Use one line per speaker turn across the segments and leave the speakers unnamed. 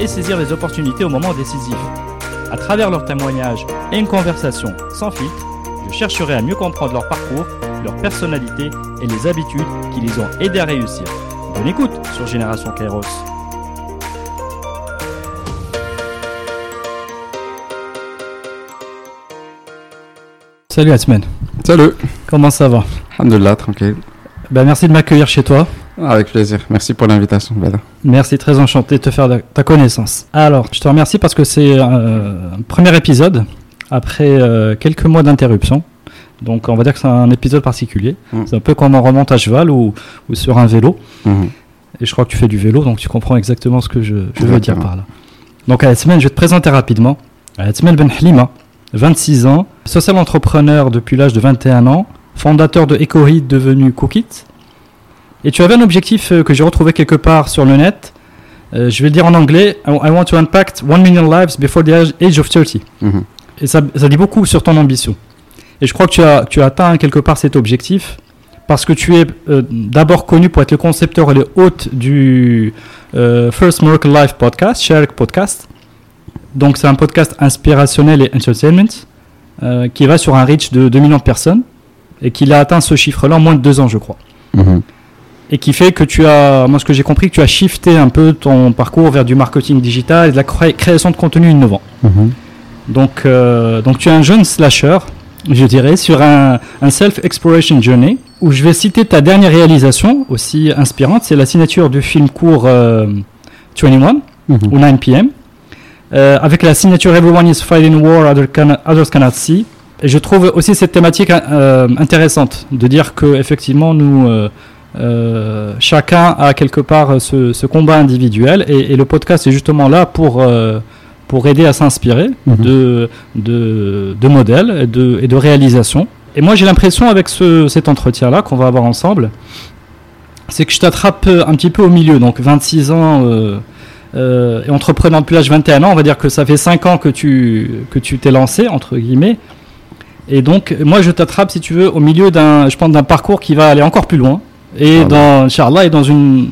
et saisir les opportunités au moment décisif. À travers leurs témoignages et une conversation sans filtre, je chercherai à mieux comprendre leur parcours, leur personnalité et les habitudes qui les ont aidés à réussir. Bonne écoute sur Génération Kairos. Salut Asmen,
Salut.
comment ça va?
Alhamdulillah, tranquille.
ben, Merci de m'accueillir chez toi.
Avec plaisir. Merci pour l'invitation, Bada.
Merci, très enchanté de te faire ta connaissance. Alors, je te remercie parce que c'est euh, un premier épisode après euh, quelques mois d'interruption. Donc, on va dire que c'est un épisode particulier.
Mm.
C'est un peu comme on remonte à cheval ou, ou sur un vélo.
Mhm.
Et je crois que tu fais du vélo, donc tu comprends exactement ce que je, je veux dire par là. Donc, Alassmen, je vais te présenter rapidement. Alassmen Ben Halima, 26 ans, social entrepreneur depuis l'âge de 21 ans, fondateur de EcoHeat devenu Cookit. Et tu avais un objectif euh, que j'ai retrouvé quelque part sur le net. Euh, je vais le dire en anglais. I want to impact 1 million lives before the age- of 30.
Mhm.
Et ça, ça dit beaucoup sur ton ambition. Et je crois que tu as, tu as atteint quelque part cet objectif parce que tu es euh, d'abord connu pour être le concepteur et le hôte du euh, First Miracle Life podcast, Shark Podcast. Donc c'est un podcast inspirationnel et entertainment euh, qui va sur un reach de 2 millions de personnes et qu'il a atteint ce chiffre-là en moins de deux ans, je crois.
Mhm.
Et qui fait que tu as, moi ce que j'ai compris, que tu as shifté un peu ton parcours vers du marketing digital et de la cré- création de contenu innovant.
Mhm.
Donc, euh, donc tu es un jeune slasher, je dirais, sur un, un self-exploration journey, où je vais citer ta dernière réalisation, aussi inspirante, c'est la signature du film court euh, 21,
Mhm.
ou 9 p.m., euh, avec la signature Everyone is fighting war, other cannot- others cannot see. Et je trouve aussi cette thématique euh, intéressante, de dire que effectivement nous, euh, chacun a quelque part ce, ce combat individuel, et, et le podcast est justement là pour, euh, pour aider à s'inspirer
Mhm.
de, de, de modèles et de, et de réalisations. Et moi j'ai l'impression avec ce, cet entretien-là qu'on va avoir ensemble, c'est que je t'attrape un petit peu au milieu, donc 26 ans. euh, euh, et entreprenant depuis l'âge de 21 ans, on va dire que ça fait 5 ans que tu que tu t'es lancé entre guillemets. Et donc moi je t'attrape si tu veux au milieu d'un je pense d'un parcours qui va aller encore plus loin et
Ah
dans Inch'Allah et dans une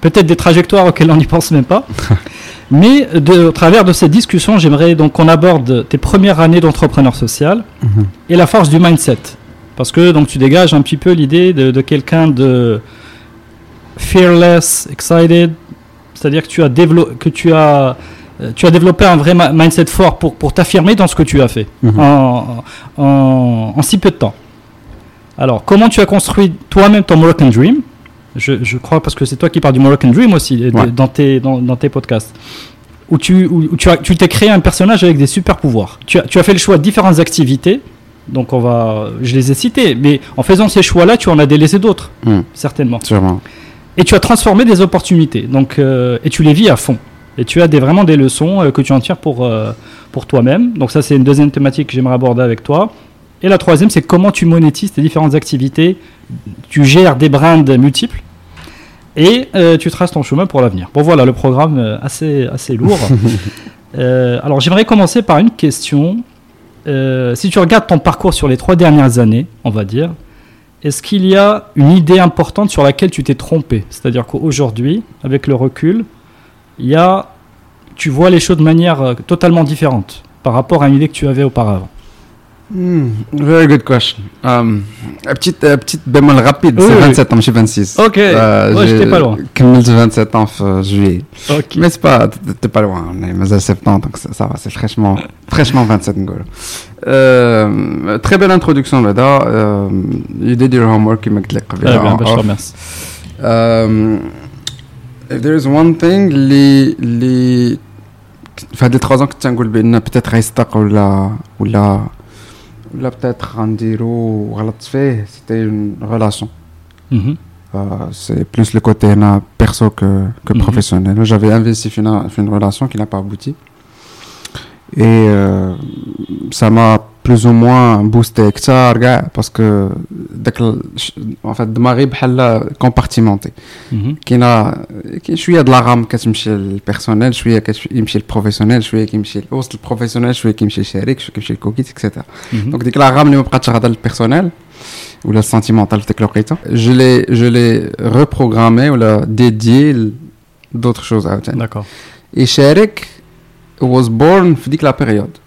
peut-être des trajectoires auxquelles on n'y pense même pas. Mais de, au travers de cette discussion, j'aimerais donc qu'on aborde tes premières années d'entrepreneur social
Mhm.
et la force du mindset. Parce que donc tu dégages un petit peu l'idée de, de quelqu'un de fearless, excited, c'est-à-dire que tu as développé que tu as euh, tu as développé un vrai mindset fort pour, pour t'affirmer dans ce que tu as fait
Mhm.
en, en, en si peu de temps. Alors, comment tu as construit toi-même ton Moroccan Dream? Je, je crois parce que c'est toi qui parles du Moroccan Dream aussi de-
Ouais.
dans, tes, dans, dans tes podcasts. Où tu, où, où tu as, tu t'es créé un personnage avec des super pouvoirs. Tu as, tu as fait le choix de différentes activités. Donc on va, je les ai citées, mais en faisant ces choix-là, tu en as délaissé d'autres,
Mhm.
certainement.
Sûrement.
Et tu as transformé des opportunités. Donc, euh, et tu les vis à fond. Et tu as des, vraiment des leçons euh, que tu en tires pour, euh, pour toi-même. Donc ça, c'est une deuxième thématique que j'aimerais aborder avec toi. Et la troisième, c'est comment tu monétises tes différentes activités. Tu gères des brands multiples. Et euh, tu traces ton chemin pour l'avenir. Bon voilà, le programme euh, assez, assez lourd. Euh, alors j'aimerais commencer par une question. Euh, si tu regardes ton parcours sur les trois dernières années, on va dire, est-ce qu'il y a une idée importante sur laquelle tu t'es trompé? C'est-à-dire qu'aujourd'hui, avec le recul, il y a, tu vois les choses de manière totalement différente par rapport à une idée que tu avais auparavant.
Hmm, Very good question. Um, une petite, euh, petite bémol rapide,
Oui,
c'est
oui.
27 ans, je suis 26.
Ok,
Euh,
ouais,
j'ai
j'étais pas loin.
كملت 27 ans en juillet.
Ok.
Mais c'est pas, t'es- t'es pas loin, on est mazal 70, donc ça, ça va, c'est fraîchement, fraîchement 27 نقول. Euh, très belle introduction là, euh, l'idée du homework qui m'a قلت لك قبل.
Ah, bien,
en
bah, je te
off.
remercie.
Um, if there is one thing اللي اللي في هاد les trois ans كنت تنقول بان peut-être غيصدق ولا ولا ولا peut-être غنديرو غلطت فيه c'était une relation
Mhm.
Euh, c'est plus le côté هنا perso que que
Mhm.
professionnel j'avais investi في une, في une relation qui n'a pas abouti Et euh, ça m'a plus ou moins boosté كثار كاع باسكو داك en fait دماغي بحال compartimenté كاينه كاين شويه د لاغام كتمشي للبيرسونيل شويه كيمشي للبروفيسيونيل شويه كيمشي وسط البروفيسيونيل شويه كيمشي للشريك شويه كيمشي للكوكيت اكسيتيرا دونك ديك لاغام اللي ما بقاتش غادا للبيرسونيل ولا sentimental في ديك الوقيته je l'ai je l'ai reprogrammé ولا dédié d'autres choses عاوتاني
D'accord.
et شارك was born في ديك لا période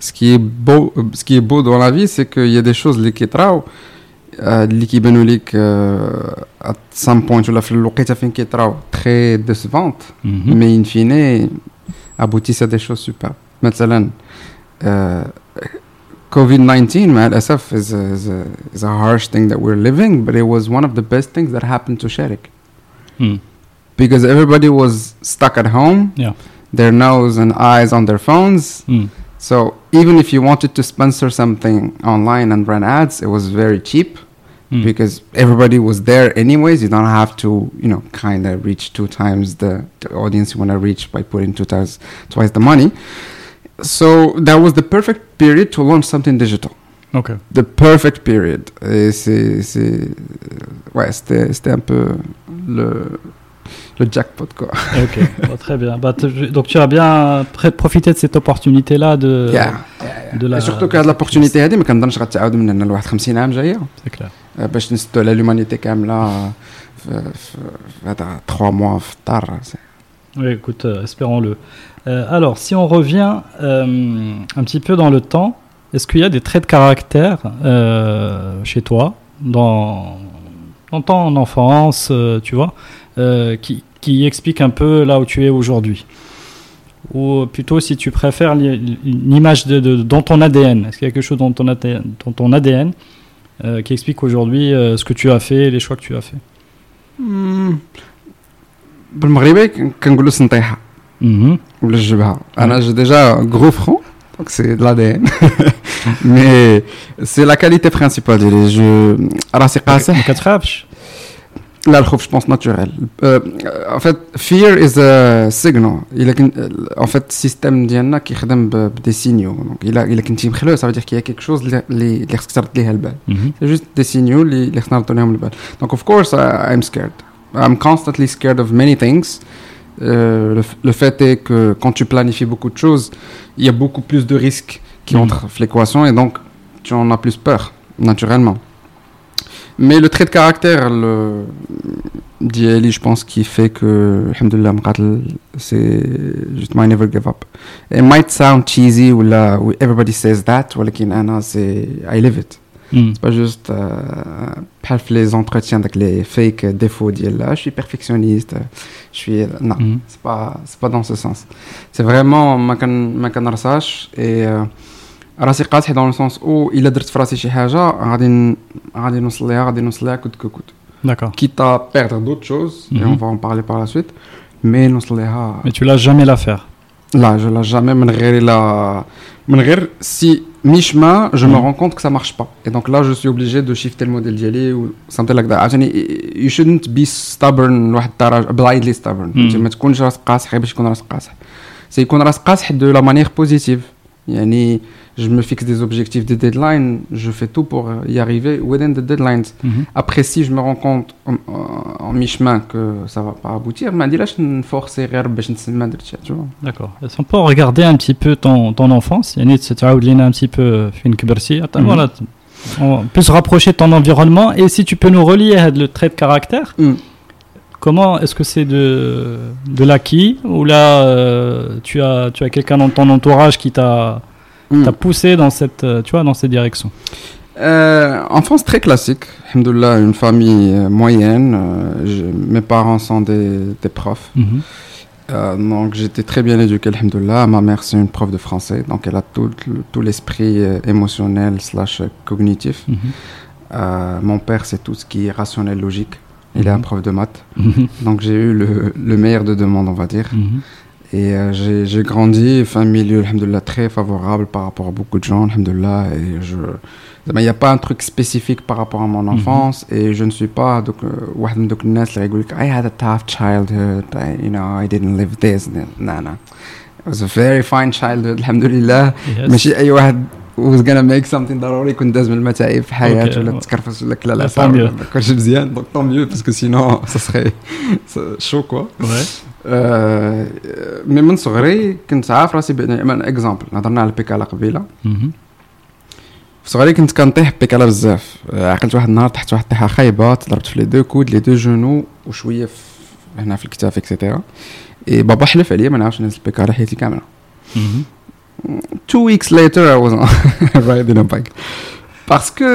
ce qui est beau ce qui est beau dans la vie c'est qu'il y a des choses اللي كيطراو آه، اللي كيبانوا ليك آه، at some point ولا في الوقيته فين كيطراو très décevantes
Mhm.
mais in fine aboutissent à des choses superbes مثلا آه، COVID-19 مع الأسف is a, is, a, is a harsh thing that we're living but it was one of the best things that happened to Sharik
Mm.
because everybody was stuck at home
Yeah.
their nose and eyes on their phones
Mm.
So even if you wanted to sponsor something online and run ads it was very cheap
Mm.
because everybody was there anyways you don't have to you know kind of reach two times the, the audience you want to reach by putting two times twice the money so that was the perfect period to launch something digital
Ok.
the perfect period et c'est c'est ouais c'était c'était un peu le le jackpot quoi
Ok. Bon, très bien. Bah, te- donc tu as bien pré- profité de cette opportunité-là de,
yeah.
de la.
Et surtout que هاد l'opportunité هادي ما كنظنش غتعاود من هنا لواحد 50 عام جايه
C'est clair.
آه، باش نسدو على لومانيتي كامله في في في هذا 3 موا في الدار سي-
Oui, écoute, euh, espérons-le. Euh, alors, si on revient euh, un petit peu dans le temps, est-ce qu'il y a des traits de caractère euh, chez toi, dans, dans ton enfance, euh, tu vois, euh, qui, qui expliquent un peu là où tu es aujourd'hui Ou plutôt, si tu préfères, l'i- une image de, de- dans ton ADN. Est-ce qu'il y a quelque chose dans ton ADN, dans ton ADN euh, qui explique aujourd'hui euh, ce que tu as fait, les choix que tu as fait
بالمغربي كن- كنقولوا سنطيحه
Mhm.
ولا الجبهه انا جي ديجا غرو فرون دونك سي دو لادين مي سي لا كاليتي برينسيبال ديالي جو راسي قاصح
ما كتخافش
لا الخوف جو بونس ناتوريل ان فيت فير از ا سيغنال الا كنت ان فيت السيستيم ديالنا كيخدم بدي سينيو دونك الا الا كنتي مخلوع صافي دير كاين كيك شوز اللي اللي اللي خصك ترد ليها البال
Mhm.
C'est juste des signaux اللي اللي خصنا نردو لهم البال. Donc of course I, I'm scared. I'm constantly scared of many things. Euh, le, f- le fait est que quand tu planifies beaucoup de choses, il y a beaucoup plus de risques qui
Mhm.
entrent dans l'équation et donc tu en as plus peur, naturellement. Mais le trait de caractère le... d'Ali, je pense, qui fait que, alhamdoulilah, c'est justement I never give up. It might sound cheesy ou là, everybody says that, ou là, c'est I live it.
Mm.
C'est pas juste euh, les entretiens avec les fake défauts là, ah, je suis perfectionniste, je suis non,
mm.
c'est pas c'est pas dans ce sens. C'est vraiment ma et euh, راسي قاصح dans le sens où الا درت في راسي شي حاجه غادي ن- غادي نوصل ليها غادي نوصل ليها كود كود
D'accord.
quitte à perdre d'autres choses et
Mhm.
on va en parler par la suite mais نوصل ليها
Mais tu lâches jamais l'affaire.
لا je lâche jamais من غير لا من غير si mi-chemin je me
Mhm.
rends compte que ça marche pas et donc là je suis obligé de shifter le modèle ديالي و something like that عشان you shouldn't be stubborn لواحد الدرجه blindly stubborn فهمتي؟ ما تكونش راسك قاصح غير باش يكون راسك قاصح سي يكون راسك قاصح de la manière positive Yani, je me fixe des objectifs, des deadlines, je fais tout pour euh, y arriver within the deadlines.
Mhm.
Après, si je me rends compte en, mi-chemin que ça ne va pas aboutir, mais là, je me force et tu vois.
D'accord. Si on peut regarder un petit peu ton, ton enfance, yani, tu as un petit peu euh, une
mhm.
voilà, on peut se rapprocher de ton environnement et si tu peux nous relier à le trait de caractère.
Mm
comment est-ce que c'est de, de l'acquis ou là euh, tu as, tu as quelqu'un dans ton entourage qui t'a
Mm.
t'a poussé dans cette, euh, tu vois, dans cette direction?
Euh, enfance très classique. Alhamdoulilah, une famille euh, moyenne. euh, je- mes parents sont des, des profs.
Mhm.
Euh, donc j'étais très bien éduqué, alhamdoulilah. Ma mère, c'est une prof de français. Donc elle a tout, tout l'esprit émotionnel slash cognitif.
Mhm.
Mon père, c'est tout ce qui est rationnel, logique. Il est un
mhm.
prof de maths.
Mhm.
Donc j'ai eu le, le, meilleur de demande, on va dire.
Mhm.
Et euh, j'ai grandi, un milieu, très favorable par rapport à beaucoup de gens, alhamdoulilah. Et je... Il n'y a pas un truc spécifique par rapport à mon enfance. Et je ne suis pas, donc, euh, I had a tough childhood, I, you know, I didn't live this. Non, non. It was a very fine childhood, alhamdoulilah.
Yes.
Was gonna make something ضروري يكون داز من المتاعب في حياته ولا. تكرفس ولا لا لا
Tant
صعب،
mieux.
ما كانش مزيان دونك طون ميو باسكو سينون ça serait شو كوا مي من صغري كنت عارف راسي بان اكزامبل هضرنا على البيكالا
قبيلة.
في صغري كنت كنطيح بيكالا بزاف آه، عقلت واحد النهار تحت واحد الطيحة خايبه ضربت في لي دو كود لي دو جونو وشوية في هنا في الكتاف اكسيتيرا اي بابا حلف عليا ما نعرفش نهز البيكالا حياتي
كاملة.
two weeks later I was riding a bike parce que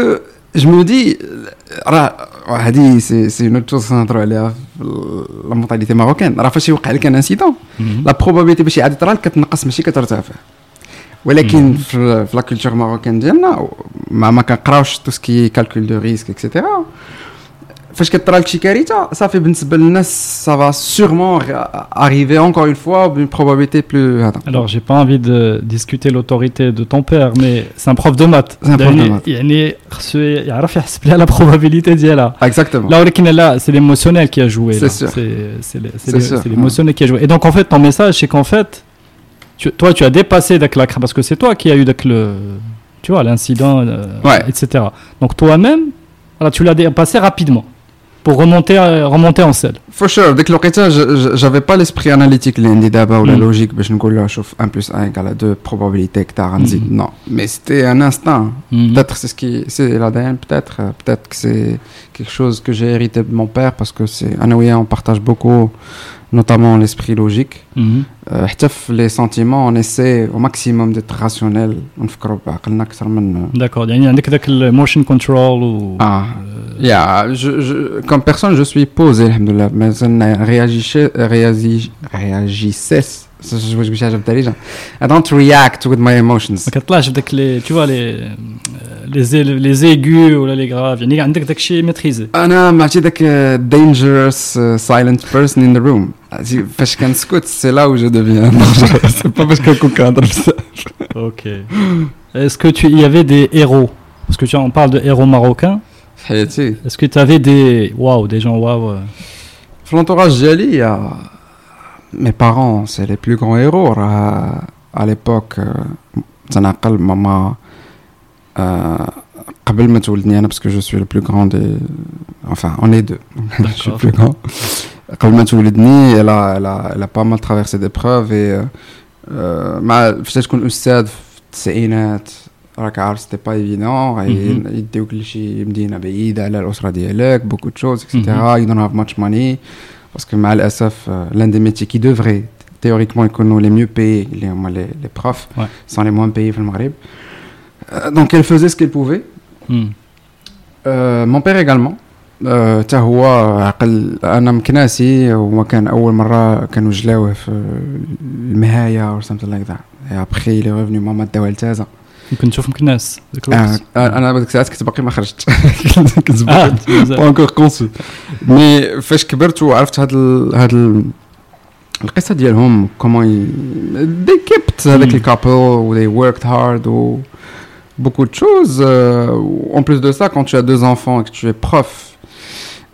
je me dis راه هذه سي سي نوت تشوز نهضروا عليها في لا مونتاليتي ماروكان راه فاش يوقع لك ان انسيدون
Mhm.
لا بروبابيليتي باش يعاد يطرى لك كتنقص ماشي كترتفع ولكن في في لا كولتور ماروكان ديالنا ما ما كنقراوش تو سكي كالكول دو ريسك اكسيتيرا فاش كطرى لك شي كارثه صافي بالنسبه للناس ça va sûrement arriver encore une fois بune probabilité plus هذا
Alors, j'ai pas envie de discuter l'autorité de ton père, mais c'est un prof de maths.
C'est un prof de
يعني-
maths.
يعني خصو يعرف يحسب لها la probabilité ديالها.
exactement
Là, ولكن là, c'est l'émotionnel qui a joué.
C'est
là.
sûr.
C'est c'est le- c'est
C'est
le-
sûr,
c'est l'émotionnel qui a joué. Et donc, en fait, ton message, c'est qu'en fait, tu- toi, tu as dépassé Dak la cra- parce que c'est toi qui as eu Dak le, tu vois, l'incident, euh,
Ouais.
etc. Donc, toi-même, voilà, tu l'as dépassé rapidement pour remonter, euh, remonter en selle.
For sure, dès que l'oreita, j'avais pas l'esprit analytique, l'indi d'abord, ou la
Mm.
logique, ben, je ne connais pas, 1 plus 1 égale à 2, probabilité que t'as
Mm.
Non, mais c'était un instinct.
Mhm.
Peut-être c'est ce qui, c'est l'ADN, peut-être, euh, peut-être que c'est quelque chose que j'ai hérité de mon père, parce que c'est, on partage beaucoup, notamment l'esprit logique. Mm -hmm. les sentiments, on essaie au maximum d'être rationnel. Euh.
D'accord, il y a le motion control. Ou...
Ah, euh, yeah, je, je, comme personne, je suis posé, mais je réagissais. réagissais I don't react with my emotions.
Tu vois, les, les, les aigus ou les graves, il y a un
maîtrisé. Ah non, je suis dangerous, silent person in the room. عرفتي فاش كنسكت c'est là où je deviens dangereux. c'est pas parce que كنهضر بزاف.
Ok. Est-ce que tu il y avait des héros Parce que tu en parles de héros marocains.
في حياتي
Est-ce que tu avais des waouh, des gens waouh euh,
في l'entourage ديالي il y a mes parents c'est les plus grands héros راه à l'époque euh, تنعقل ماما euh, قبل ما تولدني انا parce que je suis le plus grand des enfin on est deux je suis le
D'accord.
plus grand قبل ما تولدني elle a, elle a, elle a pas mal traversé d'épreuves et euh, euh, مع فاش تكون استاذ في التسعينات راك عارف سيتي با ايفيدون
Mhm.
يديوك لشي مدينه بعيده على الاسره ديالك بوكو دو شوز
Mhm.
اكسيتيرا you don't have much money باسكو مع الاسف euh, l'un des métiers qui devrait théoriquement يكونوا les mieux payés اللي هما les, les profs
Ouais.
sont les moins payés في المغرب Euh, donc elle faisait ce qu'elle pouvait
hmm.
Euh, mon père également آه، حتى هو عقل أنا مكناسي وما كان أول مرة كانوا جلاوه في المهايه like that. et après il est revenu ماما داوها لتازا
يمكن تشوف يمكن ناس ذاك
آه،. أنا بديك الساعات كنت باقي ما خرجت. كنت
Ah,
باقي. مي فاش كبرت وعرفت هاد ال... هاد ال... القصة ديالهم كومون دي كيبت هذاك. الكابل و they worked hard و beaucoup de choses. Euh, en plus de ça quand tu as deux enfants et que tu es prof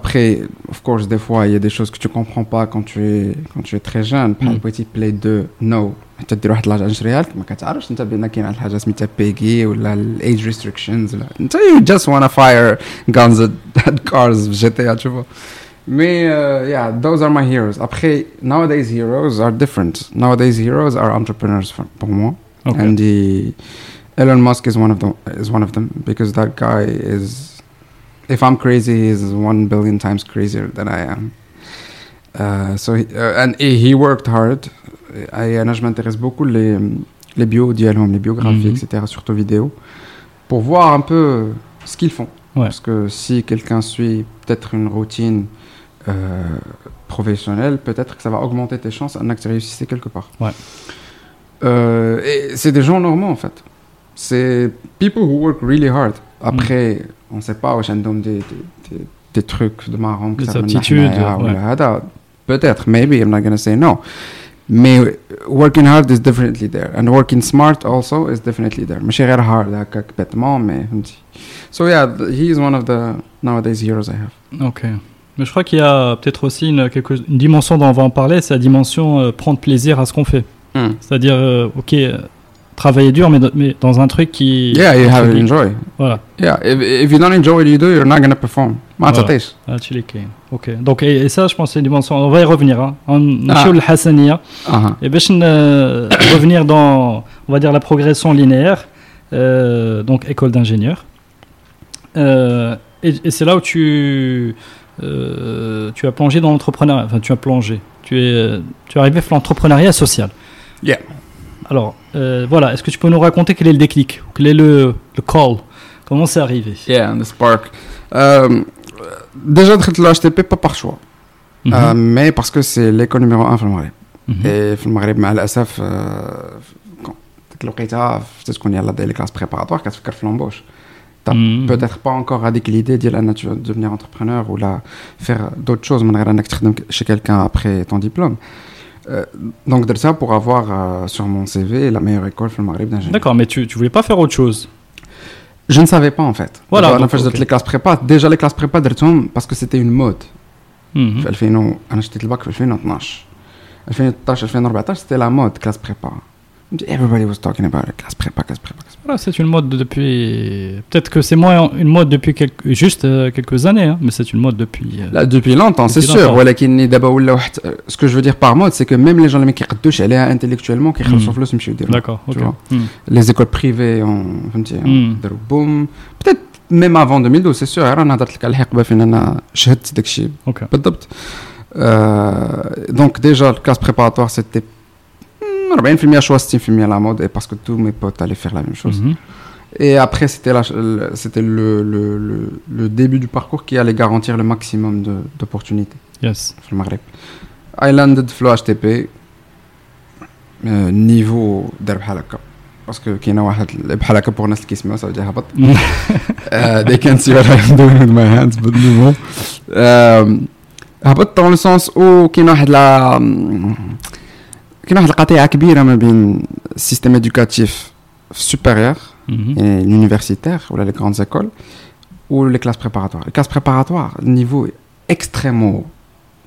Après, of course, des fois, il y a des choses que tu comprends pas quand tu es, quand tu es très jeune. Par
Mm.
exemple, petit play de no. انت دير واحد لاج نشريها لك ما كتعرفش انت بان كاين واحد الحاجه سميتها بيجي ولا الايج ريستريكشنز ولا انت you just wanna fire guns at, at cars في جي تي تشوفوا مي uh, yeah those are my heroes après nowadays heroes are different nowadays heroes are entrepreneurs for, pour moi
Ok.
and the Elon Musk is one of them is one of them because that guy is if I'm crazy, he's one billion times crazier than I am. Uh, so he, uh, and he worked hard. I, je m'intéresse beaucoup les les bios d'Yalhom, les biographies,
mm -hmm.
etc. Surtout vidéo, pour voir un peu ce qu'ils font.
Ouais.
Parce que si quelqu'un suit peut-être une routine euh, professionnelle, peut-être que ça va augmenter tes chances en que tu quelque part.
Ouais.
Euh, et c'est des gens normands en fait. C'est people who work really hard. Après, on sait pas, واش عندهم des, des, des, des trucs de marrant que
Des
ça من
aptitudes,
نحنايا
ouais.
ولا هذا. Peut-être, maybe, I'm not gonna say no. mais working hard is definitely there and working smart also is definitely there ماشي غير hard هكاك بيتمون mais فهمتي so yeah th- he is one of the nowadays heroes I have
Ok. Mais je crois qu'il y a peut-être aussi une, quelque- une dimension dont on va en parler, c'est la dimension euh, prendre plaisir à ce qu'on fait.
Hmm.
C'est-à-dire, euh, ok, euh, travailler dur, mais, dans un truc qui.
Yeah, you have to enjoy.
Voilà.
Yeah, if, if you don't enjoy what you do, you're not gonna perform. Ma'atatesh.
Voilà. Ah, ok. Donc, et, et ça, je pense, c'est une dimension. On va y revenir. Hein. On
ah.
le
uh-huh.
Et bien, euh, revenir dans, on va dire, la progression linéaire, euh, donc école d'ingénieur. Euh, et, c'est là où tu. Tu as plongé dans l'entrepreneuriat, enfin tu as plongé, tu es, tu es arrivé à l'entrepreneuriat social.
Yeah.
Alors, euh, voilà, est-ce que tu peux nous raconter quel est le déclic Quel est le, le call? Comment c'est arrivé?
Yeah, the spark. Euh, déjà, traite le HTP, pas par choix,
mm -hmm.
euh, mais parce que c'est l'école numéro 1 dans le
Maghreb.
Mm -hmm. Et dans le Maghreb, mal asaf, peut-être qu'on y a là des classes préparatoires, qu'à se faire l'embauche? T'as
mm -hmm.
peut-être pas encore avec l'idée de, devenir entrepreneur ou là, faire d'autres choses, mais que tu chez quelqu'un après ton diplôme. Euh, donc, de ça pour avoir euh, sur mon CV la meilleure école le Maghreb d'ingénieur.
D'accord, mais tu ne voulais pas faire autre chose?
Je ne savais pas en fait.
Voilà. Donc,
fait,
okay.
les classes prépa. Déjà, les classes prépa, parce que c'était une mode. Mm -hmm. J'ai acheté le bac en 2012. 2013, 2014, c'était la mode, classe prépa. Everybody was talking about it. Classe prépa, classe prépa,
c'est une mode depuis. Peut-être que c'est moins une mode depuis juste euh, quelques années, hein, mais c'est une mode depuis. Euh,
là, depuis longtemps, c'est sûr. Voilà, euh, ce que je veux dire par mode, c'est que même les gens les qui redouchent, elle est intellectuellement, qui
mm.
sauf le monsieur
D'accord, hmm.
Les écoles privées ont. Hein,
mm.
boom. Peut-être même avant 2012, c'est sûr. On a dit que finalement, je suis d'accord.
Ok.
Euh, donc, déjà, le classe préparatoire, c'était 40% choix, 60% la mode, et parce que tous mes potes allaient faire la même chose.
Mhm.
Et après, c'était la- le, c'était le, le, le, le début du parcours qui allait garantir le maximum de- d'opportunités.
Yes.
في المغرب I landed في ال HTP آه، نيفو دار بحال هكا باسكو كاينه واحد ال- بحال هكا بوغ الناس اللي كيسمعوا سا هبط آه، they can't see what I'm doing with my hands but no آم، هبط dans le sens où كاين واحد لا كاين واحد القطيعه كبيره ما بين السيستيم éducatif supérieur
Mhm.
et l'universitaire ou les grandes écoles ou les classes préparatoires. Les classes préparatoires, le niveau est extrêmement haut.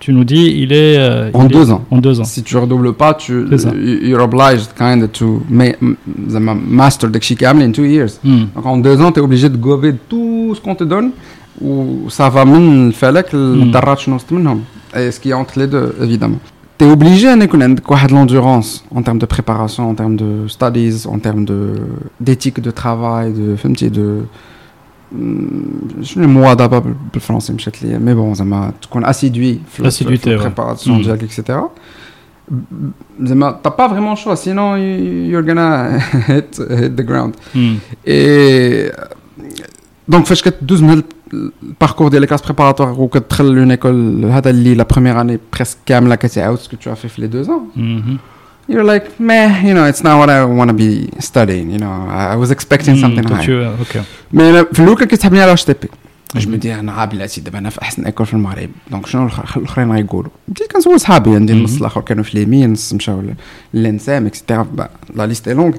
tu nous dis il est euh,
En
il est-
deux ans.
en deux ans
si tu redoubles pas tu
C'est ça.
you- you're obliged kind of to ma- m- زعما master داكشي كامل in two years
Hmm.
Donc en deux ans, tu es obligé de gober tout ce qu'on te donne, ou ça va من الفلك للدرات شنو وسط منهم. Et ce qui est entre les deux, évidemment. Tu es obligé ان يكون عندك واحد l'endurance en termes de préparation, en termes de studies, en termes de d'éthique de travail, de فهمتي de Hmm, شنو المواظبة بال- بالفرنسي مشات ليا مي بون زعما تكون اسيدوي في ال- في
Assiduité, ouais.
البريباراسيون
Mm.
ديالك اكسيتيرا زعما t'as pas vraiment choix sinon you- you're gonna hit, hit the ground
Hmm.
et donc فاش كتدوز من هاد الباركور ديال لي كلاس بريباراتوار وكتدخل لون ايكول هذا اللي لا بروميير اني بريسك كامله كتعاود سكو تو في في لي دو ans
Mhm.
you're like meh you know it's not what I want to be studying you know I was expecting
Hmm,
something
toi,
high
tu- ok.
مي أنا في الاول كان كيسحبني على اتش تي بي جو مي دي انا بلاتي دابا انا في احسن ايكول في المغرب دونك شنو الآخر- الاخرين غيقولوا بديت كنسول صحابي عندي
مهم.
النص الاخر كانوا في اليمين النص مشاو للانسام اكسيتيرا لا ليست اي لونغ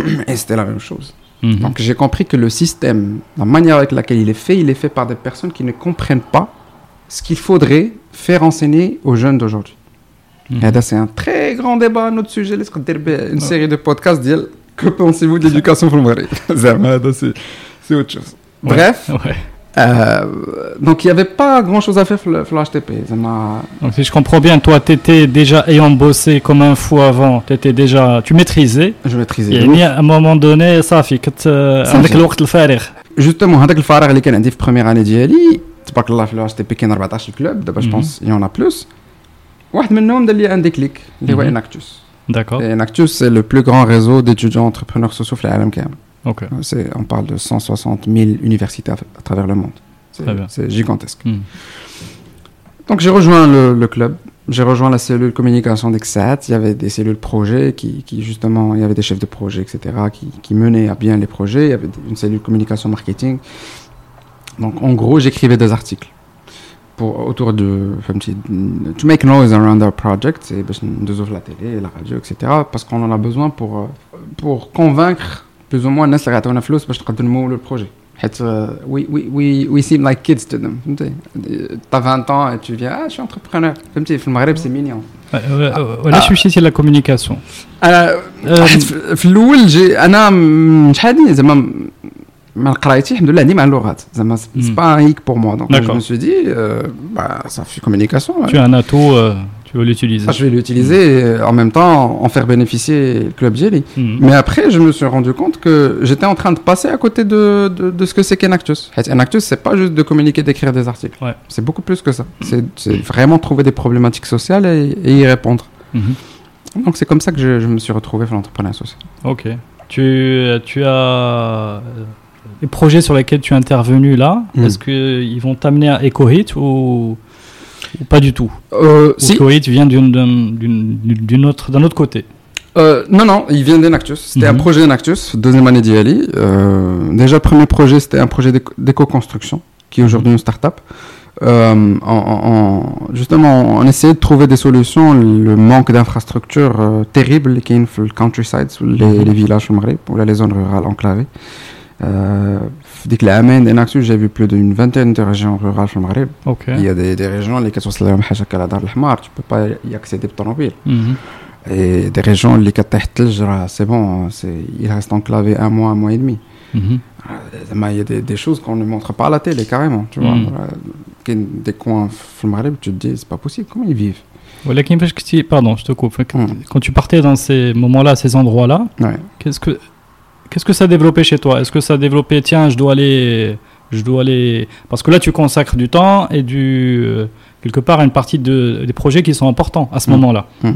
et c'était la même chose
Mhm.
Donc j'ai compris que le système, la manière avec laquelle il est fait, il est fait par des personnes qui ne comprennent pas ce qu'il faudrait faire enseigner aux jeunes d'aujourd'hui.
Mhm.
Et là, c'est un très grand débat, un autre sujet, laisse dire ben, une série de podcasts dire que pensez-vous de l'éducation pour le Maghreb Zama, ça, c'est c'est autre chose.
Ouais.
Bref,
Ouais.
euh, donc il n'y avait pas grand-chose à faire sur le, sur le HTP. Zama,
Donc si je comprends bien, toi, tu étais déjà ayant bossé comme un fou avant, tu étais déjà, tu maîtrisais.
je maîtrisais. de
يعني à un moment donné صافي كنت
صافي.
عندك الوقت الفارغ.
جوستومون هذاك الفراغ اللي كان عندي في بروميير اني ديالي تبارك الله في الاتش تي بي كاين 14 كلوب دابا جو
Mhm.
بونس يون ا بلوس واحد منهم دار لي ان ديكليك اللي هو
Mhm.
اناكتوس
D'accord.
اناكتوس سي لو بلو غران ريزو d'étudiants entrepreneurs sociaux في العالم كامل
Ok.
C'est- on parle de 160 000 universités à, à travers le monde. C'est
Très bien.
c'est gigantesque.
Hmm.
Donc j'ai rejoint le, le club, j'ai rejoint la cellule communication d'Exat. Il y avait des cellules projets qui, qui, justement, il y avait des chefs de projet, etc., qui, qui menaient à bien les projets. Il y avait une cellule communication marketing. Donc en gros, j'écrivais des articles pour, autour de, to make noise around our project, c'est de la télé, la radio, etc., parce qu'on en a besoin pour, euh, pour convaincre plus ou moins les gens qui ont flou باش تقدموا le projet. حيت we, we, we, we seem like kids to them فهمتي t'as 20 ans et tu viens ah je suis entrepreneur فهمتي في المغرب c'est mignon
وعلاش مشيتي لا كوميونيكاسيون
انا في الاول جي انا شحال هادي زعما mais hmm. c'est pas un hic pour moi. Donc je me suis dit, euh, bah, ça fait communication.
Tu as un atout, euh, tu veux l'utiliser.
Ah, je vais l'utiliser et en même temps en faire bénéficier le club Jelly. Hmm. Mais après, je me suis rendu compte que j'étais en train de passer à côté de, de, de ce que c'est qu'Enactus. Enactus, c'est pas juste de communiquer, d'écrire des articles.
Ouais.
C'est beaucoup plus que ça. C'est vraiment trouver des problématiques sociales et, et y répondre. Mhm. Donc c'est comme ça que je, je me suis retrouvé dans l'entrepreneuriat social.
Ok. Tu, tu as euh, les projets sur lesquels tu es intervenu là, mm. est-ce qu'ils vont t'amener à EcoHit ou pas du tout.
Euh, si.
vient autre, d'un autre côté.
Euh, non, non, il vient d'Enactus. C'était un mhm. projet d'Enactus, deuxième année d'IALI. Euh, déjà, premier projet, c'était un projet d'éco-construction, qui est aujourd'hui une start-up. Euh, en, justement, on essayait de trouver des solutions. Le manque d'infrastructures euh, terrible qui est dans le countryside, les, mhm. les villages au Maghreb, ou les zones rurales enclavées. Euh, dès que la j'ai vu plus d'une vingtaine de régions rurales au Maghreb. Il y a des, des régions les sont tu peux pas y accéder par automobile. Mm Et des régions les c'est bon, il reste enclavé un mois, un mois et demi. Mm -hmm. Il y a des, des choses qu'on ne montre pas à la télé carrément, tu vois. Mm. Des coins au Maghreb, tu te dis c'est pas possible, comment ils vivent?
Pardon, je te coupe. Quand tu partais dans ces moments-là, ces endroits-là,
ouais.
qu'est-ce que Qu'est-ce que ça a développé chez toi? Est-ce que ça a développé, tiens, je dois aller, je dois aller, parce que là tu consacres du temps et du euh, quelque part une partie de, des projets qui sont importants à ce mmh. moment-là. Mmh.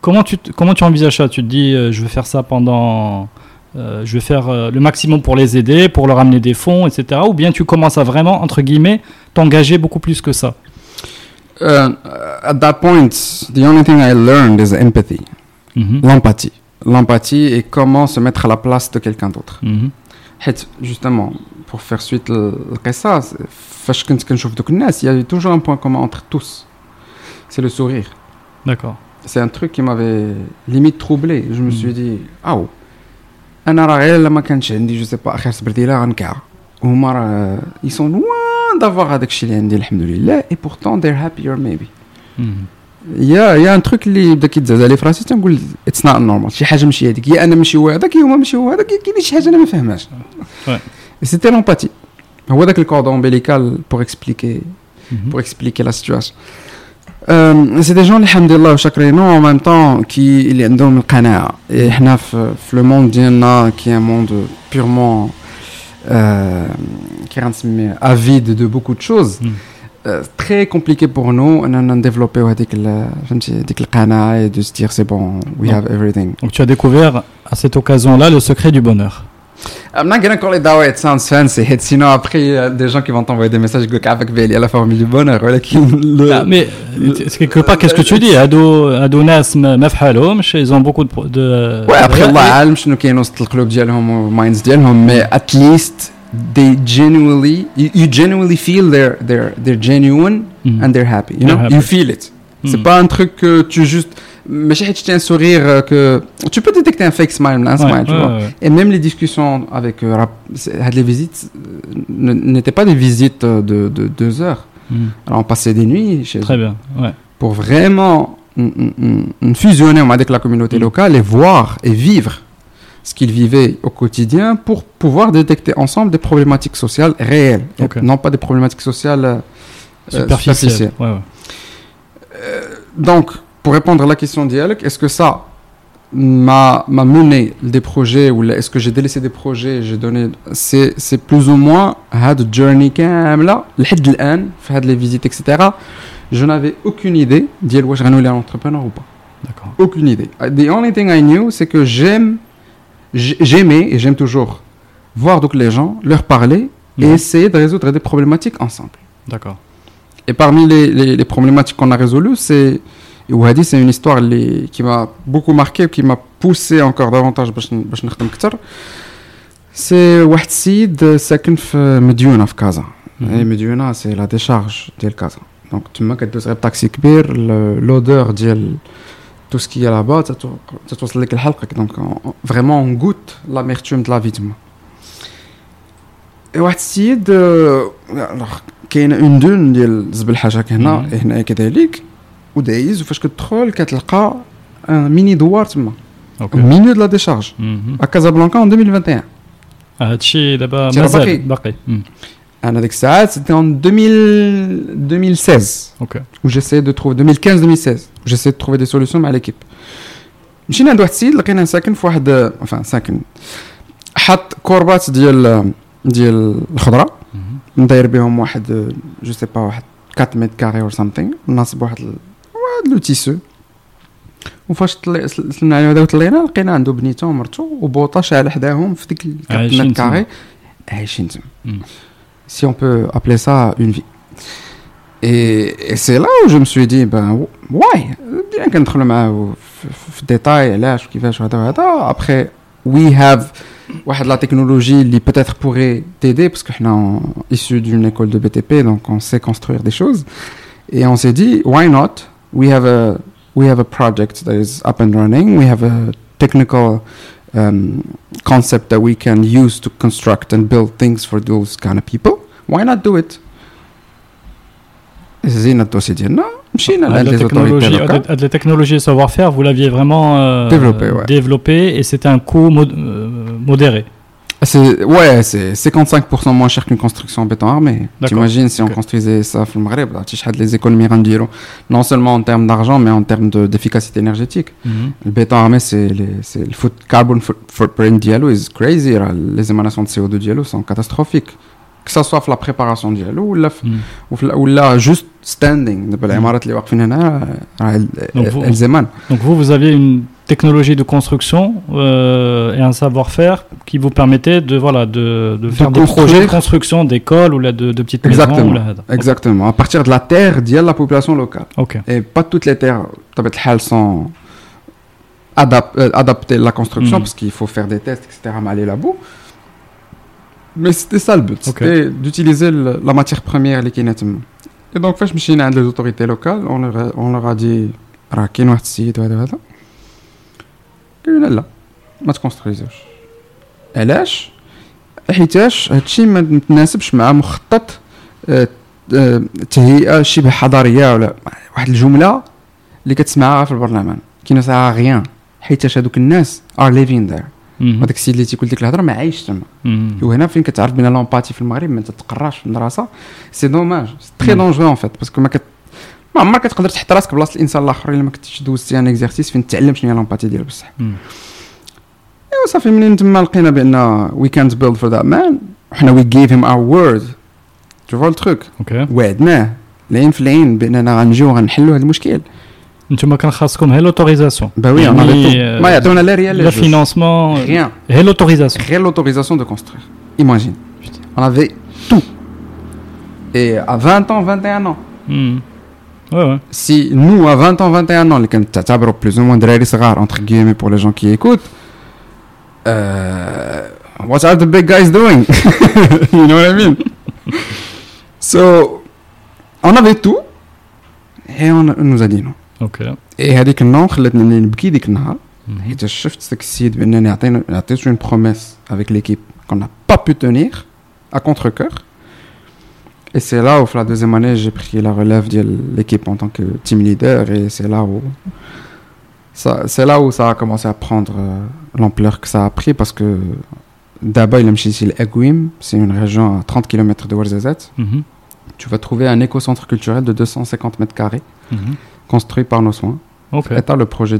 Comment tu comment tu envisages ça? Tu te dis, euh, je vais faire ça pendant, euh, je vais faire euh, le maximum pour les aider, pour leur amener des fonds, etc. Ou bien tu commences à vraiment entre guillemets t'engager beaucoup plus que ça?
Uh, At that point, the only thing I learned is empathy, mmh. l'empathie l'empathie et comment se mettre à la place de quelqu'un d'autre.
Mhm.
Justement, pour faire suite à ça, il y a toujours un point commun entre tous. C'est le sourire.
D'accord.
C'est un truc qui m'avait limite troublé. Je me suis mhm. dit, ah oh, je sais pas, ils sont loin d'avoir avec et pourtant they're happier maybe.
Mhm.
يا يا ان تروك اللي بدا كيتزاد لي فراسي تنقول اتس نوت نورمال شي حاجه ماشي هذيك يا انا ماشي هو هذاك يا هما ماشي هو هذاك كاين شي حاجه انا ما فاهمهاش سيتي لومباتي هو ذاك الكوردون امبيليكال بور اكسبليكي بور اكسبليكي لا سيتواسيون سي دي جون اللي الحمد لله وشاكرينو ان ميم طون كي اللي عندهم القناعه حنا في, في لو موند ديالنا كي ان موند بيرمون كي غنسميه افيد دو بوكو دو شوز Euh, très compliqué pour nous on a développé et de se dire c'est bon we have everything
donc tu as découvert à cette occasion là le secret du bonheur
I'm not gonna call it that way, it sounds fancy. Sinon, après, il y a des gens qui vont t'envoyer des messages avec Béli à la formule du bonheur.
Le... Ah, mais quelque part, qu'est-ce que tu dis? Ado, ado nas mafhalom, ils ont beaucoup de. de
ouais, après, Allah alim, je ne sais pas le club dialhom, minds mais at least they genuinely you, you, genuinely feel they're they're they're genuine mm. and they're happy you know? happy. you feel it mm. c'est pas un truc que tu juste mais tu un sourire euh, que tu peux détecter un fake smile un smile tu vois et même les discussions avec euh, les visites euh, n'étaient pas des visites de, de deux heures
mm.
alors on passait des nuits chez
très bien ouais.
pour vraiment fusionner avec la communauté locale et voir et vivre ce qu'ils vivaient au quotidien pour pouvoir détecter ensemble des problématiques sociales réelles, non pas des problématiques sociales euh,
superficielles. Ouais, ouais.
Euh, donc, pour répondre à la question d'Yalek, est-ce que ça m'a mené des projets ou est-ce que j'ai délaissé des projets j'ai donné c'est plus ou moins had journey كامله لحد الان في هاد les visites etc je n'avais aucune idée ديال واش غنولي un entrepreneur ou pas
d'accord
aucune idée the only thing I knew c'est que j'aime j'aimais et j'aime toujours voir donc les gens, leur parler et essayer de résoudre des problématiques ensemble.
D'accord.
Et parmi les, les, les problématiques qu'on a résolues, c'est وهذه c'est une histoire اللي qui m'a beaucoup marqué qui m'a poussé encore davantage باش باش نخدم اكثر سي واحد السيد ساكن في مديونه في كازا اي مديونه سي لا ديشارج ديال كازا دونك تما كدوز غير طاكسي كبير لودور ديال تو سكي لابا تتوصل لك الحلقه دونك فريمون اون غوت لاميرتوم دو لا في تما واحد السيد كاينه اون دون ديال زبل حاجه هنا هنا كذلك ودايز وفاش كتدخل كتلقى ان ميني دوار تما مينيو دو لا ديشارج ا كازابلانكا ان 2021
هادشي دابا مازال باقي
انا ديك الساعات سيتي ان 2016
اوكي
و جيسي دو تروف 2015 2016 جيسي دو تروفي دي سوليسيون مع ليكيب مشينا عند واحد السيد لقينا ساكن في واحد enfin ساكن حط كوربات ديال ديال الخضره مداير بهم واحد جو سي با واحد 4 متر كاري اور سامثينغ ناصب واحد واحد لو تيسو وفاش سلمنا عليه هذا وطلينا لقينا عنده بنيته ومرته وبوطه شاعله حداهم في ديك 4 متر كاري عايشين تما si on peut appeler ça une vie. Et, c'est là où je me suis dit, ben, bien après, we have la technologie qui peut-être pourrait t'aider, parce que nous issus d'une école de BTP, donc on sait construire des choses. Et on s'est dit, why not? We have a, we have a project that is up and running, we have a technical um, concept that we can use to construct and build things for those kind of people why not do it زينا الدوسي ديالنا مشينا
لعند لي زوتوريتي هاد لي تكنولوجي savoir faire vous l'aviez vraiment euh,
développé ouais.
développé et c'était un coût mod euh, modéré
c'est Ouais, c'est 55% moins cher qu'une construction en béton armé. T'imagines si on construisait ça au Maghreb, bah, les économies rendiro, non seulement en termes d'argent, mais en termes d'efficacité énergétique. Mhm. Le béton armé, c'est le foot carbon footprint diallo is crazy. Les émanations de CO2 diallo sont catastrophiques que ça soit في la préparation ديالو ولا في ولا juste standing دابا العمارات اللي واقفين هنا راه الزمان
donc vous vous aviez une technologie de construction euh, et un savoir-faire qui vous permettait de voilà de, de faire de des projets de construction d'écoles ou là de, de petites
exactement,
maisons ou là,
exactement à partir de la terre de la population locale
okay.
et pas toutes les terres elles sont adap adaptées à la construction mm. parce qu'il faut faire des tests etc mais aller là-bas مي سيتي سا البوت سيتي دوتيليزي لا ماتيغ بروميير اللي كاينة تما اي دونك فاش مشينا عند لي زوتوريتي لوكال اون لوغ غادي راه كاين واحد السيد وهذا وهذا قالوا لا لا ما تكونستريزوش علاش حيتاش هادشي ما متناسبش مع مخطط تهيئه شبه حضاريه ولا واحد الجمله اللي كتسمعها في البرلمان كي نسعى غيان حيتاش هادوك الناس ار ليفين ذير هذاك السيد اللي تيقول ديك الهضرة ما عايش تما. وهنا فين كتعرف بان لومباتي في المغرب ما تتقراش في المدرسة سي دوماج سي تري دونجرو ان فيت باسكو ما كت ما عمرك كتقدر تحط راسك بلاصة الإنسان الآخر إلا ما كنتيش دوزتي ان اكزرسيس فين تعلم شنو هي لومباتي ديال بصح. أيوا صافي منين تما لقينا بأن وي كانت بيلد فور ذات مان وحنا وي جيف هيم اور وورد تو فوا التروك وعدناه. العين في العين بأننا غنجيو غنحلوا هذا المشكل.
انتم كان خاصكم هي لوتوريزاسيون
bah oui on avait ما يعطونا لا ريال
le financement
rien
هي لوتوريزاسيون
غير l'autorisation de construire imagine on avait tout et à 20 ans 21 ans
mm. Ouais, ouais.
Si nous, à 20 ans, 21 ans, les كنتعتبروا plus ou moins دراري صغار entre guillemets pour les gens qui écoutent, uh, what are the big guys doing? you know what I mean? so, on avait tout et on nous a dit non.
اوكي
اي هذيك النوم خلتني نبكي ديك النهار حيت شفت داك السيد بانني عطينا عطيت اون بروميس افيك ليكيب كون n'a pas pu tenir à contre-cœur et c'est là où la deuxième année j'ai pris la relève de l'équipe en tant que team leader et c'est là où ça c'est là où ça a commencé à prendre euh, l'ampleur que ça a pris parce que d'abord il مشيت l'Eguim c'est une région à 30 km de Ouarzazate
mm -hmm.
tu vas trouver un éco-centre culturel de 250 mètres carrés
mm -hmm
construit par nos soins.
Okay.
État le projet.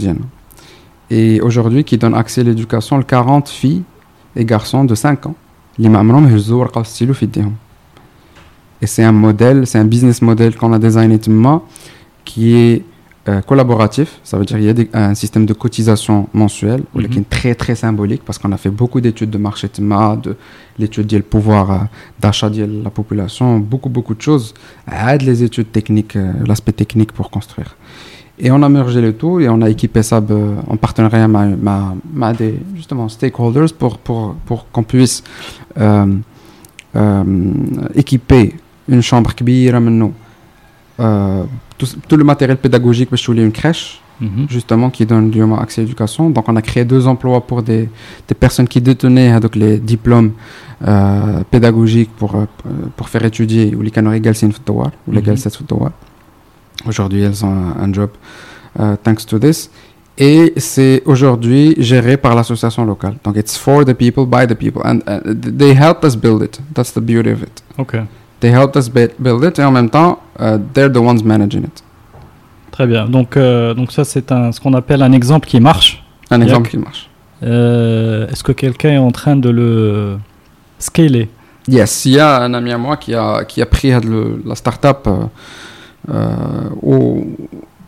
Et aujourd'hui, qui donne accès à l'éducation, 40 filles et garçons de 5 ans. Et c'est un modèle, c'est un business model qu'on a designé qui est euh, collaboratif, ça veut dire qu'il y a un système de cotisation mensuelle,
mhm.
qui est très très symbolique parce qu'on a fait beaucoup d'études de marché TMA, de l'étude du pouvoir euh, d'achat de la population, beaucoup beaucoup de choses, aide les études techniques, euh, l'aspect technique pour construire. Et on a mergé le tout et on a équipé ça en partenariat avec des justement, stakeholders pour, pour, pour qu'on puisse équiper une chambre kbira nous euh, tout, le matériel pédagogique, je voulais une crèche,
mhm.
justement, qui donne du accès à l'éducation. Donc, on a créé deux emplois pour des, personnes qui détenaient hein, donc, les diplômes euh, pédagogiques pour, euh, pour faire étudier ou les Galsin les Aujourd'hui, elles ont un, job, uh, thanks to this. Et c'est aujourd'hui géré par l'association locale. Donc, it's for the people, by the people. And uh, they helped us build it. That's the beauty of it.
Okay.
They helped us bu- build it et en même temps, uh, they're the ones managing it.
très bien. Donc, euh, donc ça, c'est un, ce qu'on appelle un exemple qui marche.
Un
Yak.
exemple qui marche.
Euh, Est-ce que quelqu'un est en train de le scaler
Yes, il y a un ami à moi qui a, qui a pris le- la start-up euh, euh, au,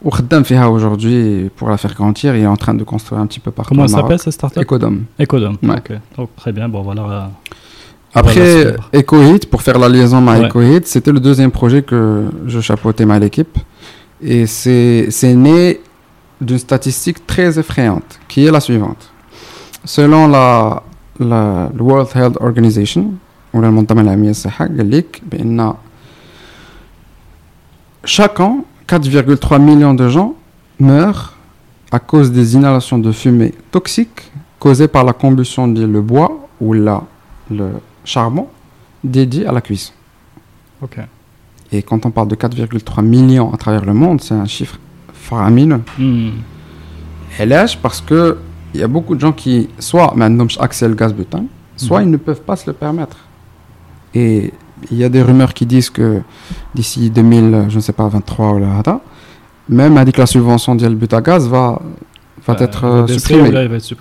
au خدام فيها aujourd'hui pour la faire grandir. Il est en train de construire un petit peu partout
Comment
au
elle
Maroc.
s'appelle cette startup
Ecodome.
Ecodome.
Ouais.
Ok, donc très bien. Bon, voilà. euh,
Après,
Voilà,
EcoHit, pour faire la liaison avec
Ouais.
EcoHit, c'était le deuxième projet que je chapeautais avec l'équipe. Et c'est c'est né d'une statistique très effrayante, qui est la suivante. Selon la, la le World Health Organization, ou la المنظمة العالمية للصحة قال لك بأن chaque an, 4,3 millions de gens meurent à cause des inhalations de fumée toxiques causées par la combustion du le bois ou la, le charbon dédié à la cuisson.
Ok.
Et quand on parle de 4,3 millions à travers le monde, c'est un chiffre faramineux.
Hmm.
Et l'âge, parce que il y a beaucoup de gens qui, soit maintenant accès le gaz butane, soit
Mhm.
ils ne peuvent pas se le permettre. Et il y a des rumeurs qui disent que d'ici 2000, je ne sais pas, 23 ou là, même avec la subvention du but à gaz va, va
Euh,
être euh, supprimée.
ou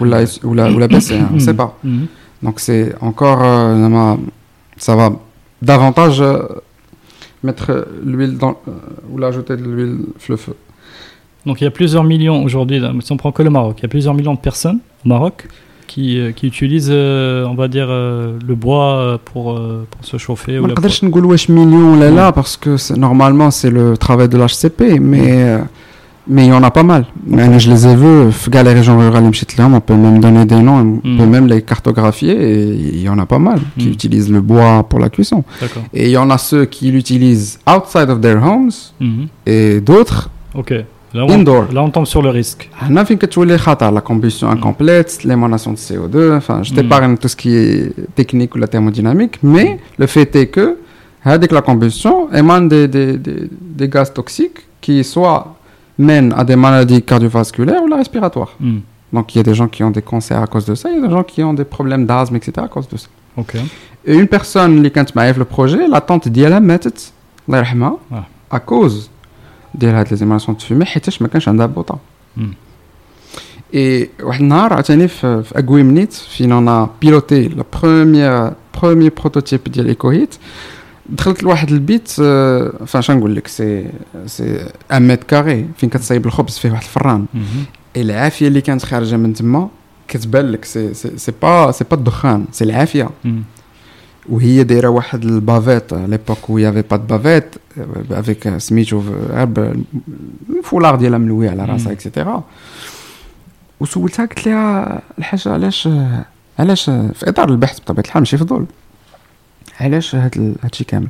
là,
la, ou la, ou la baisser, hein, on ne sait pas.
Mhm.
Donc c'est encore, euh, ça va davantage euh, mettre l'huile dans, euh, ou l'ajouter de l'huile le feu.
Donc il y a plusieurs millions aujourd'hui, si on prend que le Maroc, il y a plusieurs millions de personnes au Maroc qui, euh, qui utilisent, euh, on va dire, euh, le bois pour, pour se chauffer.
On
ne
peut pas dire millions là là parce que normalement c'est le travail de l'HCP, mais... Mais il y en a pas mal. Okay. Je les ai vus, dans les régions rurales, on peut même donner des noms, on peut hmm. même les cartographier, et il y en a pas mal qui
hmm.
utilisent le bois pour la cuisson. Et il y en a ceux qui l'utilisent outside of their homes,
hmm.
et d'autres Indoor.
là, on tombe sur le risque.
Ah, on a que les la combustion incomplète, l'émanation de CO2, enfin, je t'épargne mm. tout ce qui est technique ou la thermodynamique, mais le fait est que, avec la combustion, émane des, des, des, des gaz toxiques qui soit mènent à des maladies cardiovasculaires ou la respiratoires.
Hmm.
Donc il y a des gens qui ont des cancers à cause de ça, il y a des gens qui ont des problèmes d'asthme, etc. à cause de ça.
Ok.
Et une personne qui كانت معايا في le projet, la tante ديالها ماتت الله يرحمها
Ah.
à cause ديال هاد les émanations de fumée حيتاش ما كانش عندها بوطه.
Hmm.
Et واحد النهار عاوتاني في في اكوي منيت فين انا بيلوتي لا بروميير بروميير بروتوتيب ديال ايكوهيت دخلت لواحد البيت آه، شنو نقول لك سي سي ان متر كاري فين كتصايب الخبز فيه واحد الفران. العافيه اللي كانت خارجة من تما كتبان لك سي سي سي با سي با الدخان سي
العافية.
وهي دايرة واحد البافيت ليبوك وي افي با بافيت افيك سميتو غير الفولار ديالها ملوي على راسها. اكسيتيرا وسولتها قلت لها الحاجة علاش علاش في إطار البحث بطبيعة الحال ماشي فضول علاش هاد هادشي كامل؟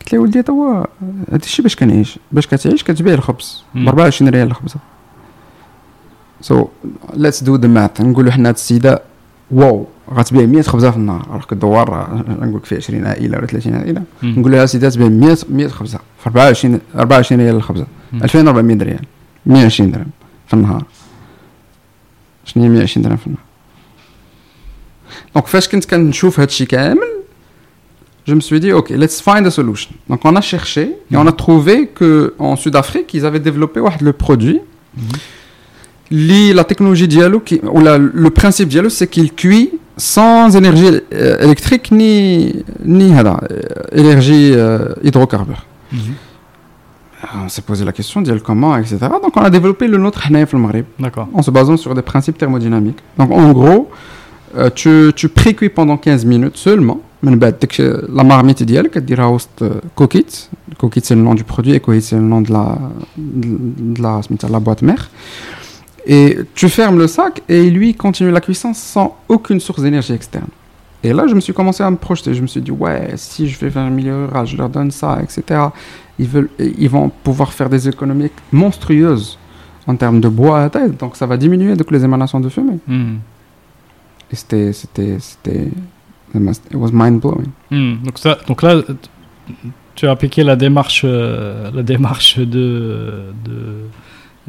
قلت لها ولدي هذا الشيء باش كنعيش باش كتعيش كتبيع الخبز. ب 24 ريال الخبزه سو ليتس دو ذا ماث نقولوا حنا هاد السيدة واو غتبيع 100 خبزه في النهار. راه الدوار نقول لك فيه 20 عائلة ولا 30
عائلة.
نقول لها سيدي تبيع 100 100 خبزه في 24 24 ريال الخبزه
مم.
2400 ريال. 120 درهم في النهار. شنو هي 120 درهم في النهار؟ دونك فاش كنت كنشوف هادشي كامل je me suis dit, OK, let's find a solution. Donc, on a cherché et on a trouvé qu'en Sud-Afrique, ils avaient développé le produit. La technologie Diallo, le principe Diallo, c'est qu'il cuit sans énergie euh, électrique ni, ni euh, énergie euh, hydrocarbure.
Mhm.
On s'est posé la question, dire comment, etc. Donc, on a développé le nôtre Hanaïf le En se basant sur des principes thermodynamiques. Donc, en gros, tu, tu pré-cuis pendant 15 minutes seulement la marmite idéale, qui dira host coquille. Coquille, c'est le nom du produit et coquille, c'est le nom de la, de la, de la boîte mère. Et tu fermes le sac et lui continue la cuisson sans aucune source d'énergie externe. Et là, je me suis commencé à me projeter. Je me suis dit, ouais, si je vais vers un milieu rural, je leur donne ça, etc. Ils, veulent, ils vont pouvoir faire des économies monstrueuses en termes de bois à tête. Donc, ça va diminuer donc, les émanations de fumée.
Hmm.
Et c'était. C'était. C'était. It was mind blowing.
Hmm. Donc, ça, donc là, tu as appliqué la démarche, euh, la démarche de, de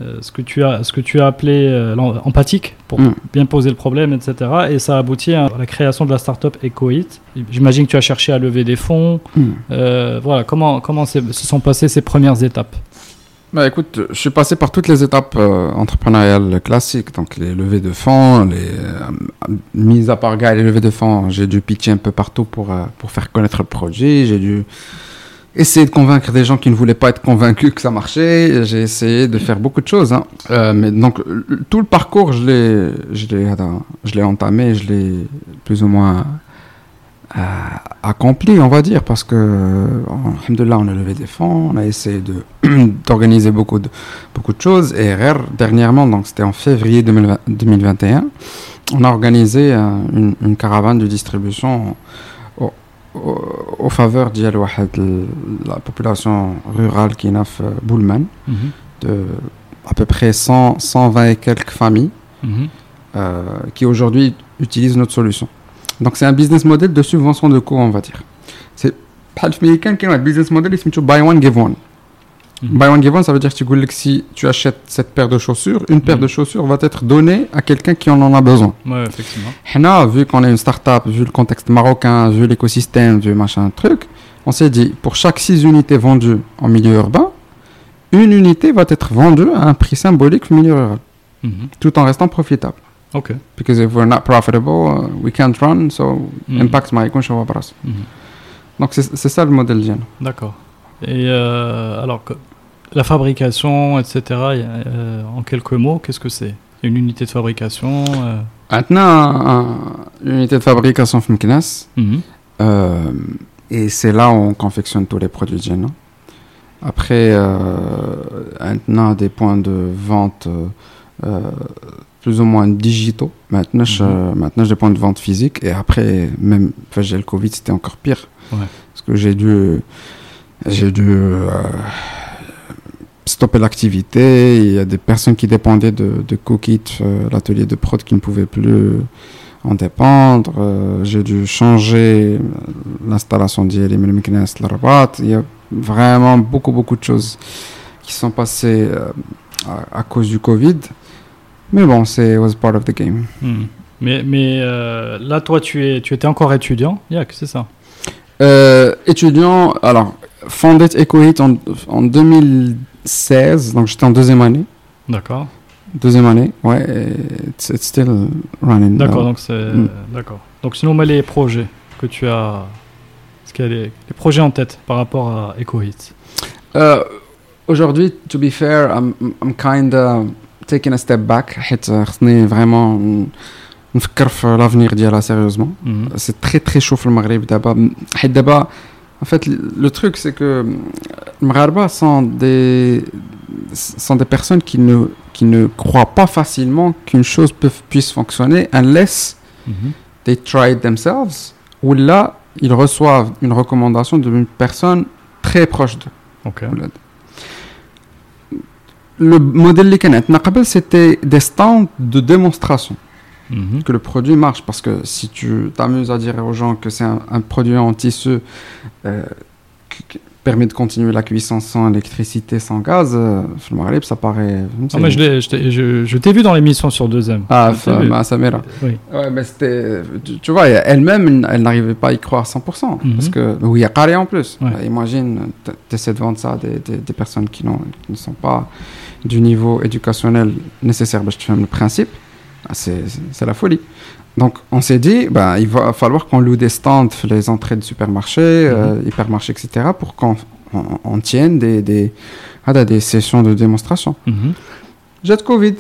euh, ce, que tu as, ce que tu as appelé euh, empathique pour
Mm.
bien poser le problème, etc. Et ça a abouti à la création de la startup EcoHit. J'imagine que tu as cherché à lever des fonds.
Mm.
Euh, voilà, comment, comment se sont passées ces premières étapes?
Bah écoute, je suis passé par toutes les étapes euh, entrepreneuriales classiques, donc les levées de fonds, les euh, mises à part gars, les levées de fonds, j'ai dû pitcher un peu partout pour, euh, pour faire connaître le projet, j'ai dû essayer de convaincre des gens qui ne voulaient pas être convaincus que ça marchait, j'ai essayé de faire beaucoup de choses. Hein. Euh, mais donc tout le parcours, je l'ai, je l'ai, je l'ai entamé, je l'ai plus ou moins accompli, on va dire, parce que, alhamdoulilah, on a levé des fonds, on a essayé d'organiser beaucoup de, beaucoup de choses, et dernièrement, donc c'était en février 2021, on a organisé euh, une, caravane de distribution au, au, au faveur de la population rurale qui est naf euh, Boulman, mhm. de à peu près 100, 120 et quelques familles,
mhm.
euh, qui aujourd'hui utilisent notre solution. Donc c'est un business model de subvention de coûts, on va dire. C'est بحال في américain qui a un business model سميتو buy one give one.
Mhm.
Buy one give one, ça veut dire que tu dis que si tu achètes cette paire de chaussures, une paire
Mhm.
de chaussures va être donnée à quelqu'un qui en en a besoin.
Ouais, effectivement.
Hna, vu qu'on est une start-up, vu le contexte marocain, vu l'écosystème, vu machin truc, on s'est dit pour chaque 6 unités vendues en milieu urbain, une unité va être vendue à un prix symbolique au milieu rural,
Mhm.
tout en restant profitable.
Ok.
Because if we're not profitable, uh, we can't run, so
Mhm.
impact ما يكونش هو براس.
Mhm.
Donc c'est c'est ça le modèle ديالنا.
D'accord. Et euh, alors, que- la fabrication, etc., euh, en quelques mots, qu'est-ce que c'est Une unité de fabrication euh,
Maintenant, un- une unité de fabrication في مكناس,
mhm.
euh, et c'est là où on confectionne tous les produits ديالنا. Après, euh, maintenant des points de vente euh, euh, plus ou moins digitaux. Maintenant, je-
Mhm.
maintenant j'ai de vente physiques. Et après, même, enfin, j'ai le Covid, c'était encore pire.
Ouais.
Parce que j'ai dû, j'ai dû euh, stopper l'activité. Il y a des personnes qui dépendaient de, de Cookit, euh, l'atelier de prod, qui ne pouvaient plus en dépendre. Euh, j'ai dû changer l'installation d'ILM et Meknes, la Rabat. Il y a vraiment beaucoup, beaucoup de choses qui sont passées à, à cause du Covid. Mais bon, c'est was part of the game.
Mhm. Mais, mais euh, là, toi, tu, es, tu étais encore étudiant, Yak, c'est ça?
Euh, étudiant, alors, fondé EcoHit en, en 2016, donc j'étais en deuxième année.
D'accord.
Deuxième année, ouais, it's, it's still running.
D'accord, donc c'est.
Mm.
D'accord. Donc, sinon, mais les projets que tu as. Est-ce qu'il y a des projets en tête par rapport à EcoHit?
Euh, Aujourd'hui, to be fair, I'm, I'm kind of taking a step back. حيت خصني vraiment ن- نفكر في l'avenir ديالها sérieusement.
Mhm.
C'est très très chaud في المغرب دابا حيت دابا en fait le truc c'est que les Maghrébins sont des sont des personnes qui ne qui ne croient pas facilement qu'une chose peut, puisse fonctionner unless
Mhm.
they try it themselves ou là ils reçoivent une recommandation d'une personne très proche d'eux
Ok.
le modèle les canettes c'était des stands de démonstration
mhm.
que le produit marche parce que si tu t'amuses à dire aux gens que c'est un, produit en tissu euh, qui permet de continuer la cuisson sans électricité, sans gaz, euh, ça paraît.
Ah, non, mais je, je t'ai vu dans l'émission sur 2M.
Ah, à Samira.
Oui.
Ouais, mais c'était. Tu, vois, elle-même, elle, n'arrivait pas à y croire 100%. Parce mhm. que. Oui, il y a carré en plus. Imagine, tu essaies de vendre ça à des, personnes qui, qui ne sont pas du niveau éducationnel nécessaire bah, pour faire le principe, ah, c'est la folie. Donc on s'est dit, bah, il va falloir qu'on loue des stands, les entrées de supermarchés,
mhm.
euh, hypermarchés, etc., pour qu'on on, tienne des, ah, des, des sessions de démonstration.
Mhm.
J'ai de Covid.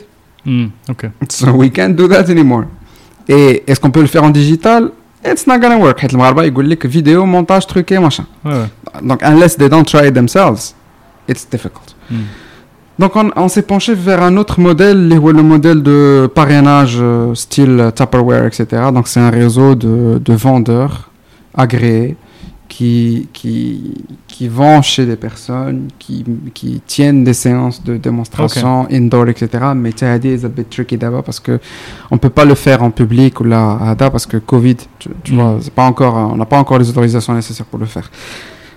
Mhm, okay.
So we can't do that anymore. Et est-ce qu'on peut le faire en digital? It's not gonna work. Le Marba, il dit que vidéo, montage, truqué, machin.
Ouais, ouais.
Donc unless they don't try it themselves, it's difficult. Donc on, on s'est penché vers un autre modèle, le modèle de parrainage euh, style Tupperware, etc. Donc c'est un réseau de, de vendeurs agréés qui, qui, qui vont chez des personnes, qui, qui tiennent des séances de démonstration indoor, etc. Mais TAD is a bit tricky d'abord parce que on peut pas le faire en public ou là, parce que Covid, tu, tu
Mm.
vois, pas encore, on n'a pas encore les autorisations nécessaires pour le faire.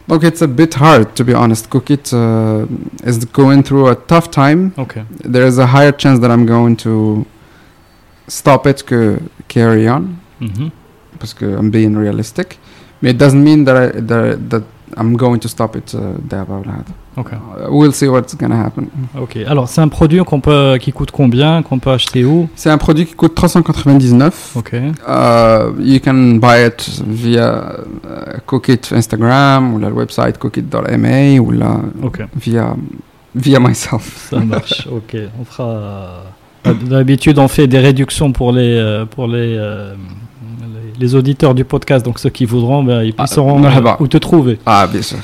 Donc it's a bit hard to be honest. Cookit uh, is going through a tough time.
Ok.
There is a higher chance that I'm going to stop it que carry on
Mhm.
parce que I'm being realistic. But it doesn't mean that I, that, that I'm going to stop it uh, d'abord là.
Ok.
Uh, we'll see what's gonna happen.
Ok. Alors, c'est un produit qu'on peut, qui coûte combien, qu'on peut acheter où?
C'est un produit qui coûte 399.
Ok.
Uh, you can buy it via uh, Cookit Instagram ou la website cookit.ma ou la
Ok.
via via myself.
Ça marche. ok. On fera. euh, D'habitude, on fait des réductions pour les euh, pour les, euh, les auditeurs du podcast. Donc ceux qui voudront, ben, ils
Ah,
sauront
marhaba.
où te trouver.
Ah bien sûr.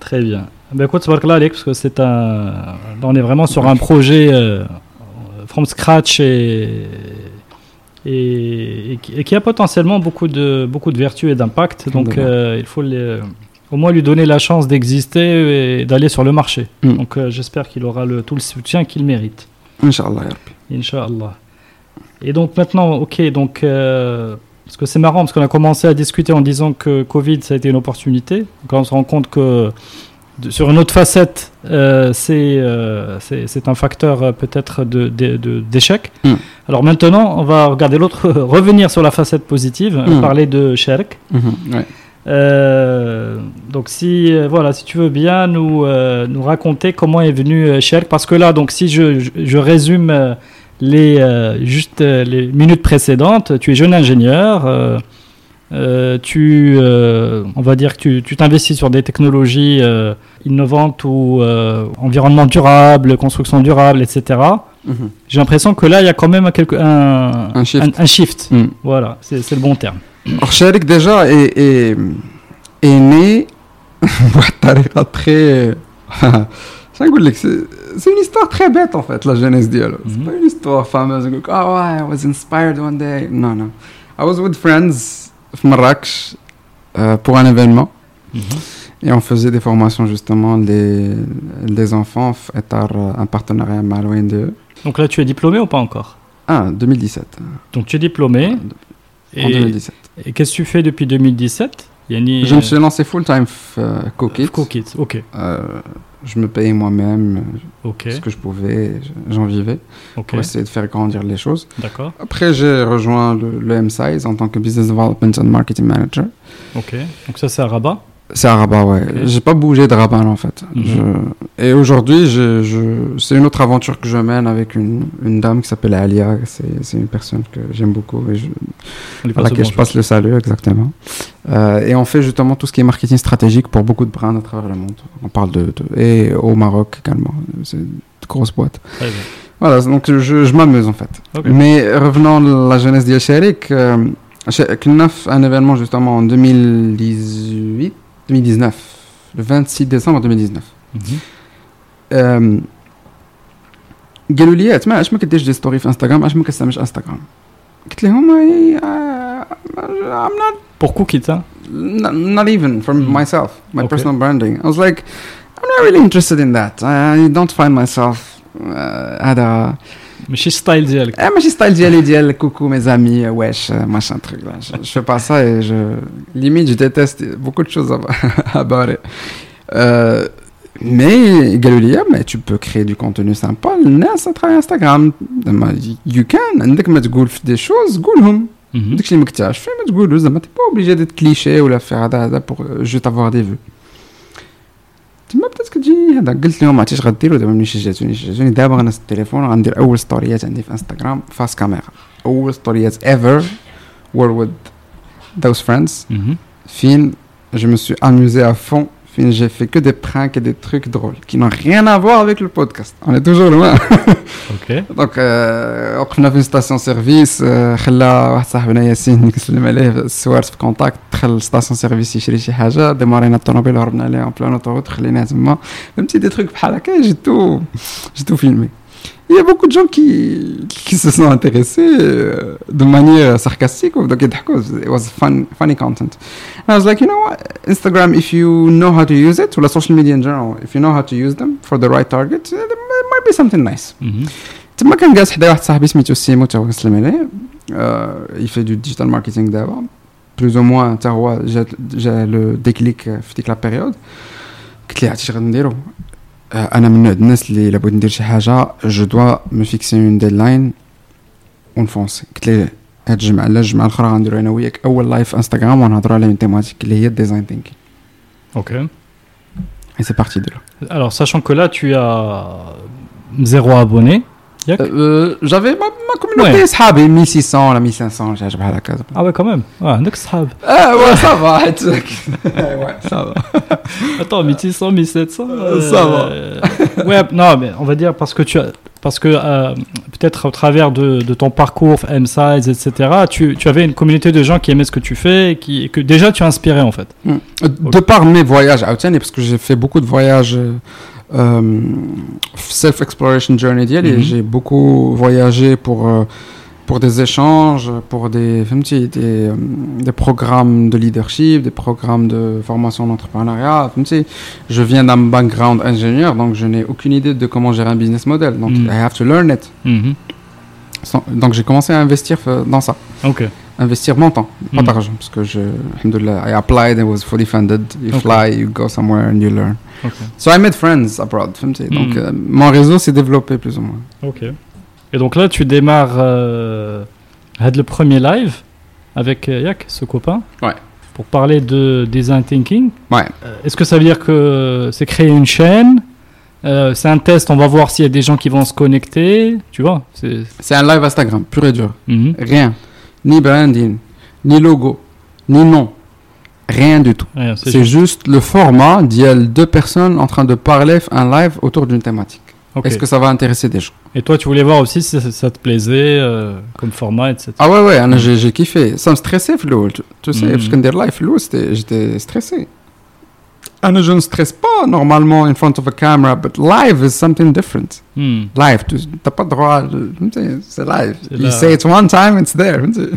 Très bien. Ben écoute, parce que c'est un. là, on est vraiment sur un projet euh, from scratch et. Et, et qui- et qui a potentiellement beaucoup de, beaucoup de vertus et d'impact. Donc, euh, il faut les- au moins lui donner la chance d'exister et d'aller sur le marché.
Mm.
Donc, euh, j'espère qu'il aura le, tout le soutien qu'il mérite.
Inch'Allah.
Inch'Allah. Et donc maintenant, ok, donc euh, parce que c'est marrant parce qu'on a commencé à discuter en disant que Covid ça a été une opportunité. Là, on se rend compte que sur une autre facette, euh, c'est euh, c'est un facteur euh, peut-être de- de- de- d'échec.
Mm.
Alors maintenant, on va regarder l'autre, revenir sur la facette positive,
Mm.
parler de Sherk.
Mhm, ouais.
Euh, donc si voilà, si tu veux bien nous nous raconter comment est venu Sherk, parce que là donc si je, je, je résume les, euh, juste euh, les minutes précédentes, tu es jeune ingénieur, euh, tu, on va dire que tu t'investis sur des technologies innovantes ou environnement durable, construction durable, etc.
Mhm.
J'ai l'impression que là, il y a quand même quelque, un,
un shift. Mm.
Voilà, c'est le bon terme.
Orchalik déjà est, est, est né très C'est une histoire très bête en fait, la jeunesse d'Yolo. C'est
mhm.
pas une histoire fameuse. Oh, ouais, I was inspired one day. Non, non. I was with friends à Marrakech euh, pour un événement. Mhm. Et on faisait des formations justement, les, les enfants, étant un partenariat mal malouin de
Donc là, tu es diplômé ou pas encore?
Ah, 2017.
Donc tu es diplômé.
En 2017.
Et qu'est-ce que tu fais depuis 2017
je me suis lancé full-time euh, Cookit.
Cookit, ok.
Euh, je me payais moi-même
Ok,
ce que je pouvais, j'en vivais
ok,
pour essayer de faire grandir les choses.
d'accord,
Après, j'ai rejoint le, le M-Size en tant que Business Development and Marketing Manager.
ok. Donc ça c'est à Rabat?
C'est à Rabat, ah ouais.
Okay.
J'ai pas bougé de Rabat en fait. Et aujourd'hui, c'est une autre aventure que je mène avec une, dame qui s'appelle Alia. C'est une personne que j'aime beaucoup et à laquelle je passe le salut, exactement. Euh, et on fait justement tout ce qui est marketing stratégique pour beaucoup de brands à travers le monde. On parle de, et au Maroc également. C'est une grosse boîte.
Très.
Voilà, donc je, m'amuse en fait. Mais revenons à la jeunesse d'Yachalik. Euh, un événement justement en 2018 2019, le 26 décembre 2019.
Mhm.
Euh, قالوا لي اسمع اش ما كديرش دي ستوري في انستغرام اش ما كتستعملش انستغرام قلت لهم "I- I- I'm not
Pour Cookit, hein
not, not even for
Mm.
myself, my
Okay.
personal branding. I was like, I'm not really interested in that. I don't find myself uh, هذا
ماشي ستايل ديالك
Eh, ماشي ستايل ديالي ديال كوكو mes amis wesh machin truc là. Je, je fais pas ça et je limite je déteste beaucoup de choses ab- about it. Euh, mais قالوا لي mais tu peux créer du contenu sympa الناس à travers Instagram زعما you can عندك ما تقول في des choses قولهم
Mhm.
داكشي اللي ما كنتعرفش فيه ما تقولو زعما تي با اوبليجي ديت كليشي ولا في هذا هذا بور جوست افوار دي فيو تما بدات كتجي هذا قلت لهم عرفتي اش غديروا دابا ملي شجعتوني شجعتوني دابا غنهز التليفون غندير اول ستوريات عندي في انستغرام فاس كاميرا اول ستوريات ايفر were with those friends
Mhm.
فين جو me suis amusé à fond Fin, j'ai fait que des pranks et des trucs drôles qui n'ont rien à voir avec le podcast. On est toujours loin.
Ok.
Donc, euh, وقفنا في ستاسيون سيرفيس آه، خلى واحد صاحبنا ياسين نسلم عليه السوارت في كونتاكت دخل ستاسيون سيرفيس يشري شي حاجه ديمارينا الطوموبيل وهربنا عليها اون بلان اوتوروت خليناه تما فهمتي دي تروك بحال هكا جي تو جي تو فيلمي Il y a beaucoup de gens qui, qui se sont intéressés euh, de manière sarcastique. Donc, it was fun, funny content. And I was like, you know what? Instagram, if you know how to use it, or la social media in general, if you know how to use them for the right target, it might be something nice.
Mhm.
تما كان جالس حدايا واحد صاحبي سميتو سيمو تا هو نسلم عليه آه يفي دو ديجيتال ماركتينغ دابا بلوز او موان تا هو جا جا لو ديكليك في ديك لا بيريود قلت ليه عرفتي اش غادي نديرو آه انا من نوع الناس اللي الا بغيت ندير شي حاجه جو دوا مي فيكسي اون ديدلاين ونفونسي قلت ليه هاد الجمعه لا الجمعه الاخرى غنديرو انا وياك اول لايف في انستغرام ونهضروا على اون تيماتيك اللي هي الديزاين ثينكينغ
Ok.
اي سي بارتي دو لا
Alors, sachant que là, tu as zéro abonné. euh,
euh, j'avais ma, ma communauté ouais. sahab 1600 la 1500 j'ai pas la case.
Ah ouais quand même. Ouais donc sahab
ah ouais ça va ouais ça va.
Attends 1600 1700 euh,
ça va.
ouais non mais on va dire parce que tu as parce que peut-être au travers de, ton parcours M-Size, etc., tu, tu, avais une communauté de gens qui aimaient ce que tu fais et, qui, que déjà tu as inspiré en fait. Hum.
De par mes voyages à parce que j'ai fait beaucoup de voyages euh, self-exploration journey d'elle et
mhm.
j'ai beaucoup voyagé pour, euh, pour des échanges, pour des, des, euh, des, programmes de leadership, des programmes de formation en entrepreneuriat. Je viens d'un background ingénieur, donc je n'ai aucune idée de comment gérer un business model. Donc.
Mhm.
I have to learn it.
Mhm.
Donc j'ai commencé à investir dans ça investir mon temps, pas
mm.
d'argent, parce que je, I applied, I was fully funded. You fly, you go somewhere and you learn.
Okay.
So I made friends abroad. Donc
mm.
euh, mon réseau s'est développé plus ou moins.
Ok. Et donc là, tu démarres euh, le premier live avec euh, Yak, ce copain.
Ouais.
Pour parler de design thinking.
Ouais.
Euh, est-ce que ça veut dire que c'est créer une chaîne? C'est un test, on va voir s'il y a des gens qui vont se connecter, tu vois. C'est
un live Instagram, pur et dur.
Mhm.
Rien. Ni branding, ni logo, ni nom. Rien du tout.
C'est juste-
le format d'il y a deux personnes en train de parler un live autour d'une thématique. Est-ce que ça va intéresser des gens?
Et toi, tu voulais voir aussi si ça, ça te plaisait euh, comme format, etc.
Ah ouais, ouais, Anna, j'ai kiffé. Ça me stressait, Flo. Tu, tu sais, parce que dans live, Flo, j'étais stressé. Anna, je ne stresse pas normalement in front of a camera, but live is something different.
Hmm.
Live, tu n'as pas le droit. de- tu sais, C'est live.
C'est
You
là.
say it one time, it's there. tu sais.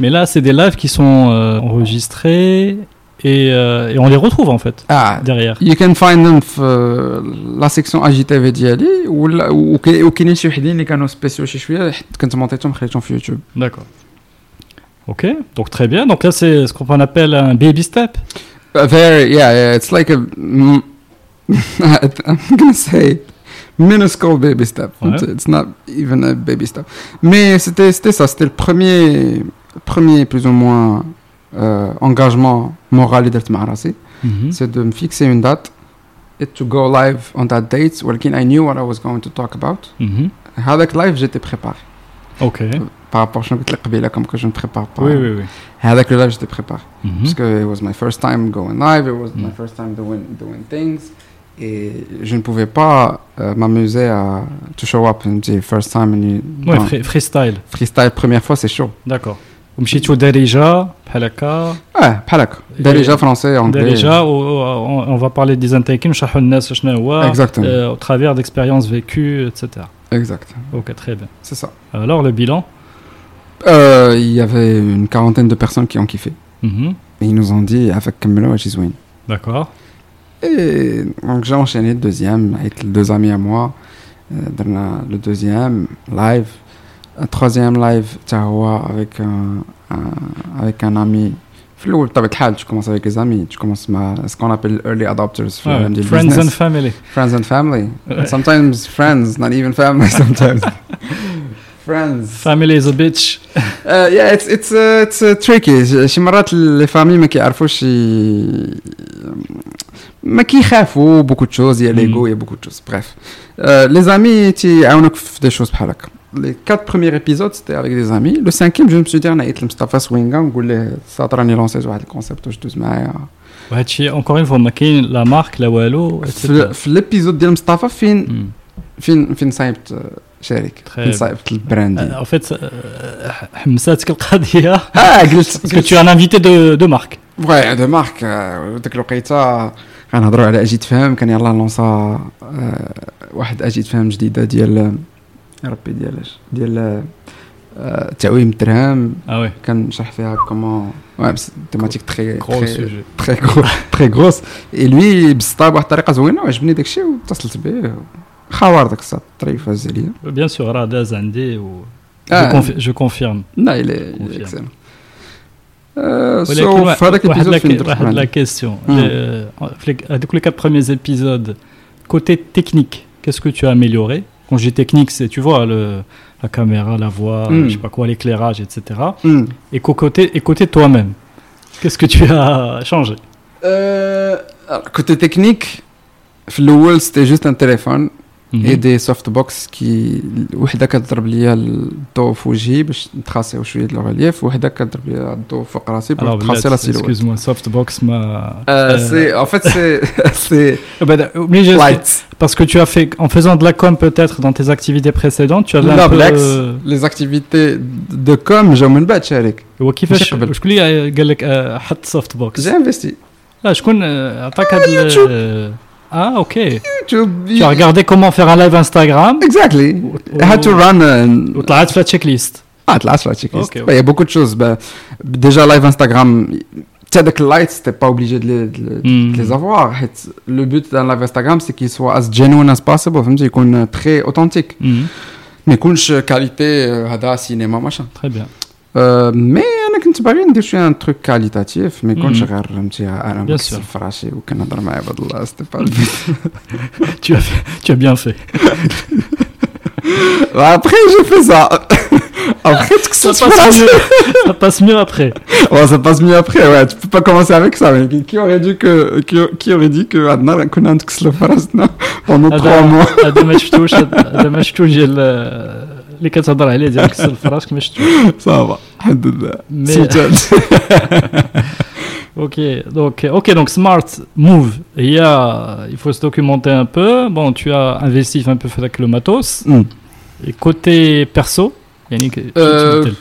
Mais là, c'est des lives qui sont euh, enregistrés et, euh, et on les retrouve en fait
Ah,
derrière.
you can find them في لا سيكسيون اي جي تي في ديالي ولا وكاي- وكاينين شي وحدين اللي كانوا سبيسيو شي شويه حيت كنت مونطيتهم خليتهم في يوتيوب
D'accord. Ok, donc très bien. Donc là, c'est ce qu'on appelle un baby step.
Uh, very, yeah, yeah. It's like a. am mm, gonna say minuscule baby step.
Ouais.
It's not even a baby step. Mais c'était, c'était ça. C'était le premier, premier plus ou moins euh, engagement moral de Marasi.
Mm-hmm.
C'est de me fixer une date et to go live on that date. Well, I knew what I was going to talk about.
Mm-hmm.
Avec live, j'étais préparé.
Ok
Par rapport à ce que je قبيله comme que je ne prépare pas.
Oui, oui, oui.
هذاك le live j'étais préparé.
Mhm.
Parce que it was my first time going live, it was my
Mm.
first time doing, doing things. Et je ne pouvais pas euh, m'amuser à to show up and dire first time and you,
Ouais,
dans
free- freestyle.
freestyle première fois c'est chaud.
D'accord. ومشيتو دارجة بحال هكا
Ouais, بحال هكا. Déjà français, anglais.
دارجة و- on on va parler des intakes نشرحوا للناس شنو هو
Exactement.
euh, au travers d'expériences vécues etc.
Exact.
Ok, très bien.
C'est ça.
Alors le bilan
Euh, il y avait une quarantaine de personnes qui ont kiffé.
Mhm.
Et ils nous ont dit avec Kamelo wa
D'accord.
Et donc j'ai enchaîné le deuxième avec deux amis à moi. Euh, dans le deuxième live. Un troisième live, Tahoua, avec un, avec un ami tu commences avec les amis, tu commences ma, ce qu'on appelle early adopters. Ah,
friends and family.
Friends and family. Sometimes friends, not even family sometimes. friends.
Family is a bitch.
Uh, yeah, it's it's uh, it's uh, tricky. ش- شي مرات لي فامي ما كيعرفوش ي- ما كيخافوا beaucoup de choses, il y a l'ego,
Mm.
il y a beaucoup de choses. Bref. Euh, les amis تيعاونوك في des choses بحال هكا. Les quatre premiers épisodes c'était avec des amis. Le cinquième je me suis dit انا عيطت لمصطفى سوينغا نقول له صات راني لونسيت واحد الكونسيبت واش دوز معايا
وهادشي اونكور اون فوا ما كاين لا مارك لا والو
في, في الابيزود ديال مصطفى فين
Hmm.
فين فين صايبت آه،
شارك
من صعيبه
البراند ان فيت حمساتك
القضية.
آه قلت كنت تو ان انفيتي دو دو مارك
وي دو مارك ديك الوقيته غنهضروا على أجيت تفهم كان يلاه لونسا آه، واحد أجيت تفهم جديدة ديال يا ربي ديال ديال آه، تعويم الدرهم.
آه
وي كنشرح فيها كومون تيماتيك تخي تخي تخي غروس اي لوي بسطها بواحد الطريقة زوينة وعجبني داكشي واتصلت به. خوار داك الساعه طريف هز عليا
Bien sûr, راه داز عندي و je,
آه.
confi- je confirme.
لا الى
Confirme.
اكسلون
ولكن
سو في هذاك
واحد
الابيزود فين
لا
درت
واحد لا
براندين.
question.
Hmm.
Les- في les- هذوك les quatre premiers épisodes, côté technique, qu'est-ce que tu as amélioré Quand je dis technique, c'est tu vois le la caméra, la voix,
Hmm.
je sais pas quoi, l'éclairage, etc.
مم.
Et qu'au côté et côté toi-même, qu'est-ce que tu as changé
كوتي تكنيك في الاول سيتي جوست ان تليفون
Mhm.
اي دي سوفت بوكس كي وحده كتضرب ليا الضوء في وجهي باش نتخاسيو شويه د الغليف وحده كتضرب ليا الضوء فوق راسي باش
Alors,
نتخاسي لا
Bilal,
سيلوات
excuse-moi, softbox m'a.
Euh, c'est en fait c'est c'est
Euh, bah, obligé,
lights
Parce que tu as fait, en faisant de la com peut-être dans tes activités précédentes, tu avais
لا
un peu.
بالعكس
euh,
لي زاكتيفيتي دو كوم جاو من بعد شارك
هو كيفاش
ماشي قبل.
شكون اللي قال لك آه، حط سوفت بوكس؟
جي انفستي
لا شكون آه، عطاك هاد
يوتيوب.
ال- اه اوكي
يوتيوب
tu as regardé comment faire un live Instagram
اكزاكتلي
و-
had to run an-
وطلعت في التشيك ليست
اه طلعت في تشيك ليست
أوكي، أوكي.
يا بوكو تشوز ديجا لايف انستغرام حتى داك اللايت سيتي با اوبليجي de
Hmm.
les avoir حيت لو بوت دان لايف انستغرام سي كي سوا as genuine as possible فهمتي يكون تري اوثنتيك
Mhm.
ما يكونش كاليتي هذا سينما ماشا
Très bien.
مي انا كنت باغي ندير شويه ان تروك كاليتاتيف ما يكونش
مم.
غير فهمتي انا
Bien
بكسل
sûr.
فراشي وكنهضر مع عباد الله سيتي با
tu, as fait- tu as bien fait.
ابخي جو في سا ابخي
Ça
تكسلت
passe
فراشي
mieux, ça passe mieux après.
Ouais, ça passe mieux après, ouais. Tu peux pas commencer avec ça, mais qui- qui aurait dit que, qui, qui aurait dit que عندنا كنا نتكسلوا في راسنا pendant 3
هذا
mois.
هذا ما شفتوش هذا ما شفتوش ديال آه، اللي كتهضر عليه ديال كسر الفراش ما شفتوش
Ça va. الحمد لله.
Ok, donc Smart Move, il, y a, il faut se documenter un peu. Bon, tu as investi un peu avec le matos.
مم.
Et côté perso, dis-t-elle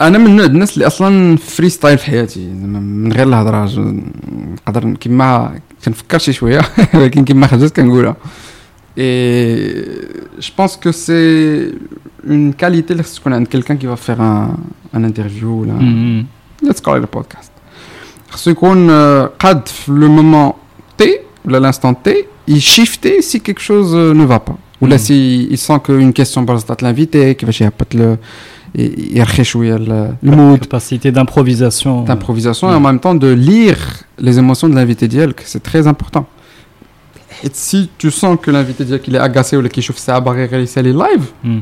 أنا من النوع الناس اللي أصلا فري ستايل في حياتي زعما من غير الهضرة نقدر كيما كنفكر شي شوية ولكن كيما خرجت كنقولها اي جو بونس كو سي اون كاليتي اللي خص تكون عند كيلكان كي va faire un un interview ولا
Mhm.
let's call it a podcast خصو يكون آه، قاد في لو مومون تي ولا لانستون تي يشيفتي سي كيك شوز نو فا با ولا
مم.
سي il sent que une question برزطات لانفيتي كيفاش يهبط له ي- يرخي شويه ال- المود
Capacité d'improvisation.
d'improvisation
Mm.
et en même temps de lire les émotions de l'invité ديالك c'est très important et si tu sens que l'invité dit qu'il est agacé ou qu'il chauffe sa barrière et c'est live,
mm.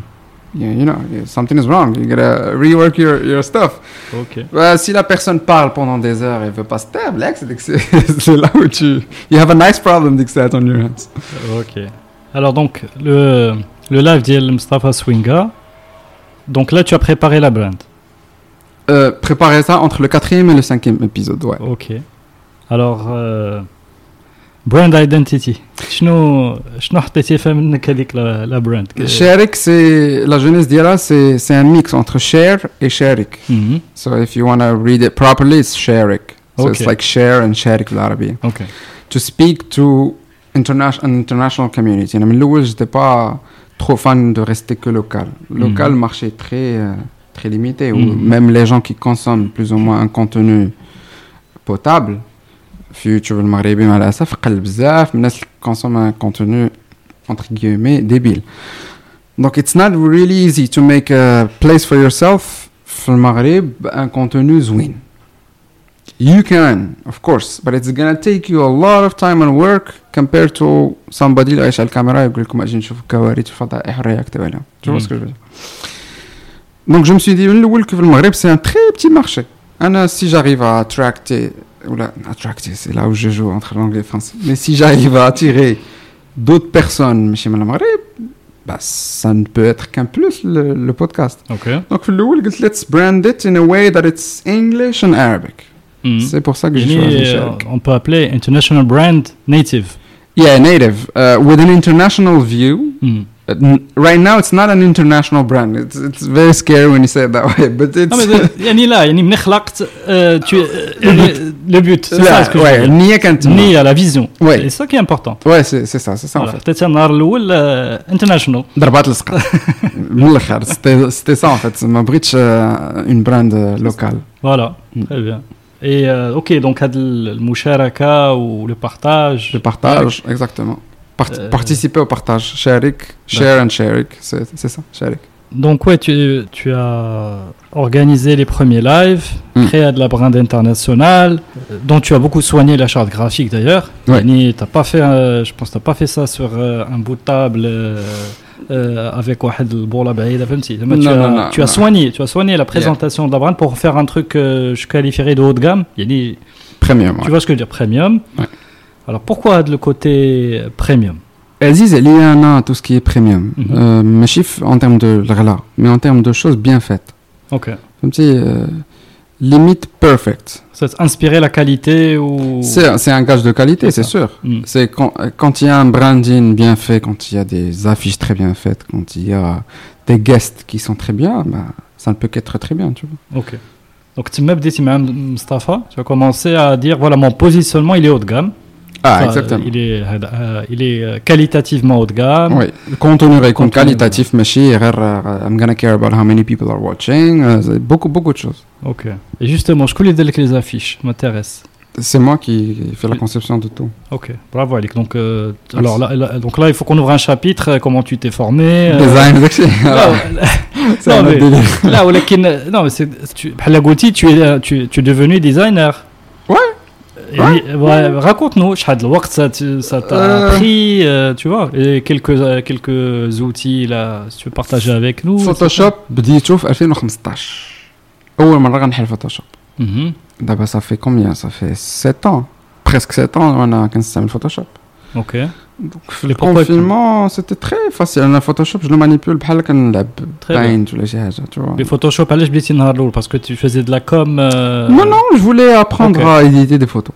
you, you know, something is wrong. You gotta rework your, your stuff.
Okay.
Bah, si la personne parle pendant des heures et ne veut pas se taire, c'est là où tu. You have a nice problem, dès que c'est on your hands.
Ok. Alors donc, le, le live d'Yel Mustafa Swinga, donc là tu as préparé la brand.
Euh, préparer ça entre le quatrième et le cinquième épisode, ouais.
Ok. Alors. Euh, brand identity. شنو شنو حطيتي فيها منك هذيك لا لا براند
Sharik, c'est. La jeunesse d'Ira, c'est c'est un mix entre share et sharik.
Mhm.
So if you want to read it properly, it's sharik. So it's
Okay.
like share and sharik بالعربية.
Ok.
To speak to international, an international community. أنا من الأول, j'étais pas trop fan de rester que local. Local,
Mhm.
marché très, euh, très limité. Où
Mhm.
même les gens qui consomment plus ou moins un contenu potable, في يوتيوب المغربي مع الأسف قل بزاف من الناس اللي consomment un contenu entre guillemets débile. Donc it's not really easy to make a place for yourself في المغرب un contenu زوين. You can, of course, but it's gonna take you a lot of time and work compared to somebody اللي عايش على الكاميرا يقول لكم اجي نشوف كوارث فضائح رياكتيو عليهم. Tu vois
Mm.
ce que je veux dire? Donc je me suis dit من الأول que في المغرب c'est un très petit marché. أنا si j'arrive à attracter Oula, attractive, c'est là où je joue entre l'anglais et le français. Mais si j'arrive à attirer d'autres personnes chez Mme Marais, bah, ça ne peut être qu'un plus le, le podcast.
Okay.
Donc, le let's brand it in a way that it's English and Arabic.
Mm.
C'est pour ça que j'ai choisi.
Euh, on peut appeler international brand native.
Yeah, native, uh, with an international view.
Mm.
Uh, n- right now, it's not an international brand. It's, it's very scary when you say it that way, but it's.
Non, mais de- يعني là, يعني من خلقت, euh, tu, euh, يعني le but, c'est ça ce que je veux
ouais,
dire.
النية كانت تما.
Ni à la vision.
Ouais.
C'est ça qui est important.
Ouais, c'est c'est ça, c'est ça en
Voilà.
fait.
Peut-être النهار الاول euh, international.
ضربات السقا من الاخر c'était c'était ça en fait ما بغيتش euh, une brand euh, locale
Voilà,
Mm.
très bien. Et euh, ok, donc هاد المشاركة ou le partage.
le partage exactement
Euh,
participer au partage. Sharik, share and sharik, c'est ça, sharik.
Donc ouais, tu, as organisé les premiers lives,
hmm.
créé de la brand internationale, euh, dont tu as beaucoup soigné la charte graphique d'ailleurs.
Ouais.
T'as pas fait, euh, je pense, pas fait ça sur euh, un bout de table avec le bourla baïda, tu, as, soigné, tu as soigné la présentation de la brand pour faire un truc que je qualifierais de haut de gamme. Yani,
premium.
Tu vois ce que je veux dire, premium. Alors pourquoi le côté premium?
Aziz, il y a tout ce qui est premium.
Mhm.
Euh, mais chiffre en termes de gala, mais en termes de choses bien faites.
Ok.
Comme si euh, limite perfect.
C'est inspirer la qualité ou?
C'est un gage de qualité,
c'est
sûr.
Mm.
C'est quand, il y a un branding bien fait, quand il y a des affiches très bien faites, quand il y a des guests qui sont très bien, bah, ça ne peut qu'être très bien, tu vois.
Ok. Donc tu m'as dit, Mustafa, tu as commencé à dire voilà mon positionnement il est haut de gamme.
Ah, exactement.
Il est, euh, euh, il est euh, qualitativement haut de gamme.
Oui, le contenu est qualitatif, mais I'm gonna care about how many people are watching. Beaucoup, beaucoup de choses.
Ok. Et justement, je connais que les affiches, m'intéresse.
C'est moi qui fais la conception de tout.
Ok, bravo Alec. Donc, alors, là, donc là, il faut qu'on ouvre un chapitre, comment tu t'es formé. Euh...
Design,
là, non, mais, là, non, mais tu, tu, tu, tu es devenu designer.
Ouais,
يعني- ouais, Raconte-nous, شحال de الوقت ça, te- ça t'a
Euh.
pris, euh, tu vois, et quelques, euh, quelques outils là, si tu veux partager avec nous.
فوتوشوب بديتو في 2015 اول مره غنحل فوتوشوب
Mhm.
دابا ça fait combien ça fait 7 ans presque 7 ans وانا كنستعمل فوتوشوب
Ok.
Donc,
Mais
le
pourquoi-
confinement, c'était très facile. Un Photoshop, je le manipule بحال كنلعب
Très bien.
Paint ولا شي حاجة, tu vois.
Les Photoshop, علاش بديتي النهار الاول parce que tu faisais de la com. euh,
Non, non, je voulais apprendre
Ok.
à éditer des photos.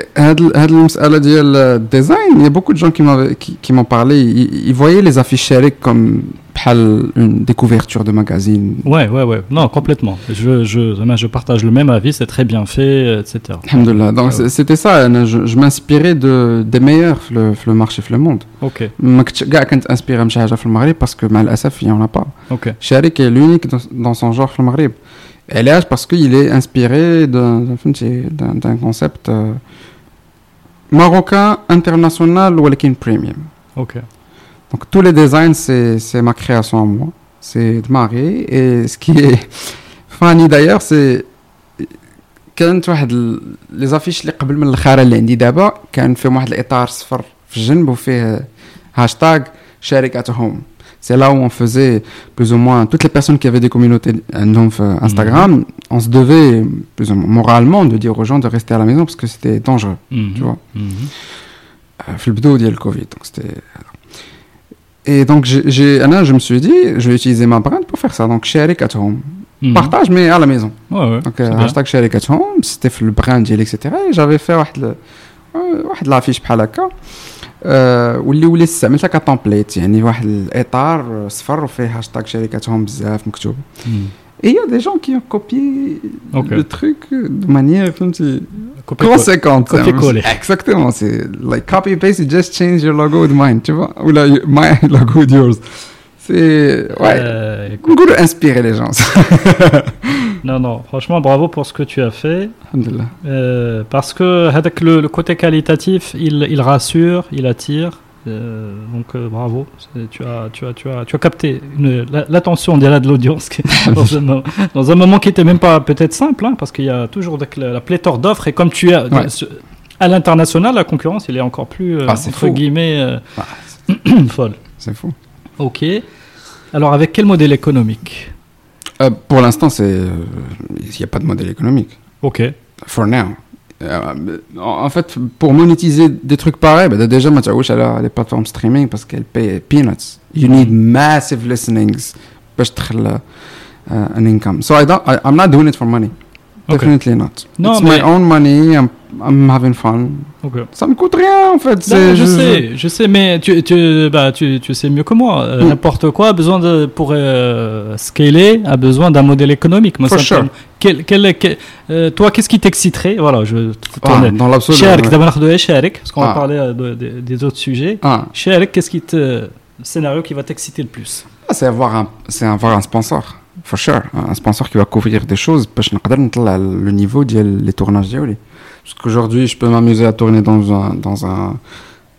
le euh, design, il y a beaucoup de gens qui m'ont parlé, ils, voyaient les affiches comme une découverture de magazine.
Ouais. Non, complètement. Je, partage le même avis, c'est très bien fait, etc.
Donc, c'était ça. Je, m'inspirais des meilleurs le, le marché, le monde.
Ok.
Je suis inspiré de parce que, mal a est l'unique dans, son genre parce qu'il est inspiré d'un concept. Euh, marocain international ولكن premium.
Ok.
Donc tous les designs c'est c'est ma création à moi. C'est de Marie et ce qui est funny d'ailleurs c'est كانت واحد لي زافيش اللي قبل من الخاره اللي عندي دابا كان فيهم واحد الاطار صفر في الجنب وفيه هاشتاغ home C'est là où on faisait plus ou moins toutes les personnes qui avaient des communautés euh, euh, Instagram, mhm. on se devait plus ou moins moralement de dire aux gens de rester à la maison parce que c'était dangereux, tu mhm. vois.
Mhm.
Euh, le Covid, donc c'était et donc, j'ai, je me suis dit, je vais utiliser ma brand pour faire ça. Donc, share at home. Partage, mais à la maison. Donc, hashtag
share
at home, c'était le brand, etc. Et j'avais fait une, une affiche bħal لافيش بحال هكا آه، واللي وليت استعملتها كتمبليت يعني واحد الاطار صفر وفيه هاشتاج شركتهم بزاف مكتوب
Mhm.
et il y a des gens qui ont copié
Ok.
le truc de manière فهمتي
Copier-
conséquente
Copier-coller.
exactement c'est like copy paste you just change your logo with mine tu vois ou là you- my logo with yours c'est ouais
Euh, écoute,
نقولوا inspirer les gens
non, non. Franchement, bravo pour ce que tu as fait. Euh, parce que avec le, le côté qualitatif, il, il rassure, il attire. Euh, donc euh, bravo, tu as, tu as, tu as, tu as capté l'attention la- de l'audience dans, un moment- dans un moment qui était même pas peut-être simple, hein, parce qu'il y a toujours la, la pléthore d'offres et comme tu as
Ouais.
ce- à l'international, la concurrence, il est encore plus
Ah,
entre
fou.
guillemets
Ah,
folle.
c'est fou
Ok. Alors avec quel modèle économique?
Euh, pour l'instant, il n'y euh, a pas de modèle économique.
Ok.
For now. Euh, en fait, pour monétiser des trucs pareils, bah, déjà, tu as les plateformes streaming parce qu'elles payent peanuts. You need mm. massive listenings pour un income. So I don't, I, I'm not doing it for money.
Okay.
Definitely not.
Non,
It's
mais...
my own money, I'm, I'm having fun.
Okay.
Ça me coûte rien en fait.
Non, je, sais, je sais, mais tu, tu, bah, tu, tu sais mieux que moi.
Mm.
N'importe quoi a besoin de, pour euh, scaler, a besoin d'un modèle économique. Moi,
For sure.
quel, quel, quel euh, toi, qu'est-ce qui t'exciterait? Voilà, je
ah, dans l'absolu. Sherek,
d'abord de Sherek, parce qu'on va
ah.
parler euh, des autres sujets.
Ah.
Qu'est-ce qui te scénario qui va t'exciter le plus?
Ah, C'est avoir un, c'est avoir un sponsor for sure un sponsor qui va couvrir des choses parce que le niveau des tournages diaouli parce qu'aujourd'hui je peux m'amuser à tourner dans un dans un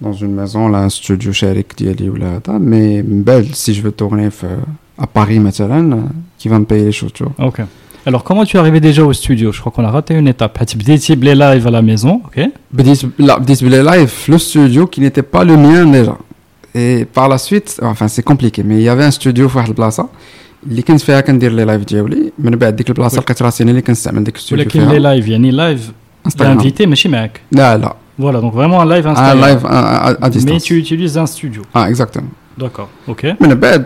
dans une maison là un studio sharik diaouli ou là mais belle si je veux tourner euh, à Paris maintenant euh, qui va me payer les choses tu vois
ok alors, comment tu es arrivé déjà au studio? Je crois qu'on a raté une étape. Tu as les live à la maison, ok?
Les live, le studio qui n'était pas le mien déjà. Et par la suite, enfin, c'est compliqué, mais il y avait un studio à Plaza. اللي كنت فيها كندير لي لايف ديالي من بعد ديك
البلاصة.
لقيت راسي أنا اللي كنستعمل ديك الاستوديو
ولكن لي live يعني
انستغرام
l'invité ماشي معاك.
لا لا.
Voilà, donc vraiment un live
un
Instagram.
live à, à, à
Mais
distance
tu utilises un studio.
آه اكزاكتومون
D'accord, ok.
من بعد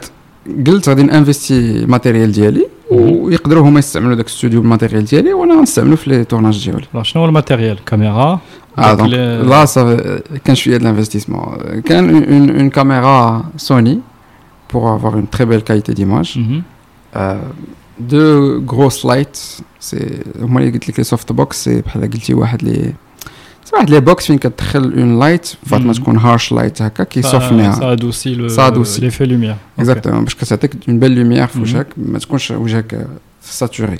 قلت غادي نانفستي الماتيريال ديالي ويقدروا هما يستعملوا داك الاستوديو بالماتيريال ديالي وأنا غنستعملو في لي تورناج ديالي.
شنو هو الماتيريال؟ كاميرا. آه
دونك لا صافي كان شوية د الانفستيسمون كان اون كاميرا سوني pour avoir une très belle qualité d'image
Mhm.
Euh, deux grosses lights c'est هما اللي قلت لك لي سوفت بوكس سي بحال قلتي واحد لي سي واحد لي بوكس فين كتدخل اون لايت فات ما
Mhm.
تكون هارش لايت هكا
Ça,
كيصوفنيها
ça adoucit le-
Ça adoucit.
l'effet lumière. Ok.
اكزاكتومون باش كتعطيك اون بيل لوميير في
Mhm.
وجهك ما تكونش وجهك ساتوري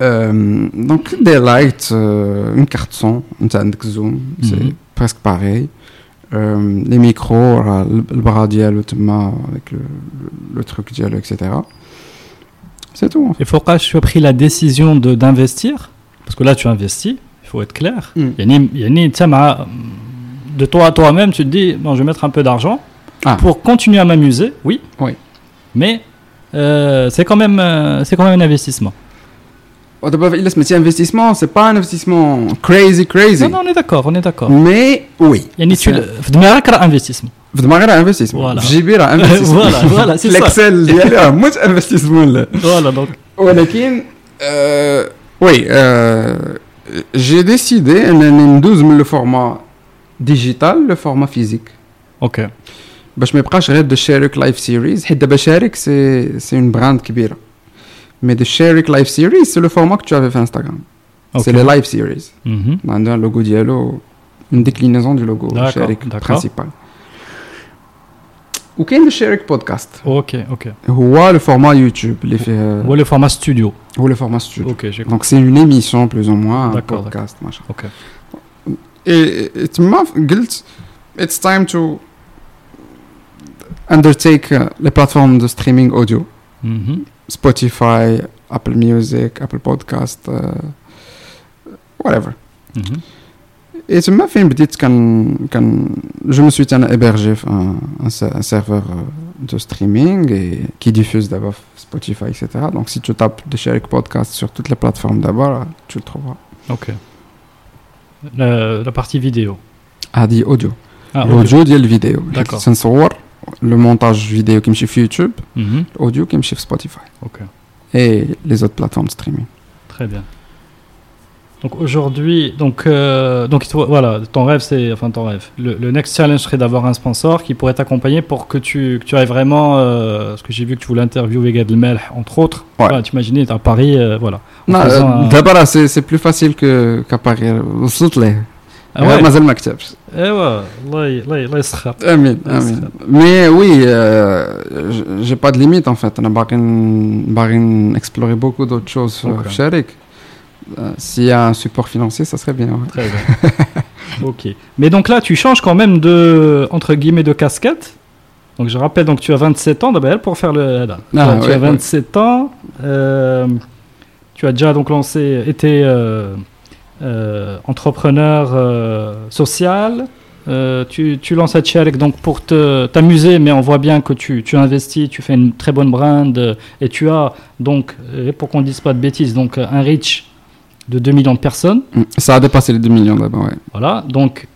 دونك دي لايت اون كارت سون انت عندك زوم سي
Mhm.
بريسك باغي Euh, les micros, le bras dial, avec le, le truc dial, etc. C'est tout.
En fait. Et tu as pris la décision d'investir Parce que là, tu investis, il faut être clair.
Mm.
De toi à toi-même, tu te dis, bon, je vais mettre un peu d'argent
ah.
pour continuer à m'amuser, oui.
oui.
Mais euh, c'est quand, même, euh, quand même un investissement.
ودابا الا سميتي انفستيسمون سي با انفستيسمون كريزي
Non,
كريزي
non, on est d'accord, on est d'accord.
مي وي
يعني tu في دماغك راه انفستيسمون.
في دماغي راه انفستيسمون
Voilà.
في جيبي راه انفستيسمون
Voilà, voilà, c'est ça.
الاكسل ديالي راه موت انفستيسمون لا
Voilà donc.
ولكن آه، وي آه، جي ديسيدي انني ندوز من لو فورما ديجيتال لو فورما فيزيك
Ok.
باش ما يبقاش غير دو شارك لايف سيريز حيت دابا شارك سي سي اون براند كبيره مي دو شارك لايف سيريز سي لو فورما كو تو افي في انستغرام
Ok.
سي لي لايف سيريز
Mhm.
عندها اللوغو ديالو اون ديكلينيزون دو لوغو
D'accord,
شارك
d'accord.
برينسيبال وكاين لو شارك بودكاست
Ok, ok.
هو لو فورما يوتيوب اللي فيه
Ou le format studio.
هو لو فورما ستوديو
Ok, j'ai compris.
Donc c'est une émission plus ou moins, un
D'accord,
podcast, machin.
Ok.
Et, et تما قلت it's time to undertake uh, les plateformes de streaming audio,
Mhm.
Spotify, Apple Music, Apple Podcast uh, whatever.
Mm-hmm.
et tu m'as fait je me suis hébergé un, un, un, serveur euh, de streaming et qui diffuse d'abord Spotify etc donc si tu tapes des Sherrick Podcast sur toutes les plateformes d'abord euh, tu le trouveras.
Ok. La, partie vidéo.
Ah dit audio.
Ah,
l'audio dit vidéo.
D'accord
le montage vidéo qui me sur YouTube,
mm
-hmm. l'audio qui me
sur
Spotify. Et les autres plateformes de streaming.
Très bien. Donc aujourd'hui, donc, euh, donc voilà, ton rêve, c'est. Enfin, ton rêve. Le, next challenge serait d'avoir un sponsor qui pourrait t'accompagner pour que tu, que tu ailles vraiment. Euh, parce que j'ai vu que tu voulais interviewer Gad entre autres.
Ouais.
Tu imaginais, à Paris, euh, voilà. Non,
euh,
d'abord, un...
c'est plus facile qu'à qu Paris. كو كاباري وصلت ليه
Ah
غير
ouais.
مازال ما كتبش
ايوا الله ي- الله ي- الله يسخر
امين
Ah,
امين
c'est
مي وي جي با دو ليميت ان فيت انا باغي ن- باغي نكسبلوري بوكو دوت شوز
Ok.
في شارك s'il y a un support financier, ça serait bien. ouais.
Très bien. ok. Mais donc là, tu changes quand même de, entre guillemets, de casquette. Donc je rappelle, donc tu as 27 ans, d'abord, pour faire le. là.
Ah,
tu
ouais,
as 27 ans. euh, tu as déjà donc lancé, été euh, euh, entrepreneur euh, social. Euh, tu, tu lances à Tchalek donc pour te- t'amuser, mais on voit bien que tu, tu investis, tu fais une très bonne brand euh, et tu as donc, euh, pour qu'on ne dise pas de bêtises, donc euh, un reach de 2 millions de personnes.
Mm. Ça a dépassé les 2 millions d'abord, ouais.
Voilà, donc,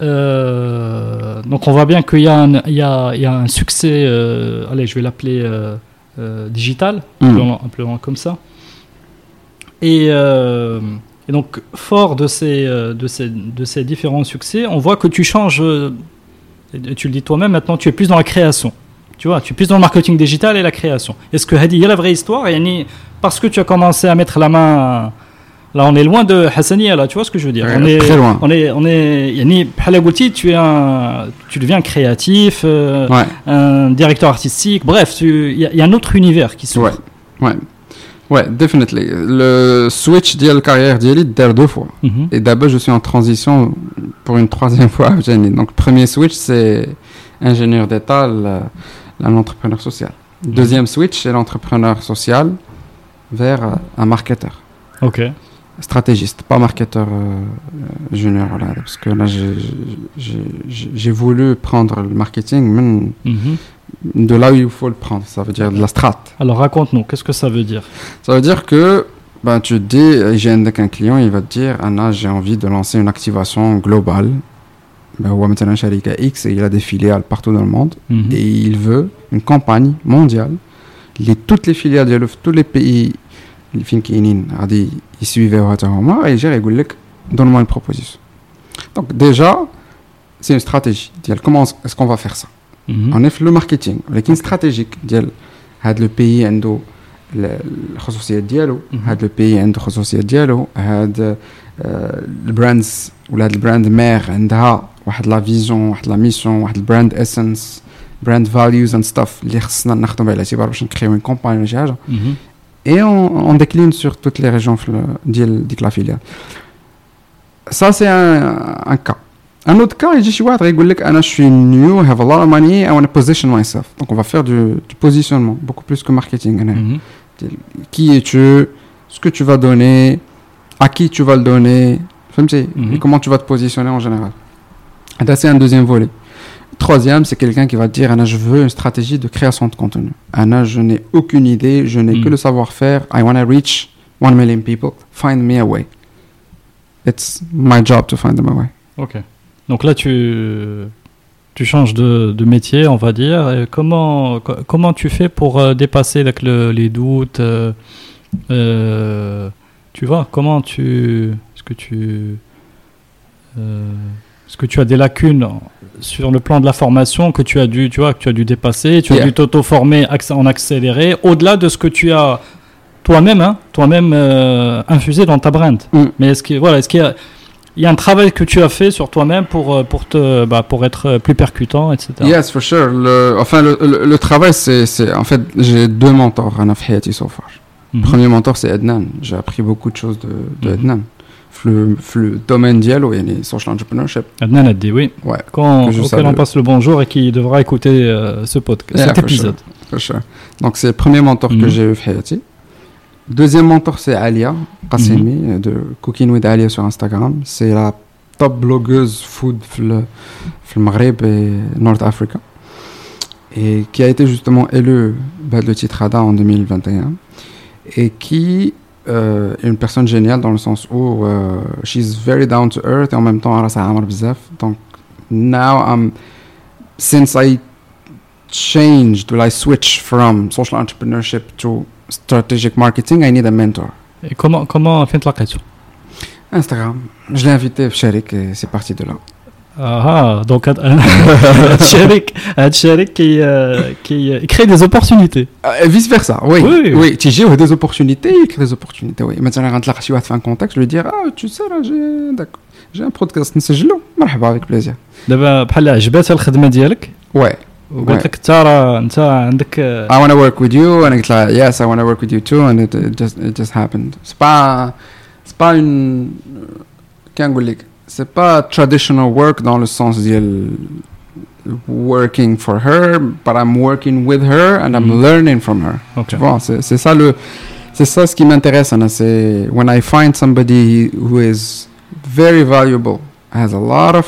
euh, donc on voit bien qu'il y, a un- il y a, il y a un succès, euh, allez, je vais l'appeler euh, euh, digital,
Mm.
appelons- appelons-le comme ça. Et, euh, et donc, fort de ces, euh, de ces, de ces différents succès, on voit que tu changes, euh, tu le dis toi-même maintenant, tu es plus dans la création. Tu vois, tu es plus dans le marketing digital et la création. Est-ce que Hadi, il y a la vraie histoire et Parce que tu as commencé à mettre la main. Là, on est loin de Hassania, là, tu vois ce que je veux dire on est,
Très loin.
On est, on est, tu, es un, tu deviens créatif, euh, un directeur artistique, bref, il y, a un autre univers qui s'ouvre.
Ouais, ouais. Ouais, definitely. Le switch de la carrière d'Eli dure deux fois.
Mhm.
Et d'abord, je suis en transition pour une troisième fois à. Donc, premier switch, c'est ingénieur d'État, le- l'entrepreneur social. Deuxième switch, c'est l'entrepreneur social vers euh, un marketeur,
Ok.
Stratégiste, pas marketeur euh, euh, junior. Voilà, parce que là, j'ai- voulu prendre le marketing
Mhm.
de là où il faut le prendre. Ça veut dire de la strat.
Alors raconte-nous, qu'est-ce que ça veut dire?
Ça veut dire que ben, tu te dis, euh, j'ai un client, il va te dire, Anna, j'ai envie de lancer une activation globale. Ben, ou maintenant, Sharika X, et il a des filiales partout dans le monde.
Mhm.
Et il veut une campagne mondiale. Les, toutes les filiales de tous les pays, les films qui ils suivaient au Hatahoma, et j'ai dit, donne-moi une proposition. Donc, déjà, c'est une stratégie. Dire, Comment est-ce qu'on va faire ça
Mhm.
on est le marketing ولكن stratégique ديال هاد لو بيي عنده ال- الخصوصيات ديالو
مهم.
هاد لو بيي عنده الخصوصيات ديالو هاد آه، البراندز ولا هاد البراند مير عندها واحد لا فيزيون واحد لا ميسيون واحد البراند اسنس براند فاليوز اند ستاف اللي خصنا ناخذهم بعين الاعتبار باش نكريو اون كومباني ولا شي حاجه
Mhm.
et on, décline sur toutes les régions de la filière. Ça, c'est un, cas. Un autre cas, il dit je suis new, have a lot of money, I want to position myself. Donc, on va faire du, positionnement, beaucoup plus que marketing. Hein.
Mhm.
Qui es-tu? Ce que tu vas donner? À qui tu vas le donner?
Mm
-hmm. Comment tu vas te positionner en général? Et ça, c'est un deuxième volet. Troisième, c'est quelqu'un qui va te dire Anna, je veux une stratégie de création de contenu. Anna, je n'ai aucune idée, je n'ai
Mm.
que le savoir-faire. I want to reach one million people. Find me a way. It's my job to find them a way.
Ok. Donc là, tu, tu changes de, de métier, on va dire. Et comment, co- comment tu fais pour euh, dépasser le- les doutes euh, euh, Tu vois, comment tu. Est-ce que tu. euh, est-ce que tu as des lacunes sur le plan de la formation que tu as dû, tu vois, que tu as dû dépasser, tu as dû t'auto-former en accéléré, au-delà de ce que tu as toi-même, hein, toi-même euh, infusé dans ta brand.
Mm.
Mais est-ce qu'il voilà, est qu y, a, y a un travail que tu as fait sur toi-même pour, euh, pour, bah, pour être plus percutant, etc.
Yes, for sure. Enfin, le, travail, c'est. En fait, j'ai deux mentors à Nafhiyati so far.
Le mhm.
premier mentor, c'est Ednan. J'ai appris beaucoup de choses de. Ednan Le, le domaine ديالو يعني social entrepreneurship.
Adnan a dit oui.
Ouais.
Quand,
Que je
auquel on
salue.
passe le bonjour et qui devra écouter euh, ce podcast,
Yeah,
cet
for
épisode.
For sure. Donc c'est le premier mentor que
Mhm.
j'ai eu في حياتي. Deuxième mentor c'est Alia Qassemi
Mhm.
de Cooking with Alia sur Instagram. C'est la top blogueuse food في ال- في المغرب et North Africa. Et qui a été justement élue bah, le titre ADA en 2021. Et qui euh, une personne géniale dans le sens où euh, she's very down to earth et en même temps elle a bzaf. Donc now I'm since I changed, well I switched from social entrepreneurship to strategic marketing, I need a mentor.
Et comment comment fait
Instagram. Je l'ai invité Sharik et c'est parti de là.
Ah, ah, donc هاد الشريك هاد الشريك كي آه، كي il crée des opportunités.
Euh, et vice versa, oui.
Oui, oui.
Oui, tu j'ai des opportunités, il crée des opportunités, oui. Maintenant, quand tu as fait un contact, je lui dire, ah, tu sais, là, j'ai, d'accord, j'ai un podcast, نسجلو. مرحبا, avec plaisir.
دابا بحال عجباتها الخدمه ديالك
Ouais.
وقالت لك انت راه انت عندك آه،
I want to work with you, and it's like, yes, I want to work with you too, and it, it just, it just happened. C'est pas, c'est pas une, qu'un goulik. C'est pas traditional work dans le sens d'il working for her, but I'm working with her and I'm
Mhm.
learning from her.
ok.
Tu vois, c'est c'est ça le, c'est ça ce qui m'intéresse, Anna. C'est when I find somebody who is very valuable, has a lot of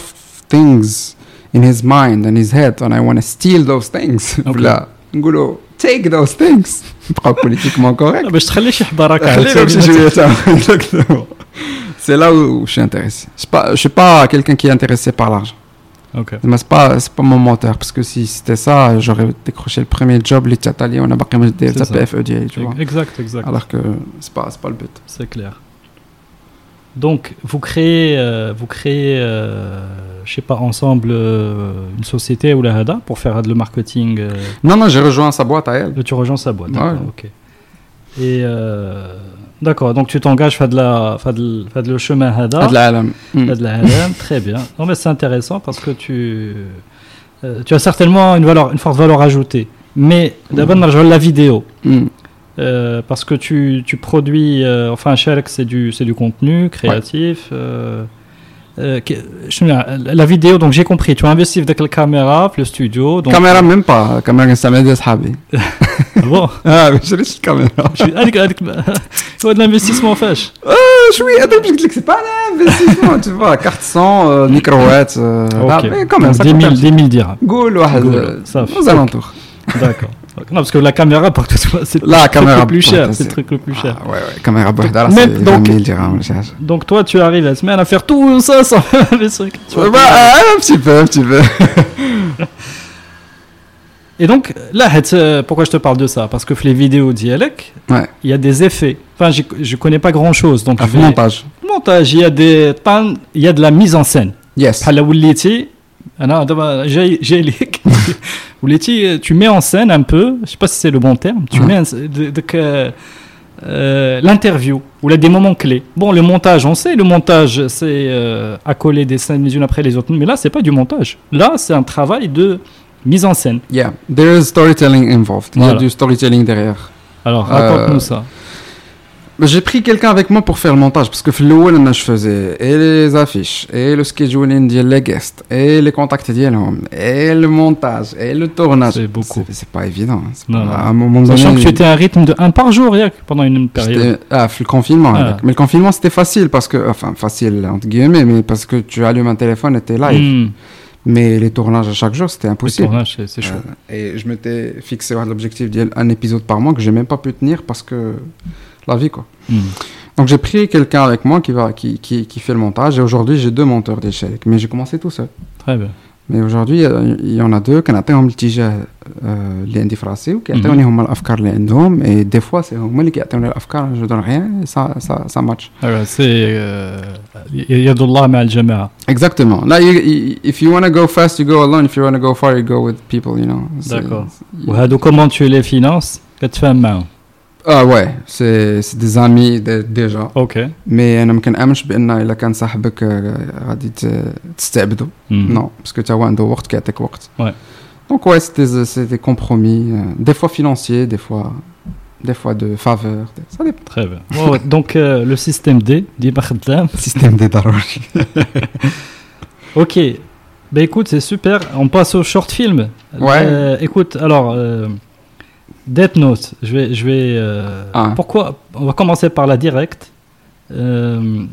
things in his mind and his head, and I want to steal those things.
Okay.
Voilà. نقولوا take those things نبقاو politiquement correct
باش تخلي شي حضره
c'est là où je suis intéressé. Je ne suis pas, quelqu'un qui est intéressé par l'argent.
Okay.
Mais ce n'est pas, pas, mon moteur, parce que si c'était ça, j'aurais décroché le premier job,
les
tchatali,
on
a pas des PFE, tu vois.
Exact, exact.
Alors que ce n'est pas, pas, le but.
C'est clair. Donc, vous créez, euh, vous créez euh, je sais pas, ensemble euh, une société ou la HADA pour faire le marketing euh
Non, non, j'ai rejoint sa boîte à elle.
Tu rejoins sa boîte,
ouais.
ok. Et D'accord, donc tu t'engages à de la, de le chemin Hada. de mm. très bien. Non mais c'est intéressant parce que tu, euh, tu as certainement une, valeur, une forte valeur ajoutée. Mais d'abord, mm. la vidéo.
Mm.
Euh, parce que tu, tu produis, euh, enfin, Sherk, c'est du, du contenu créatif. Euh, la vidéo, donc j'ai compris, tu as investi avec la caméra, le studio. Donc...
Caméra, même pas. Caméra, c'est ديال صحابي
Ah bon,
اه ما شريتش الكاميرا
je suis- هذيك- هذيك- هو de l'investissement فاش.
شويه هذا باش قلت لك سي با ان انفستيسمون tu vois كارت سون ميكرووات
Ok.
quand même
Donc,
ça
10 000,
coûte
10 000 dirhams.
قول واحد
قول، صافي.
aux alentours
D'accord. Non, parce que la caméra, par contre, c'est
La
le truc
caméra,
le plus cher.
ouais,
C'est le
c'est-
truc le plus cher.
Ah, ouais ouais كاميرا بوحدها راه
Mais
سي
donc-
20 000 dirhams ولا شي حاجه
Donc toi, tu arrives la semaine à faire tout ça sans les trucs. Tu vois,
Bah, euh, un petit peu un petit peu
Et donc, là, euh, pourquoi je te parle de ça? Parce que les vidéos d'Ielec, il y a des effets. Enfin, je ne connais pas grand-chose. Donc,
ah,
vais...
montage.
Montage, il y a des il y a de la mise en scène.
Yes.
Ah euh, tu mets en scène un peu, je sais pas si c'est le bon terme, tu mets euh, l'interview ou là des moments clés. Bon, le montage, on sait, le montage, c'est euh, accoler des scènes les unes après les autres, mais là, c'est pas du montage. Là, c'est un travail de mise en scène.
Il y a du storytelling derrière.
Alors,
euh,
raconte-nous ça.
Bah, j'ai pris quelqu'un avec moi pour faire le montage parce que le je faisais et les affiches et le scheduling les guests et les contacts et le montage et le tournage.
C'est beaucoup.
C'est pas évident. Hein.
Non,
pas. Un moment
Sachant que tu étais à un rythme de un par jour pendant une période.
Ah, le confinement.
Ah.
Mais le confinement c'était facile parce que enfin facile entre guillemets mais parce que tu allumes un téléphone et t'es live.
Hmm
mais les tournages à chaque jour c'était
Le
impossible
tournage, c'est c'est chaud
Euh, et je m'étais fixé l'objectif d'un épisode par mois que j'ai même pas pu tenir parce que la vie quoi
Hmm.
Donc j'ai pris quelqu'un avec moi qui, va, qui, qui, qui fait le montage et aujourd'hui j'ai deux monteurs d'échecs. Mais j'ai commencé tout seul.
très bien
Mais aujourd'hui euh, il y en a deux كنعطيهم الاتجاه آه، اللي عندي في راسي وكيعطيوني هما الافكار اللي عندهم et des fois c'est هما اللي كيعطيوني الافكار je donne rien et ça ça ça match.
Alors, c'est euh, يد الله مع الجماعة
Exactement. Là you, you- if you want to go fast you go alone if you want to go far you go with people you know. C'est-
D'accord.
c'est-
وهادو comment tu les finances كتفاهم معاهم
Ah ouais c'est c'est des amis de- déjà.
اوكي
مي انا ما كنامنش بان الا كان صاحبك آه، غادي ت- تستعبدو
مم.
Non, parce que tu as عنده وقت كيعطيك وقت.
Ouais.
Donc ouais, c'est des, c'est des compromis, euh, des fois financiers, des fois, des fois de faveur. Ça dépend.
Très bien. Ouais, ouais. Donc euh, le système D, ديما خدام.
Système des ضروري.
Ok. Ben écoute, c'est super. On passe au short film.
Ouais.
Euh, écoute, alors euh, Death Note, je vais. Je vais. Euh,
ah.
Pourquoi On va commencer par la directe. Euh,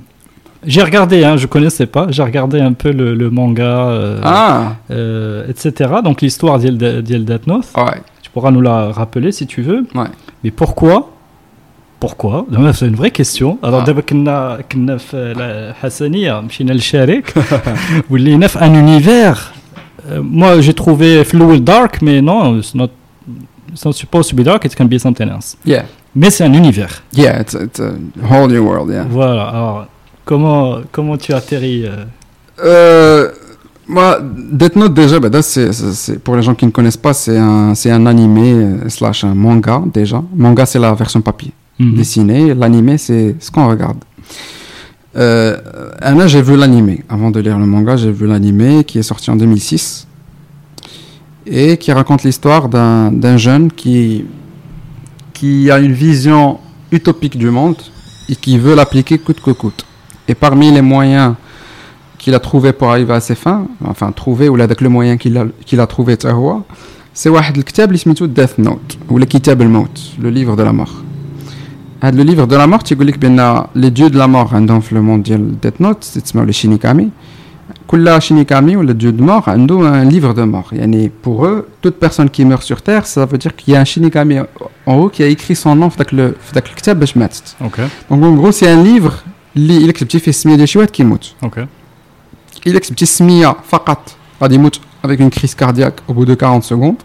j'ai regardé, hein, je connaissais pas, j'ai regardé un peu le, manga, euh,
ah.
etc. Donc l'histoire d'El Death Note.
Ouais.
Tu pourras nous la rappeler si tu veux.
Ouais.
Mais pourquoi pourquoi C'est une vraie question. Alors,
ah.
d'abord, ah. on la Hassaniya, on a Sharik, on a un univers. Moi, j'ai trouvé Flow Dark, mais non, c'est notre it's not supposed to be dark, it can be something else.
Yeah.
Mais c'est un univers.
Yeah, it's, it's a whole new world, yeah.
Voilà. Alors, comment, comment tu atterris euh,
moi, Death Note déjà, bah, c'est, pour les gens qui ne connaissent pas, c'est un, c'est un animé euh, slash un manga déjà. Manga, c'est la version papier.
mhm.
dessiné. L'animé, c'est ce qu'on regarde. Euh, Anna, j'ai vu l'animé. Avant de lire le manga, j'ai vu l'animé qui est sorti en 2006 et qui raconte l'histoire d'un jeune qui, qui a une vision utopique du monde et qui veut l'appliquer coûte que coûte. Et parmi les moyens qu'il a trouvé pour arriver à ses fins, enfin trouvé ou avec le moyen qu'il a, qu'il a trouvé, c'est le Death Note ou le kitab le livre de la mort. Ah, le livre de la mort, il les dieux de la mort hein, dans le monde de Death Note, c'est les Shinigami. كل شينيكامي ولا dieu de mort عنده un livre de mort يعني pour eux toute personne qui meurt sur terre ça veut dire qu'il y a un shinigami en haut qui a écrit son nom في داك ال- في داك الكتاب باش ماتت
Ok.
donc en gros c'est un livre اللي الا كتبتي فيه السميه ديال شي واحد كيموت
Ok.
الا كتبتي السميه فقط غادي يموت avec une crise cardiaque au bout de 40 secondes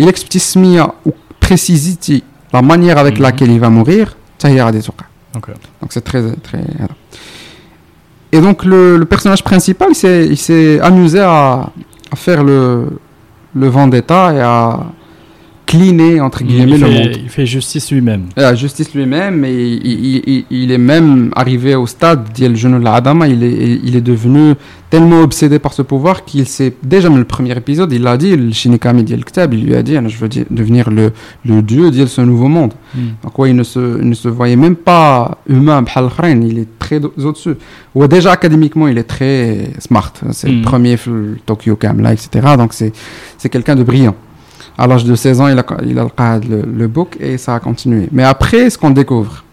الا كتبتي السميه و précisity la manière avec
Mhm.
laquelle il va mourir حتى هي غادي توقع
Ok.
donc c'est très, très. voilà. Et donc le, personnage principal, il s'est, amusé à, faire le vendetta et à entre
Il,
guillemets le
fait,
monde.
il fait justice lui-même.
La justice lui-même, et il, il- il- il est même arrivé au stade d'Yel Jeune Adama, il est, il est devenu tellement obsédé par ce pouvoir qu'il s'est, déjà dans le premier épisode, il l'a dit, le Shinikami Diel Ktab, il lui a dit, je veux devenir le, le dieu d'Yel ce nouveau monde.
Hmm.
Donc ouais, il ne se, il ne se voyait même pas humain, il est très au-dessus. Ouais, déjà académiquement, il est très smart. C'est le
Mhm.
premier Tokyo Camla, etc. Donc c'est, c'est quelqu'un de brillant À l'âge de 16 ans, il a, il a le, qad, le, le book et ça a continué. Mais après, ce qu'on découvre,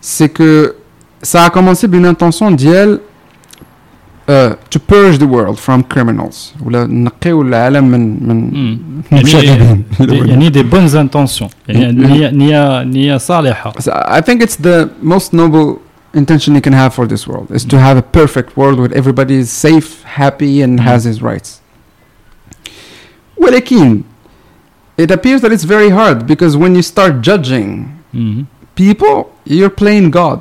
c'est que ça a commencé d'une intention d'Yel euh, to purge the world from criminals. ولا نقيو العالم من من
Hmm.
المشاغبين.
يعني يعني des bonnes intentions. يعني نية نية نية صالحة.
So I think it's the most noble intention you can have for this world is to have a perfect world where everybody is safe, happy, and has his rights. ولكن it appears that it's very hard because when you start judging
Mhm.
people, you're playing God.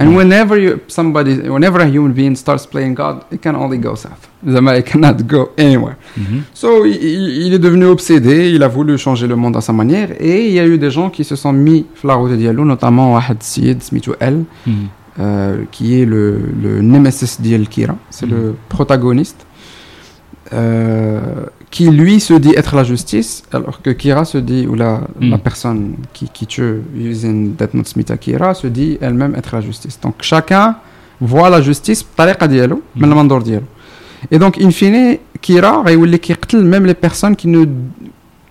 And whenever you somebody, whenever a human being starts playing God, it can only go south. Zama, It cannot go anywhere.
Mhm.
So, il, il- il est devenu obsédé, il a voulu changer le monde à sa manière, et il y a eu des gens qui se sont mis sur la route de Diallo, notamment Wahed Sid, Smithou El,
Mhm.
euh, qui est le, le nemesis d'El Kira, c'est
Mhm.
le protagoniste, euh, qui lui se dit être la justice, alors que Kira se dit, ou la, hmm. personne qui, qui tue Yusin Detmut Smith à Kira, se dit elle-même être la justice. Donc chacun voit la justice par diallo,
hmm.
mais le Et donc, in fine, Kira même les personnes qui ne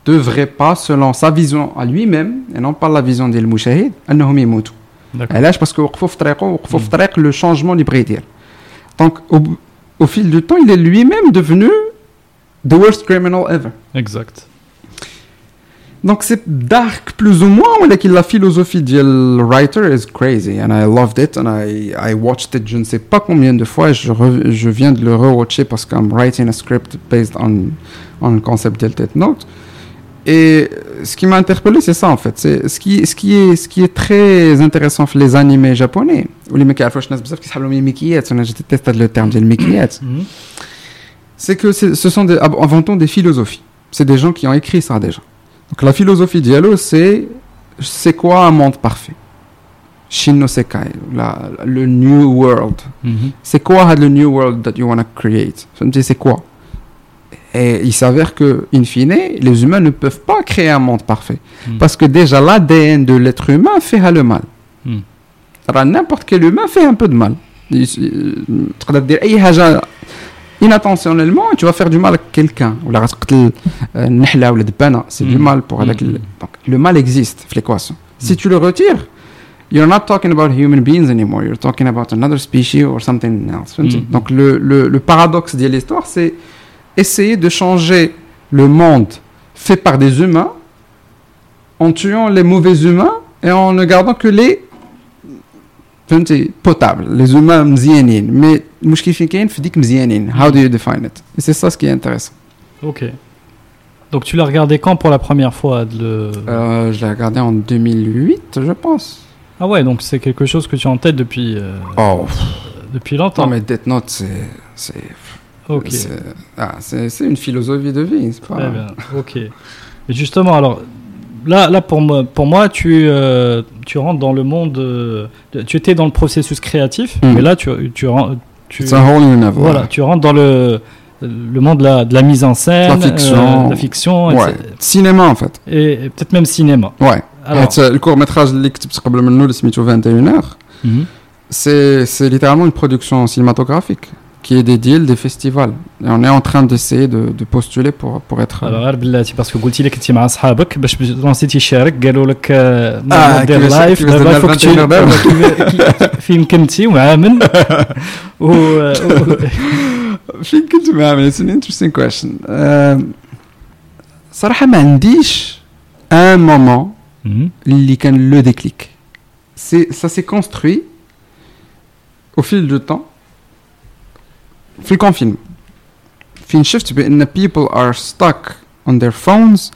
devraient pas, selon sa vision à lui-même, et non pas la vision des Mouchahid, annahum yamoutou.
D'accord.
Parce que hmm. le changement du Donc, au fil du temps, il est lui-même devenu the worst criminal ever
Exact.
donc c'est dark plus ou moins ولكن la philosophie ديال writer is crazy and I loved it and I, I watched it je ne sais pas combien de fois je, re- je viens de le re-watcher parce que I'm writing a script based on, on le concept ديال Death Note et ce qui m'a interpellé c'est ça en fait c'est ce qui, ce qui est ce qui est très intéressant في les animés japonais واللي ما كيعرفوش الناس بزاف كيسحبوا لهم الميكيات انا جيت تيست هذا لو terme ديال الميكيات
Mhm.
c'est que ce sont des, av- avant tout des philosophies. C'est des gens qui ont écrit ça déjà. Donc la philosophie Diallo, c'est c'est quoi un monde parfait? Shin no Sekai, la- le new world.
Mhm.
C'est quoi le new world that you want to create? Je me dis, c'est quoi? Et il s'avère que, in fine, les humains ne peuvent pas créer un monde parfait.
Mm.
Parce que déjà, l'ADN de l'être humain fait le mal.
Mm.
Alors, n'importe quel humain fait un peu de mal inattentionnellement, tu vas faire du mal à quelqu'un. Ou la euh, ou la c'est du
mm.
mal pour
mm.
le... Mal existe, l'équation. Si mm. tu le retires, you're not talking about human beings anymore, you're talking about another species or something else. Donc, le, le, le paradoxe de l'histoire, c'est essayer de changer le monde fait par des humains en tuant les mauvais humains et en ne gardant que les potables, les humains mzienines. Mais المشكل فين كاين في ديك مزيانين how do you define it et c'est ça ce qui est intéressant
Ok. Donc tu l'as regardé quand pour la première fois de le...
euh, je l'ai regardé en 2008 je pense
Ah ouais, donc c'est quelque chose que tu as en tête depuis, euh,
oh
depuis
non
longtemps.
mais Death Note c'est c'est
Ok.
c'est ah, c'est c'est une philosophie de vie c'est pas
Très bien. Ok. Et justement, alors là, là pour moi, pour moi, tu, euh, tu rentres dans le monde. euh, de- tu étais dans le processus créatif,
Mm.
mais là, tu, tu, ren- tu,
It's a whole new
Voilà, tu rentres dans le, le monde de la, de la mise en scène,
la fiction,
euh, la fiction
ouais. cinéma en fait.
Et, peut-être même cinéma.
Ouais.
Alors.
Le court-métrage
mhm.
c'est littéralement une production cinématographique qui est des deals des festivals. Et on est en train d'essayer de, de postuler pour, pour être.
Alors, غير بلاتي باسكو قلتي لك كنتي مع صحابك باش لونسي تيشارك قالوا لك آه،
آه،
دير
كيفاش-
لايف
كيفاش
دابا
درنا
فوق
الفانتينر
تي-
دابا.
كيف- فين كنتي ومع من و و-
فين كنت معامل It's an interesting question. Euh, صراحة ما عنديش un moment
Mhm.
اللي كان le déclic. C'est, ça s'est construit au fil du temps في الكونفينمون فين شفت بأن people are stuck on their phones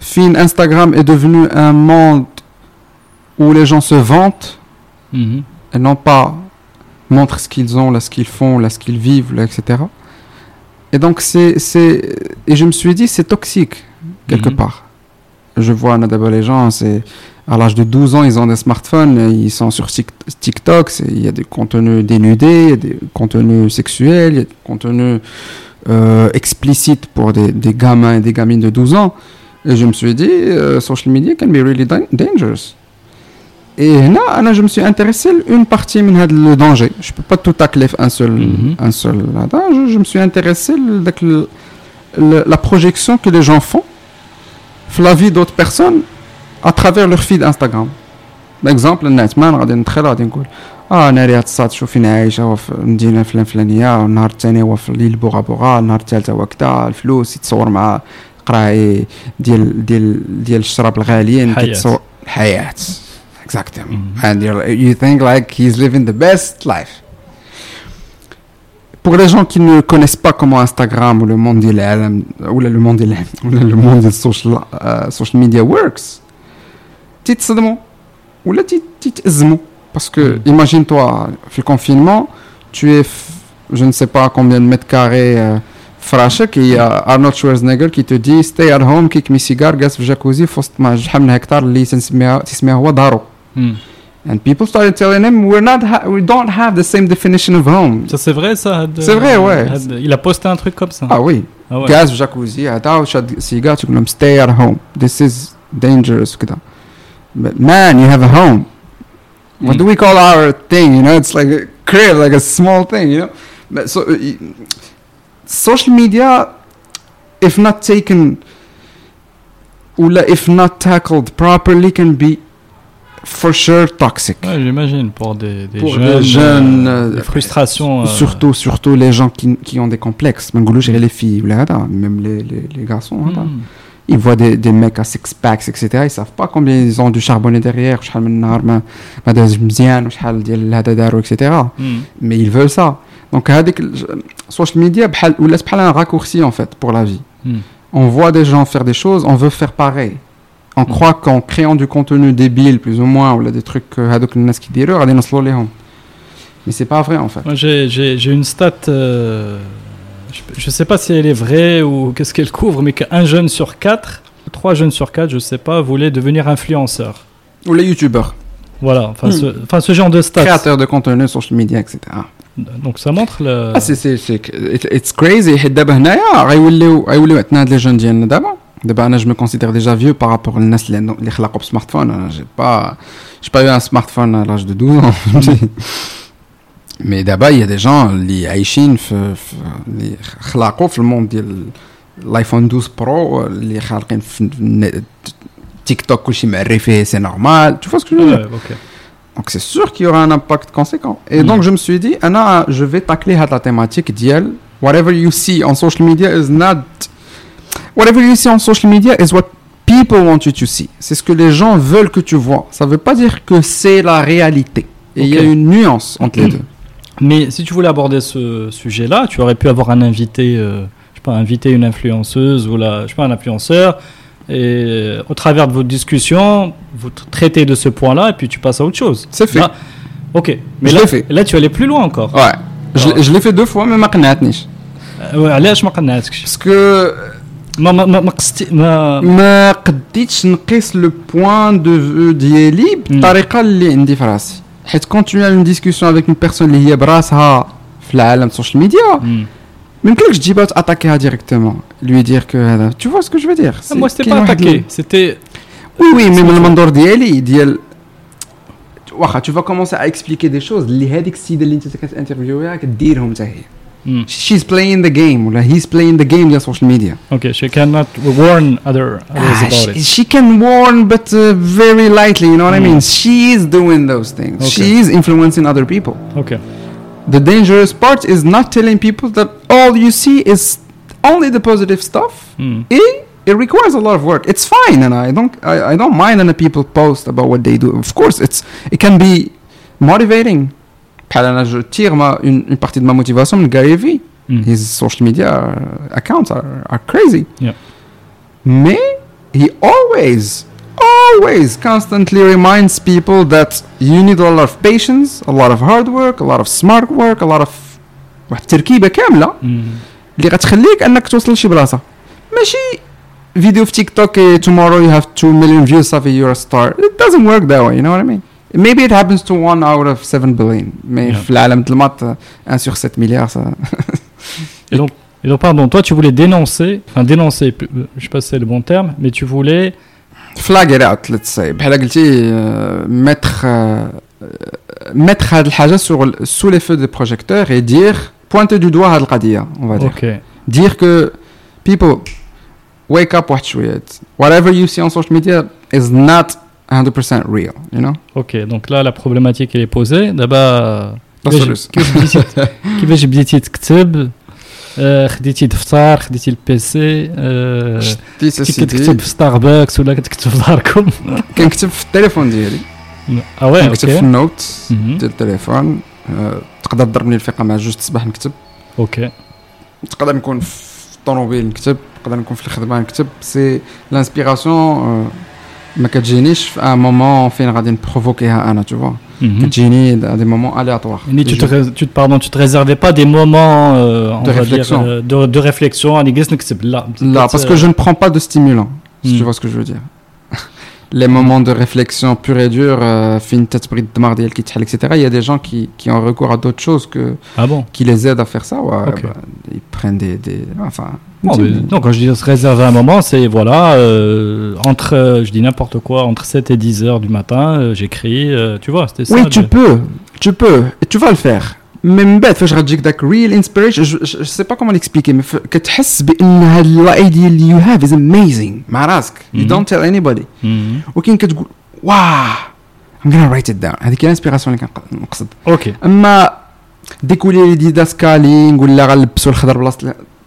فين Instagram est devenu un monde où les gens se vantent
Mhm.
et non pas montrent ce qu'ils ont, là, ce qu'ils font, là, ce qu'ils vivent, là, etc. Et donc, c'est, c'est, et je me suis dit, c'est toxique, quelque
Mhm.
part. Je vois d'abord les gens, c'est, à l'âge de 12 ans, ils ont des smartphones, ils sont sur Tik- TikTok, il y a des contenus dénudés, il y a des contenus sexuels, il y a des contenus euh, explicites pour des, des gamins et des gamines de 12 ans. Et je me suis dit, euh, social media can be really dan- dangerous. Et là, là, je me suis intéressé à une partie le danger. Je peux pas tout tacler un seul,
Mhm.
un seul. là. Je, je me suis intéressé à la projection que les gens font la vie d'autres personnes à travers leur feed Instagram. Par exemple, الناس ما غادي ندخل غادي نقول اه انا رياض الصاد شوف فين عايشه هو في المدينه الفلان فلانيه والنهار الثاني هو في الليل بوغا بوغا النهار الثالث هو كذا الفلوس يتصور مع قراي ديال ديال ديال الشراب الغاليين
الحياة.
كيتصور الحياه exactement
Mhm.
and you're, you think like he's living the best life pour les gens qui ne connaissent pas comment Instagram ou le monde de l'ALM, ou le monde de l'ALM, ou le monde de social, euh, social media works, تتصدموا ولا تت- تتأزموا parce que
Mm.
imagine-toi في le confinement tu es f- je ne sais pas combien de mètres carrés euh, فراشك et il y a Arnold Schwarzenegger qui te dit stay at home كيك مي سيجار جالس في جاكوزي في وسط ما شحال من هكتار اللي تنسميها تسميها هو دارو
Mhm.
and people started telling him we're not ha- we don't have the same definition of home
Ça c'est vrai ça Had-
C'est vrai, ouais.
Had- Il a posté un truc comme ça.
ah oui
Ah ouais.
جالس في جاكوزي هذا وشاد سيجار تقول لهم stay at home this is dangerous وكذا But man, you have a home.
Mm.
What do we mm. call our thing? You know, it's like a crib, like a small thing. You know, but so social media, if not taken, if not tackled properly, can be for sure toxic.
Ouais, j'imagine pour des, des
pour
jeunes,
des euh, jeunes
euh, des frustrations. Euh,
surtout, surtout les gens qui, qui ont des complexes. Même les filles, même les, les, les garçons. Hein,
mm
ils voient des, mecs à six-packs, etc. Ils savent pas combien ils ont du charbonné derrière, etc.
Hmm.
Mais ils veulent ça. Donc, social media, c'est un raccourci en fait pour la vie.
Hmm.
On voit des gens faire des choses, on veut faire pareil. On
hmm.
croit qu'en créant du contenu débile, plus ou moins, ou des trucs qui disent, mais c'est pas vrai en fait.
J'ai une stat. Euh, je ne sais pas si elle est vraie ou qu'est-ce qu'elle couvre, mais qu'un jeune sur quatre, trois jeunes sur quatre, je ne sais pas, voulait devenir influenceur.
Ou les youtubeurs.
Voilà, enfin
hmm.
ce, genre de stats.
Créateur de contenu, social media, etc.
Donc ça montre le.
Ah, c'est. It's crazy. les jeunes d'Yann d'abord. Je me considère déjà vieux par rapport à les smartphone. J'ai pas, pas eu un smartphone à l'âge de 12 ans. Mais d'abord, il y a des gens qui aïchin le monde de l'iPhone 12 Pro, les TikTok c'est normal. Tu vois ce que je
veux dire?
Donc c'est sûr qu'il y aura un impact conséquent. Et donc mm. je me suis dit, Anna, je vais tacler à la thématique d'IEL. Whatever you see on social media is not. Whatever you see on social media is what people want you to see. C'est ce que les gens veulent que tu vois. Ça ne veut pas dire que c'est la réalité. Et il y a une nuance entre les deux.
Mais si tu voulais aborder ce sujet-là, tu aurais pu avoir un invité, euh, je sais pas, inviter une influenceuse ou la, je sais pas, un influenceur, et euh, au travers de votre discussion, vous tra- traitez de ce point-là, et puis tu passes à autre chose.
C'est fait.
Là- ok. Mais
Je
là,
l'ai fait.
là, tu allais plus loin encore.
Ouais. Je, l'ai- je l'ai fait deux fois, mais ma قنعتنيش.
Euh, ouais, علاش ما قنعتكش
Parce que
ما ما ما ما قصتي ما
ما قديتش نقيس لو بوان دو فيو ديالي بالطريقه اللي عندي في راسي حيت كون tu as une discussion avec une personne اللي هي براسها في العالم السوشيال ميديا
Hmm.
ما يمكنلكش تجيبها تاتاكيها ديريكتومون lui dire que هذا tu vois ce que je veux dire
Ah, moi c'était
كاين
pas
واحد
attaqué,
ال-
c'était
oui oui mais
C'est
من
autre
المنظور ديالي ديال واخا tu vas commencer à expliquer des choses اللي هذيك السيده اللي انت كتانترفيوها كديرهم حتى هي
Mm.
She's playing the game, like he's playing the game via social media.
Okay, she cannot warn other others
ah,
about
she,
it.
She can warn, but uh, very lightly. You know what
mm.
I mean? She is doing those things.
Okay.
She is influencing other people.
Okay.
The dangerous part is not telling people that all you see is only the positive stuff.
Mm.
It, it requires a lot of work. It's fine, and I don't I, I don't mind when people post about what they do. Of course, it's it can be motivating بحال انا je tire ma, une, une partie de ma motivation من Gary Vee
Mm.
his social media uh, accounts are, are crazy
Yeah.
mais he always always constantly reminds people that you need a lot of patience a lot of hard work a lot of smart work a lot of واحد التركيبه كامله
Mm.
اللي غتخليك انك توصل لشي بلاصه ماشي فيديو في تيك توك eh, tomorrow you have 2 million views صافي you're a star it doesn't work that way you know what I mean Maybe it happens to one out of 7 billion. Mais l'Alam yeah. 1 euh, sur 7 milliards, ça.
et, donc, pardon, toi, tu voulais dénoncer, enfin dénoncer, euh, je ne sais pas si c'est le bon terme, mais tu voulais.
Flag it out, let's say. Euh, mettre. mettre Hadl sur sous les feux des projecteurs et dire. pointer du doigt Hadl Qadir, on va dire. Dire que. People, wake up, watch it. Whatever you see on social media is not 100% real you know
Ok, donc là la problématique elle est posée. D'abord,
لا
كيفاش
سوليوشن.
كيفاش بديتي كيفاش بديتي تكتب آه، خديتي دفتر خديتي البيسي آه،
شتي
كنتي
سيدي
كتكتب في ستاربكس ولا كتكتب في داركم
كنكتب في التليفون ديالي
اه وي
كنكتب في
اوكي
النوت
مهم.
ديال التليفون آه، تقدر تضربني الفيقه مع جوج تصبح نكتب
اوكي
تقدر نكون في الطوموبيل نكتب نقدر نكون في الخدمه نكتب سي لانسبيراسيون ما كتجينيش في ان مومون فين غادي نبروفوكيها انا تو فوا
مهم.
كتجيني دي مومون الياتوار
Ni tu te, ré- tu, te- pardon, tu te réservais pas des moments euh, on
De
va
réflexion.
dire, euh, de, de réflexion à l'église نكتب لا
Là, parce que je ne prends pas de stimulant, si
Hmm.
tu vois ce que je veux dire. Les moments de réflexion pure et dure, euh, fin de mardi, etc. Il y a des gens qui, qui ont recours à d'autres choses que,
ah bon?
qui les aident à faire ça. Ouais, bah, ils prennent des. des enfin.
non,
tu-
mais- non, quand je dis se réserver un moment, c'est voilà, euh, entre, euh, je dis n'importe quoi, entre 7 et 10 heures du matin, euh, j'écris, euh, tu vois, c'était ça.
Oui, tu peux, tu peux, et tu vas le faire. من بعد فاش غتجيك داك ريل انسبيريشن جو سي با كومون ليكسبليكي مي كتحس بأن هاد الايديا اللي يو هاف از اميزينغ مع راسك.
يو
دونت تيل اني
بودي
ولكن كتقول واه ام غانا رايت ات داون هذيك الانسبيراسيون اللي كنقصد
أوكي.
أما ديكولي ديدا دي داسكالينغ ولا غنلبسوا الخضر بلاصه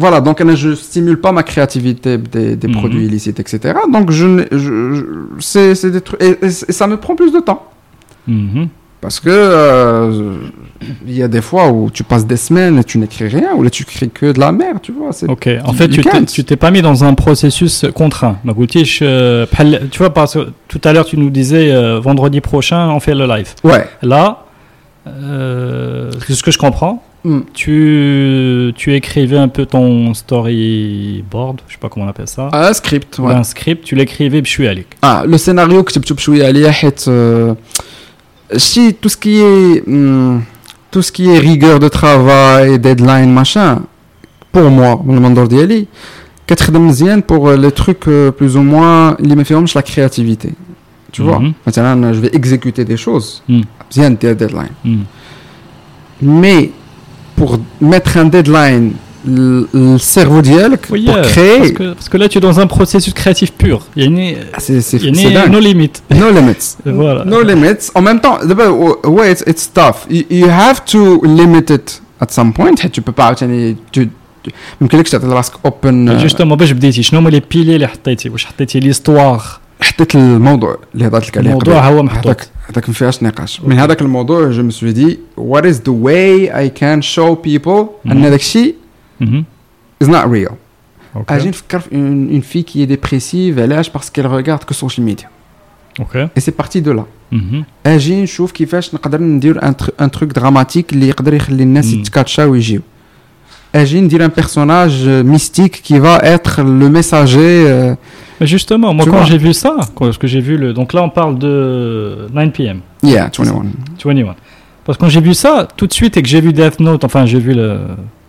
voilà, donc euh, je stimule pas ma créativité des,
mhm.
produits illicites, etc. Donc je, c'est, des trucs et, ça me prend plus de temps
mhm.
parce que euh, il y a des fois où tu passes des semaines et tu n'écris rien ou là tu écris que de la merde, tu vois.
ok, en fait tu t'es, pas mis dans un processus contraint. Euh, tu vois parce que tout à l'heure tu nous disais euh, vendredi prochain on fait le live.
Ouais.
Là, c'est ce que je comprends
Mm.
Tu, tu écrivais un peu ton storyboard, je sais pas comment on appelle ça,
Un script,
ou
ouais.
un script, tu l'écrivais بشوي عليك.
Ah, le scénario كتبته بشويه عليا حيت euh, si tout ce qui est hmm, tout ce qui est rigueur de travail deadline machin pour moi من المنظور ديالي كتخدم مزيان pour euh, les trucs euh, plus ou moins اللي ما فيهمش la créativité tu vois
Mhm.
مثلا je vais exécuter des choses
Mm.
مزيان دير deadline
Mm.
mais pour mettre un deadline le le cerveau ديالك
Oui,
pour
euh,
créer
parce, que, parce que là, tu es dans un processus créatif pur. Il y a une,
ah, c'est c'est
il y a
c'est
une,
dingue
nos limites.
no limits
Voilà.
no limits en même temps دابا ouais it's, it's tough you, you have to limit it at some point حيت tu peux pas عاوتاني tu tu- ما يمكنلكش تعطي راسك اوبن
جوستومون باش بديتي شنو هما لي بيلي اللي حطيتي واش حطيتي ليستواغ
حطيت الموضوع اللي هضرت لك عليه
الموضوع هو محطوط.
هذاك ما فيهاش نقاش. من هذاك الموضوع جو مي سوي دي وات از ذا واي اي كان شو بيبل
أن
هذاك الشيء از نوت
ريال
أجي نفكر في اون في كي ديبريسيف علاش باسكو ريغارد كو سوشيال
ميديا
أوكي اي سي بارتي دو
لا
أجي نشوف كيفاش نقدر ندير ان تروك دراماتيك اللي يقدر يخلي الناس
mhm.
يتكاتشا ويجيو. Agin dit un personnage euh, mystique qui va être le messager. Euh,
Mais justement, moi quand j'ai vu ça, quand j'ai vu le, donc là on parle de 9 p.m.
Yeah, 21.
21. Parce que quand j'ai vu ça, tout de suite et que j'ai vu Death Note, enfin j'ai vu le,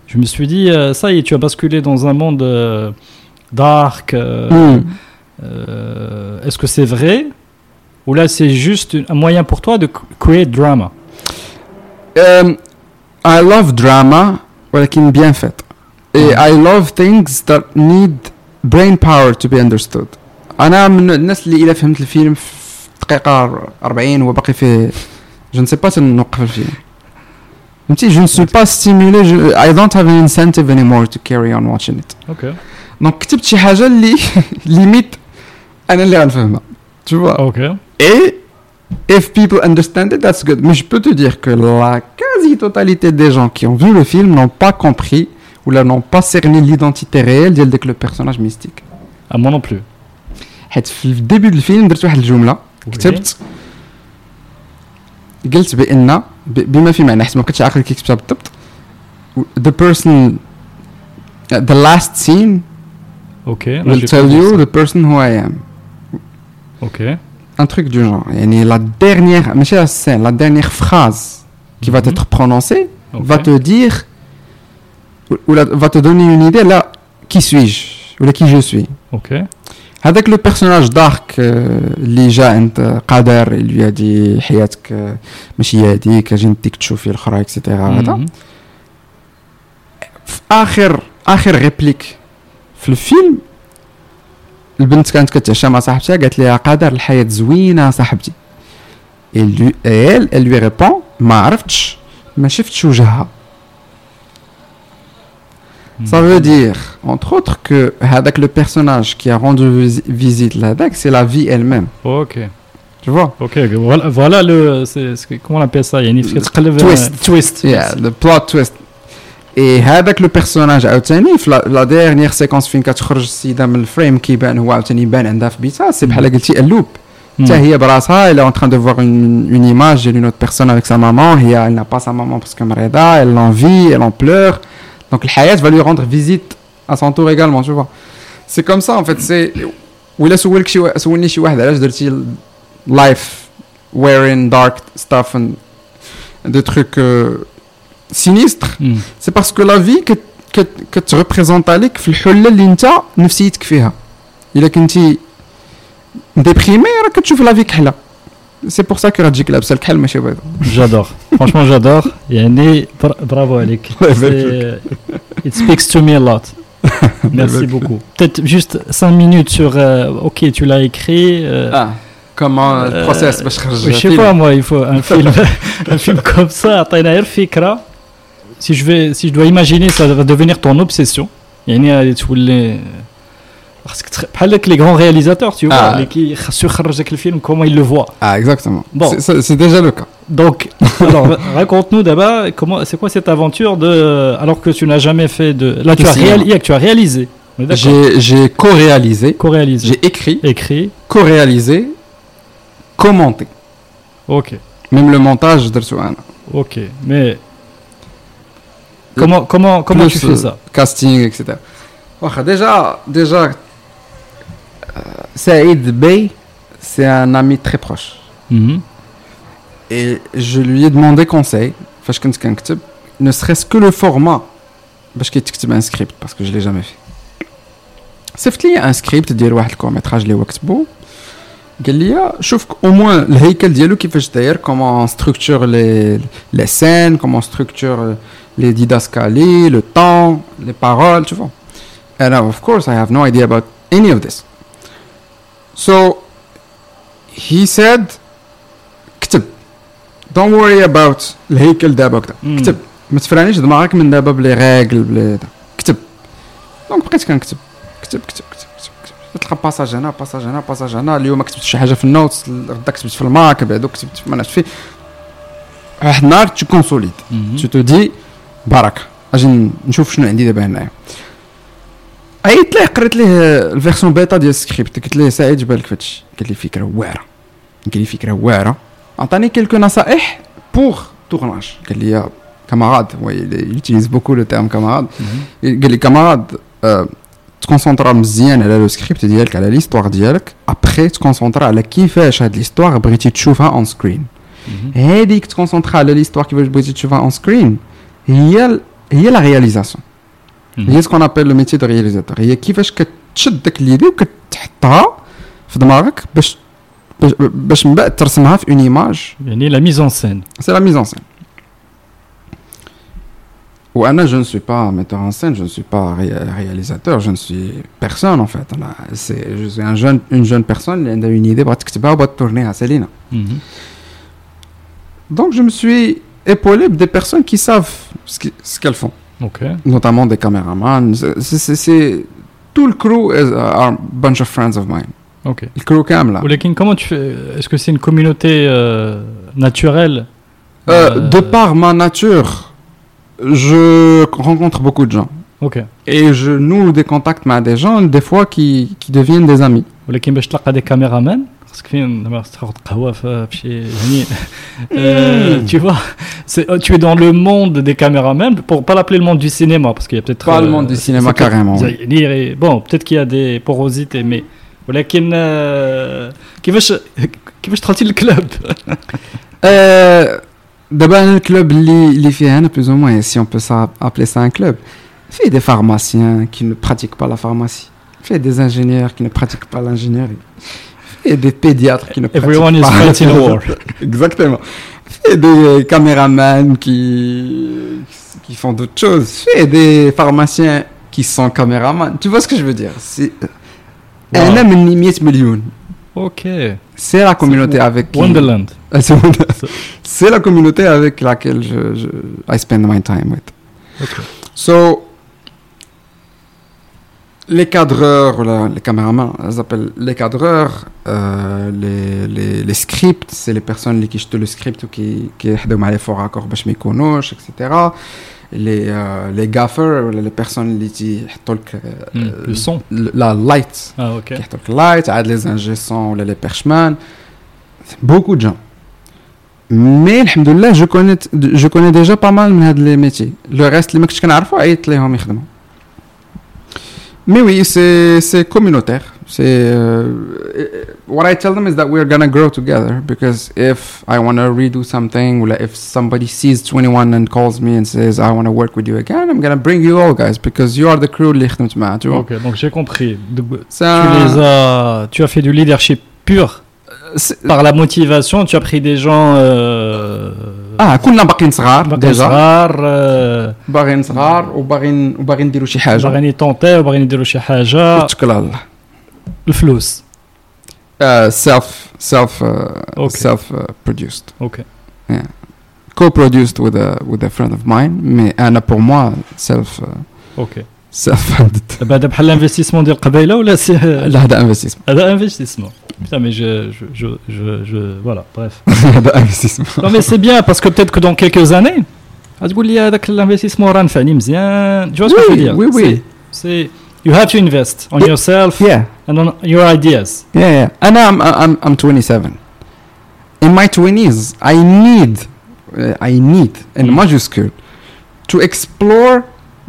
je me suis dit euh, ça y est, tu as basculé dans un monde dark.
Hmm.
Est-ce que c'est vrai? Ou là c'est juste un moyen pour toi de créer drama?
Um, I love drama. ولكن بيان فيت اي لاف ثينجز ذات نيد برين باور تو بي اندرستود أنا من الناس اللي إذا فهمت الفيلم في دقيقة 40 وباقي فيه جو نسي با تنوقف الفيلم. فهمتي؟ جو نسو با ستيمولي اي دونت هاف انسنتيف اني مور تو كاري اون واتشين ات
أوكي
دونك كتبت شي حاجة اللي ليميت أنا اللي غنفهمها. تشوف
أوكي
okay. if people understand it, that's good. Mais je peux te dire que la quasi-totalité des gens qui ont vu le film n'ont pas compris ou là n'ont pas cerné l'identité réelle ديال داك le personnage mystique.
Ah, moi non plus.
حيت في الديبي ديال الفيلم درت واحد الجملة
Oui.
كتبت قلت بأن ب- بما في معنى حيت ما كنتش عاقل كي كتبتها بالضبط the person the last scene
Ok. Là,
will
j'ai
tell
pas vu
you
ça.
the person who I am.
Ok.
un truc du genre. Et la dernière, la dernière phrase qui va
mhm.
être prononcée
okay.
va te dire ou la, va te donner une idée là qui suis-je ou là qui je suis.
Ok.
Avec le personnage d'Arc, euh, Lija et Qader, il lui a dit Hayatek, Machiyadik, Jintik, Tchoufi, Khra, etc.
Mhm.
Akhir, akhir réplique. Le film, البنت كانت كتعشى مع صاحبتها قالت لها قادر الحياه زوينه صاحبتي Et lui, et elle, elle lui répond ما عرفتش ما شفتش وجهها Ça veut dire, entre autres, que هذاك le personnage qui a rendu vis- visite là-hadak, c'est la vie elle-même.
Ok.
Tu vois
Ok. Voilà, voilà le, c'est, c'est- comment on appelle ça? يعني تقلب
twist.
twist.
Yeah, the plot twist. Et هذاك le personnage عاوتاني في la, la dernière séquence فين كتخرج السيده من الفريم كيبان هو عاوتاني يبان عندها في بيتها سي بحال قلتي اللوب
Hmm.
حتى هي براسها elle est en train de voir une, une image d'une autre personne avec sa maman هي elle n'a pas sa maman parce que مريضة elle l'envie elle en pleure donc الحياة va lui rendre visite à son tour également tu vois c'est comme ça en fait c'est ولا سولك شي وا- سولني شي واحد علاش درتي ال- life wearing dark stuff and des trucs euh, sinistres
Hmm.
سي باسكو لا في كت كت كتريبريزونط عليك في الحله اللي انت نفسيتك فيها الا كنتي ديبريمي راك كتشوف لا في كحله سي بور سا كو غتجيك لابسه الكحل ماشي بيضا
J'adore. Franchement, j'adore. يعني bra- bravo Alec.
Ouais,
C'est- It speaks to me a lot. Merci beaucoup. Peut-être juste 5 minutes sur. euh, ok, tu l'as écrit. euh,
اه كومون
Euh,
البروسيس باش تخرج
je sais pas moi, il faut un film, un film comme ça. عطينا غير فكرة. Si je vais, si je dois imaginer, ça va devenir ton obsession. يعني غادي تولي خاصك تخ- بحال هكا les grands réalisateurs, tu vois,
Ah.
اللي كيخصو يخرج لك الفيلم comment il le voit.
اه اكزاكتومون
Bon.
سي ديجا لو كا
Donc, alors, raconte-nous d'abord comment, c'est quoi cette aventure de, alors que tu n'as jamais fait de, là tu
De
as,
cinéma.
réali- tu as réalisé, On est d'accord
j'ai j'ai co-réalisé
co-réalisé,
j'ai écrit
écrit,
co-réalisé commenté
ok,
même le montage درتو انا
ok, mais comment, comment, comment
Plus,
tu fais
euh,
ça
casting etc واخا déjà déjà euh, Saïd Bey c'est un ami très proche
Mhm.
et je lui ai demandé conseil فاش كنت كنكتب ne serait-ce que le format باش كيتكتب ان سكريبت باسكو je l'ai jamais fait صيفط لي ان سكريبت ديال واحد الكورميتراج اللي هو كتبو قال لي شوف او موان الهيكل ديالو كيفاش داير كومون ستركتور لي لي سين كومون ستركتور لي ديداسكالي لو طون لي بارول tu vois. And of course I have no idea about any of this. So he said كتب don't worry about الهيكل دابا كذا
مم.
كتب ما تفرانيش دماغك من دابا بلي راجل بلي دا. كتب دونك بقيت كنكتب كتب كتب كتب كتب كتب تلقى باساج هنا باساج هنا باساج هنا اليوم كتبت شي حاجة في النوتس غدا كتبت في الماك بعدو كتبت في ما نعرفش فيه واحد النهار تو كونسوليد
Mhm.
تو تو دي بركه أجي نشوف شنو عندي دابا هنايا. عيطت ليه قريت ليه الفيرسون بيتا ديال السكريبت؟ قلت ليه سعيد جبالك لك فهادشي قال لي فكرة واعرة. قال لي فكرة واعرة. عطاني كيلكو نصائح بوغ تورناج قال لي a وي يوتيز بوكو لو beaucoup le
mhm.
قال لي Mm آه، تكونسونترا مزيان على euh, te ديالك على ليستواغ ديالك. ابخي تكونسونترا على كيفاش هاد ليستواغ بغيتي تشوفها اون سكرين
mhm.
هذيك تكونسونترا على ليستواغ كيفاش بغيتي تشوفها اون سكرين هي ال- هي لا رياليزاسيون
Mhm.
هي سكون ابل لو ميتي دو رياليزاتور هي كيفاش كتشد داك ليدي وكتحطها في دماغك باش باش- باش من بعد ترسمها في اون ايماج
يعني la mise en scène.
C'est la mise en scène. Ou Anna, je ne suis pas metteur en scène, je ne suis pas ré- réalisateur, je ne suis personne en fait. Anna, c'est- je suis un jeune, une jeune personne qui a une idée, bah, tu vas tourner à Céline.
Mhm.
Donc je me suis épaulé des personnes qui savent ce qu'elles font. Notamment des caméramans. C'est tout le crew is uh, a, a bunch of friends of mine. Le crew cam
là. Lekin, comment tu fais Est-ce que c'est une communauté euh, naturelle?
Euh,
euh,
de par ma nature, je rencontre beaucoup de gens. Et je noue des contacts avec des gens, des fois qui, qui deviennent des amis.
Lekin, tu as des caméramans? خاصك فين زعما خاصك تاخذ قهوه في في شي يعني euh, tu vois c'est euh, tu es dans le monde des caméramans pour pas l'appeler le monde du cinéma parce qu'il y a peut-être
Pas le
euh,
monde du
c'est-
cinéma,
c'est peut-être-
carrément,
vous allez lire et- bon peut-être qu'il y a des porosités mais ولكن euh, كيفاش كيفاش دخلتي للكلوب
Euh, D'abord, le club li, li fait un plus ou moins, si on peut ça, appeler ça un club, fait des pharmaciens qui ne pratiquent pas la pharmacie, fait des ingénieurs qui ne pratiquent pas fait des pédiatres qui ne pratiquent
everyone is
pas
fighting war
Exactement. Fait des caméramans qui, qui font d'autres choses. Fait des pharmaciens qui sont caméramans. Tu vois ce que je veux dire? C'est
Wow.
un homme et 100 millions.
ok
C'est la communauté avec qui...
Wonderland
Ah, c'est la communauté avec laquelle je, je I spend my time with.
ok
So, les cadreurs, les caméramans, ils appellent euh, les cadreurs, les, scripts, c'est les personnes qui jettent le script ou qui qui les faux raccords etc. Les, euh, les gaffers, les personnes qui jettent euh,
hmm, le son,
la light,
ah, okay.
qui light, les ingé les perchemans, beaucoup de gens. Mais alhamdoulilah, je connais je connais déjà pas mal de les métiers. Le reste, les mecs que je connais, ils Mais oui, c'est c'est communautaire. C'est euh, what I tell them is that we're gonna grow together because if I want to redo something, or if somebody sees 21 and calls me and says I want to work with you again, I'm gonna bring you all guys because you are the crew اللي خدمت معاه, tu vois.
ok donc j'ai compris Donc,
C'est
tu
un-
les as tu as fait du leadership pur
c'est-
par la motivation, tu as pris des gens euh,
آه كنا باقيين صغار
باقي
ديجا.
صغار آه،
باغيين صغار وباغيين وباغيين نديروا شي حاجة.
باغيين يطونطيو باغيين يديروا شي حاجة.
توكل على الله.
الفلوس.
سيلف سيلف. سيلف produced.
أوكي.
Co-produced with a with a friend of mine mais أنا pour moi self أوكي.
بعد بحال الانفستيسمون ديال قبيله ولا سي
لا هذا انفستيسمون
هذا انفستيسمون putain mais je je je je, je voilà bref
هذا انفستيسمون
non mais c'est bien parce que peut-être que dans quelques années غتقول لي هذاك الانفستيسمون راه نفعني مزيان tu vois ce que je veux dire
oui oui
C'est- c'est you have to invest on
Yeah.
yourself
yeah
and on your ideas
yeah yeah انا I'm I'm I'm 27 in my 20s I need uh, I need in
Mm.
majuscule to explore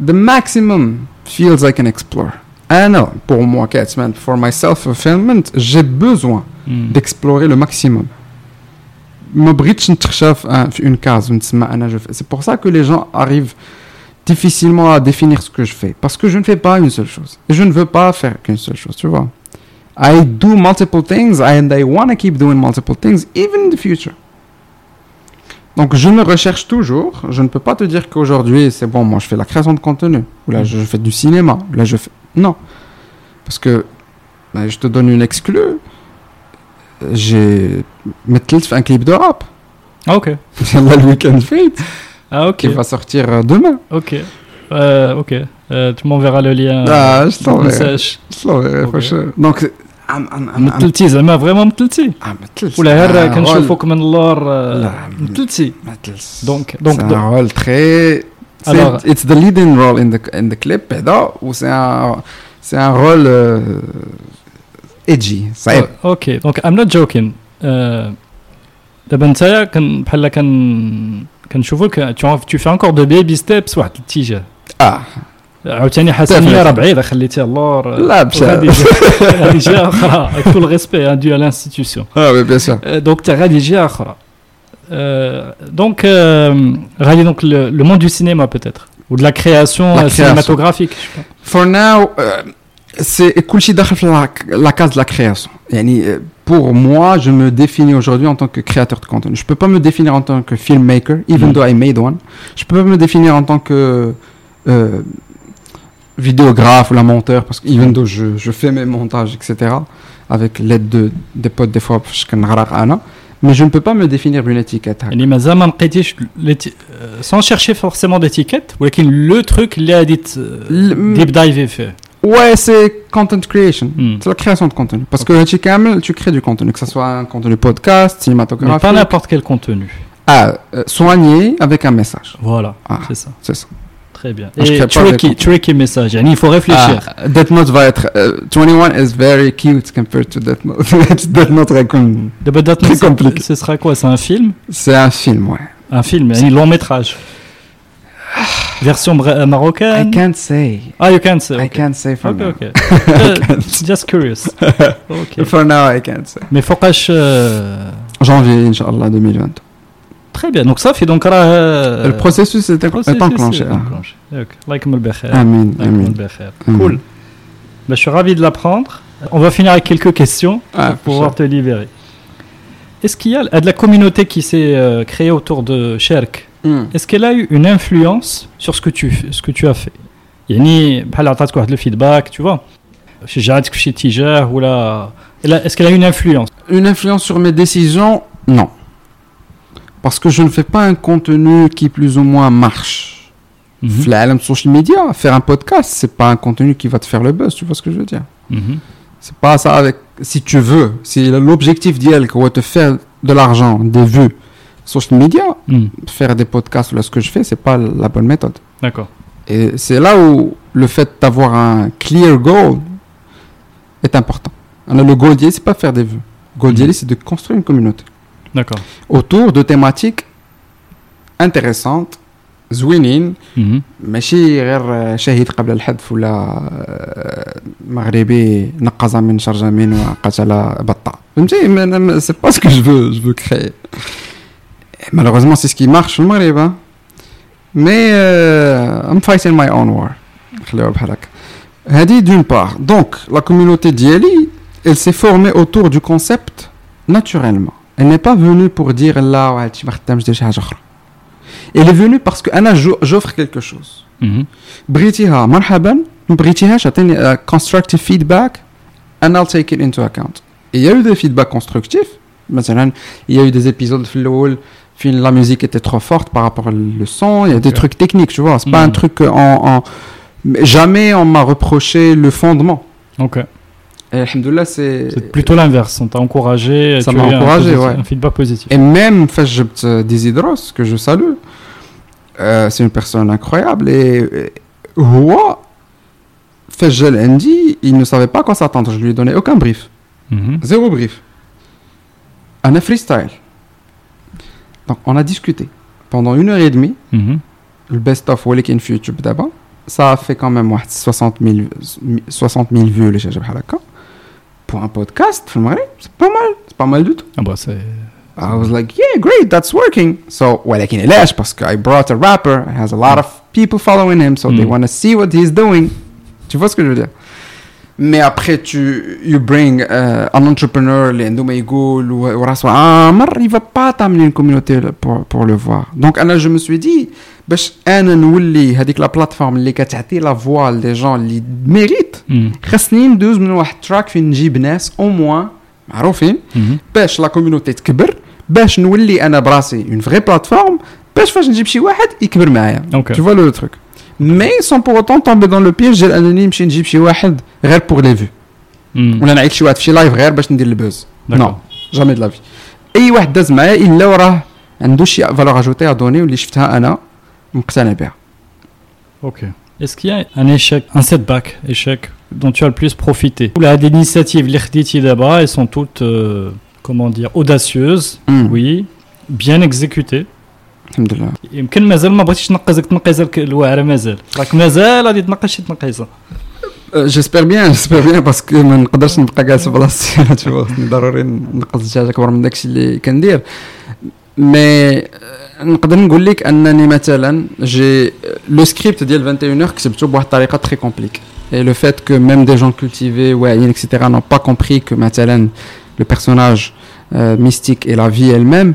the maximum fields I can explore. Ah non, pour moi, Catman, for my self-fulfillment, j'ai besoin
mm.
d'explorer le maximum. une case, C'est pour ça que les gens arrivent difficilement à définir ce que je fais. Parce que je ne fais pas une seule chose. Et je ne veux pas faire qu'une seule chose, tu vois. I do multiple things and I want to keep doing multiple things, even in the future. Donc je me recherche toujours. Je ne peux pas te dire qu'aujourd'hui, c'est bon, moi je fais la création de contenu, ou là je fais du cinéma, là je fais... Non. Parce que bah, je te donne une exclue. J'ai fait un clip de rap.
Ah ok.
C'est le week-end fait.
Ah ok.
Qui va sortir euh, demain.
Ok. Euh, ok. Euh, tu m'enverras le lien.
Ah, je t'enverrai. Je t'enverrai. Okay. Donc I'm, I'm, I'm, I'm,
متلتي زعما فريمون متلتي
ah, مثلت.
ولا
C'est
غير
un
كنشوفوك من اللور آه،
لا،
متلتي
rôle- مثلت.
Donc-
c'est
donc-
un
donc-
rôle très c'est-
Alors-
it's the leading role in the in the clip بعدا و c'est un c'est un rôle euh, edgy صعيب
Oh, ok donc I'm not joking Euh, دابا نتايا كان بحال كان كنشوفوك tu fais encore de baby steps واحد الاتجاه
اه
عاوتاني حسنيه راه بعيده خليتيها اللور
لا مشى
هذه جهه هذه جهه اخرى avec tout le respect hein, dû à l'institution
اه وي بيان سور
Euh, donc t'as غادي جهه اخرى Euh, donc euh, غادي donc le, le monde du cinéma peut-être ou de la création
La
euh,
création.
cinématographique je sais pas.
For now, euh, c'est كلشي داخل في la, la case de la création. يعني euh, pour moi, je me définis aujourd'hui en tant que créateur de contenu. Je peux pas me définir en tant que filmmaker, even
Mm.
though I made one. Je peux pas me définir en tant que euh, vidéographe ou la monteur, parce que even though je, je fais mes montages, etc., avec l'aide de, des potes, des fois, je suis mais je ne peux pas me définir une étiquette.
Euh, sans chercher forcément d'étiquette, le truc,
euh,
deep dive fait.
Ouais, c'est content creation.
Hmm.
C'est la création de contenu. Parce que tu, tu crées du contenu, que ce soit un contenu podcast, cinématographique.
Mais pas n'importe quel contenu.
Ah, euh, soigné avec un message.
Voilà,
ah,
c'est ça.
C'est ça.
Tricky, tricky message. Il faut réfléchir.
Ah, Death Note va être. Euh, 21 is very cute compared to Death Note. Death Note va
bah,
compliqué.
Ce sera quoi? C'est un film?
C'est un film, ouais.
Un film, un long métrage. Ah. Version euh, marocaine?
I can't say.
Ah, you can't say. Okay.
I can't say for
okay,
now.
Okay. uh, just curious. Okay.
For now, I can't say.
Mais faut que je...
Janvier, Inch'Allah, 2022.
Très bien. Donc ça fait donc euh,
le processus est,
processus
enclenché. Ah. Amen.
Cool. Ben, je suis ravi de l'apprendre. On va finir avec quelques questions
ah,
pour pouvoir te libérer. Est-ce qu'il y a de la communauté qui s'est euh, créée autour de Cherk
mm.
Est-ce qu'elle a eu une influence sur ce que tu, ce que tu as fait? Yani, le feedback, tu vois. Chez Jad, chez Tiger, ou là. Est-ce qu'elle a eu une influence?
Une influence sur mes décisions? Non. Parce que je ne fais pas un contenu qui plus ou moins marche. Mm -hmm. social media, faire un podcast, c'est pas un contenu qui va te faire le buzz, tu vois ce que je veux dire.
Mm -hmm.
C'est pas ça avec, si tu veux, si l'objectif d'IEL, qu'on va te faire de l'argent, des vues, social media,
mhm.
faire des podcasts là ce que je fais, c'est pas la bonne méthode.
D'accord.
Et c'est là où le fait d'avoir un clear goal est important. Alors, le goal d'IEL, c'est pas faire des vues. Le goal d'IEL, mhm. c'est de construire une communauté. autour de thématiques intéressantes زوينين
Mhm.
ماشي غير شهيد قبل الحذف ولا آه، مغربي نقز من شرجمين وقتل بطة فهمتي ما- ما- سي با سكو جو فو جو فو كري malheureusement c'est ce qui marche في المغرب hein. mais euh, I'm fighting my own war خليوها بحال هكا هذه d'une part donc la communauté ديالي elle s'est formée autour du concept naturellement Elle n'est pas venue pour dire là, elle est venue parce que j'offre quelque chose.
Mhm.
Britiha, marhaban, Britiha, j'attends un euh, constructive feedback, and I'll take it into account. Et il y a eu des feedbacks constructifs. Il y a eu des épisodes où la musique était trop forte par rapport au son. Il y a des trucs techniques, tu vois. C'est mm pas
mhm.
un truc en, en... Jamais on m'a reproché le fondement.
Ok.
Euh, alhamdoulilah, c'est.
Plutôt l'inverse. On t'a encouragé.
Ça m'a encouragé,
un,
ouais.
un feedback positif.
Et même, Fajbt Dizidros, que je salue, euh, c'est une personne incroyable. Et Roua, Fajl Andy, il ne savait pas quoi s'attendre. Je lui ai donné aucun brief.
Mhm.
Zéro brief. Un freestyle. Donc, on a discuté pendant une heure et demie.
Mhm.
Le best-of Walikin YouTube d'abord. Ça a fait quand même 60 000, 60 000 vues, les Chachab Halaka pour un podcast في المغرب c'est pas mal c'est pas mal du tout
ah bah c'est
I was like, yeah, great, that's working. So, ولكن علاش parce que I brought a rapper, he has a lot of people following him, so they
Mm.
want to see what he's doing. Tu vois ce que je veux dire Mais après, tu you bring euh, un entrepreneur اللي عنده ما يقول و- وراسه عامر, il va pas t'amener une communauté pour, pour le voir. Donc, أنا je me suis dit, باش أنا نولي هذيك لا بلاتفورم اللي كتعطي لا فوا لي جون اللي ميريت
Mhm.
خاصني ندوز من واحد تراك فين نجيب ناس او موان معروفين
Mhm.
باش لا كوميونيتي تكبر باش نولي انا براسي اون فري بلاتفورم باش فاش نجيب شي واحد يكبر معايا
Ok.
tu vois le truc مي سون بور اوتون tomber dans le piège ديال انني نمشي نجيب شي واحد غير بور لي فيو
Mhm.
ولا نعيط شي واحد في شي لايف غير باش ندير البوز
D'accord.
نو جامي دو لا في اي واحد داز معايا الا وراه عنده شي فالور اجوتي ادوني واللي شفتها انا مقتنع بها
Ok. Est-ce qu'il y a un échec, un setback, échec, dont tu as le plus profité Ou Là, des initiatives, les khaditi d'abord, elles sont toutes, euh, comment dire, audacieuses,
Mm.
oui, بيان اكزيكوتي
الحمد لله
يمكن مازال ما بغيتيش تنقزك تنقز الواعره مازال راك مازال غادي تنقز شي تنقيصه
جيسبر بيان جيسبر بيان باسكو ما نقدرش نبقى جالس في بلاصتي ضروري نقص حاجه اكبر من داكشي اللي كندير مي نقدر نقول لك انني مثلا جي لو سكريبت ديال 21 كتبته بواحد الطريقه تري كومبليك اي لو فات كو ميم دي جون كولتيفي واعيين اكسيتيرا نون با كومبري كو مثلا لو بيرسوناج ميستيك اي لا في ال ميم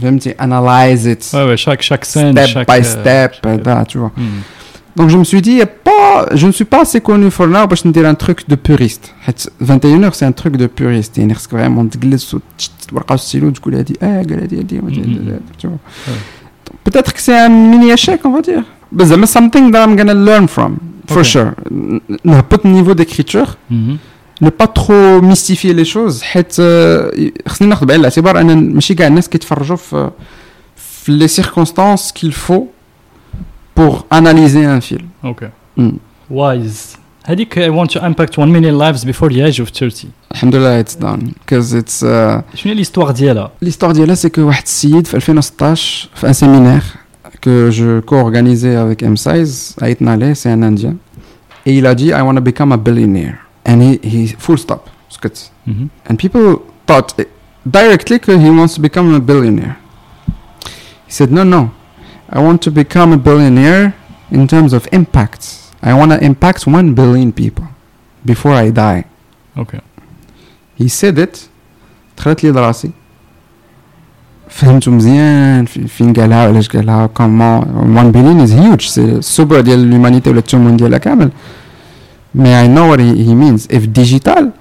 j'aime dire analyse it.
Chaque, chaque scène.
Step by
euh,
step, euh, tu vois.
Hmm.
Donc je me suis dit, pas, je ne suis pas assez connu pour là parce que je un truc de puriste. 21h, c'est un truc de puriste. Il y a vraiment de glisse de stylo, du coup, il a dit, eh, il a dit, tu vois. Peut-être que c'est un mini échec, on va dire. Mais c'est something that I'm gonna learn from, for
okay.
sure. N'ai pas de niveau d'écriture.
Hmm
ne pas trop mystifier les choses حيت آه، خصني ناخذ بعين الاعتبار ان ماشي كاع الناس كيتفرجوا في في لي circonstances qu'il faut pour analyser un film
اوكي
Mm.
وايز هذيك I want to impact 1 million lives before the age of 30
الحمد لله it's done because it's uh,
شنو هي ليستوار ديالها
l'histoire ديالها c'est que واحد السيد في 2016 في un séminaire que je co-organisais avec M16 عيطنا عليه c'est un indien et il a dit I want to become a billionaire and he, he full stop سكت
Mhm.
And people thought directly that he wants to become a billionaire. He said, No, no. I want to become a billionaire in terms of impact. I want to impact 1 billion people before I die.
اوكي
He said it. دخلت لي لراسي فهمته مزيان في- فين قالها وعلاش قالها كومون 1 بليون از هيوج سي السوبر ديال الهيومانيتي ولا الثمن ديالها كامل مي اي نو وات هي مينز اف ديجيتال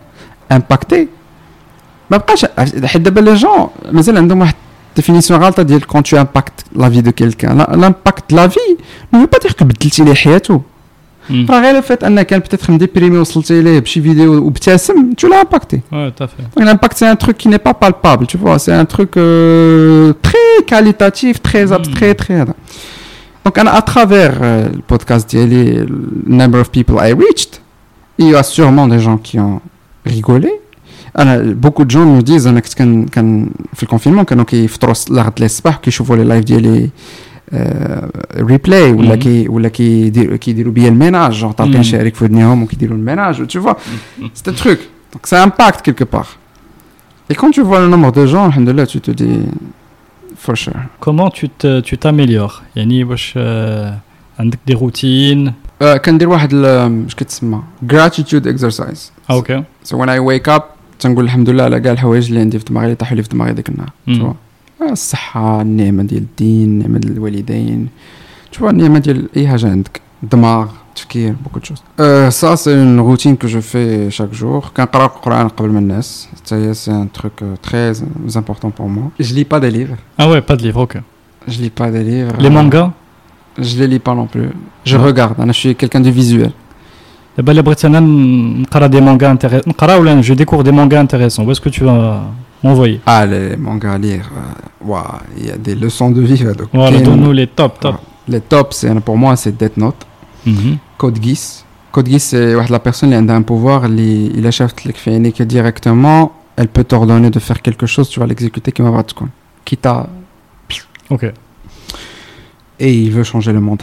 امباكتي ما بقاش حيت دابا لي جون مازال عندهم واحد ديفينيسيون غلطه ديال كون تو امباكت لا في دو كيلكان لامباكت لا في نو با دير كو بدلتي ليه حياته
Mm.
راه غير الفات ان كان بتاتر مديبريمي وصلتي ليه بشي فيديو وابتسم تو لا امباكتي
Ouais, tout à fait.
Donc, L'impact, c'est un truc qui n'est pas palpable, tu vois. C'est un truc euh, très qualitatif, très
Mm.
abstrait, très. Donc, à travers euh, le podcast d'Yali, le number of people I reached, il y a sûrement des gens qui ont rigolé. Alors, beaucoup de gens nous disent, أنا كنت كان كان في الكونفينمون كانوا كيفطروا الغد الصباح كيشوفوا لي لايف ديالي ريبلاي ولا
Mhm.
كي ولا كيديروا كيديروا بيا الميناج جونغ طالقين
Mhm.
شارك في ودنيهم وكيديروا الميناج tu vois c'est un truc donc ça impacte quelque part et quand tu vois le nombre de gens alhamdoulilah tu te dis for sure.
Comment tu te- tu t'améliores يعني واش عندك des routines?
آه، كندير واحد اش كتسمى؟ Gratitude exercise.
Ah, ok.
so when I wake up تنقول الحمد لله على كاع الحوايج اللي عندي في دماغي اللي طاحوا لي في دماغي ديك النهار. آه، الصحة النعمة ديال الدين النعمة ديال الوالدين. vois النعمة ديال أي حاجة عندك؟ الدماغ التفكير beaucoup de choses euh, ça c'est une routine que je fais chaque jour كنقرا القرآن قبل من الناس حتى هي c'est un truc euh, très important pour moi je lis pas des livres
Ah ouais, pas de livre, ok.
je lis pas des livres
Les
Euh,
mangas
je les lis pas non plus je
Ouais.
regarde أنا je suis quelqu'un de visuel
دابا الا بغيت انا نقرا دي مانغا انتيريسون نقرا ولا جو ديكور دي مانغا انتيريسون où est-ce que tu vas m'envoyer
ah les mangas à lire euh, ouah, il y a des leçons de vie هذوك.
Voilà,
كاين-
donne-nous les top, top.
les tops c'est pour moi c'est Death Note
Mhm. Mhm.
Code Geass. Code Geass c'est la personne qui a un pouvoir il achète les directement. Elle peut t'ordonner de faire quelque chose tu vas l'exécuter qui va quitte à
ok.
Et il veut changer le monde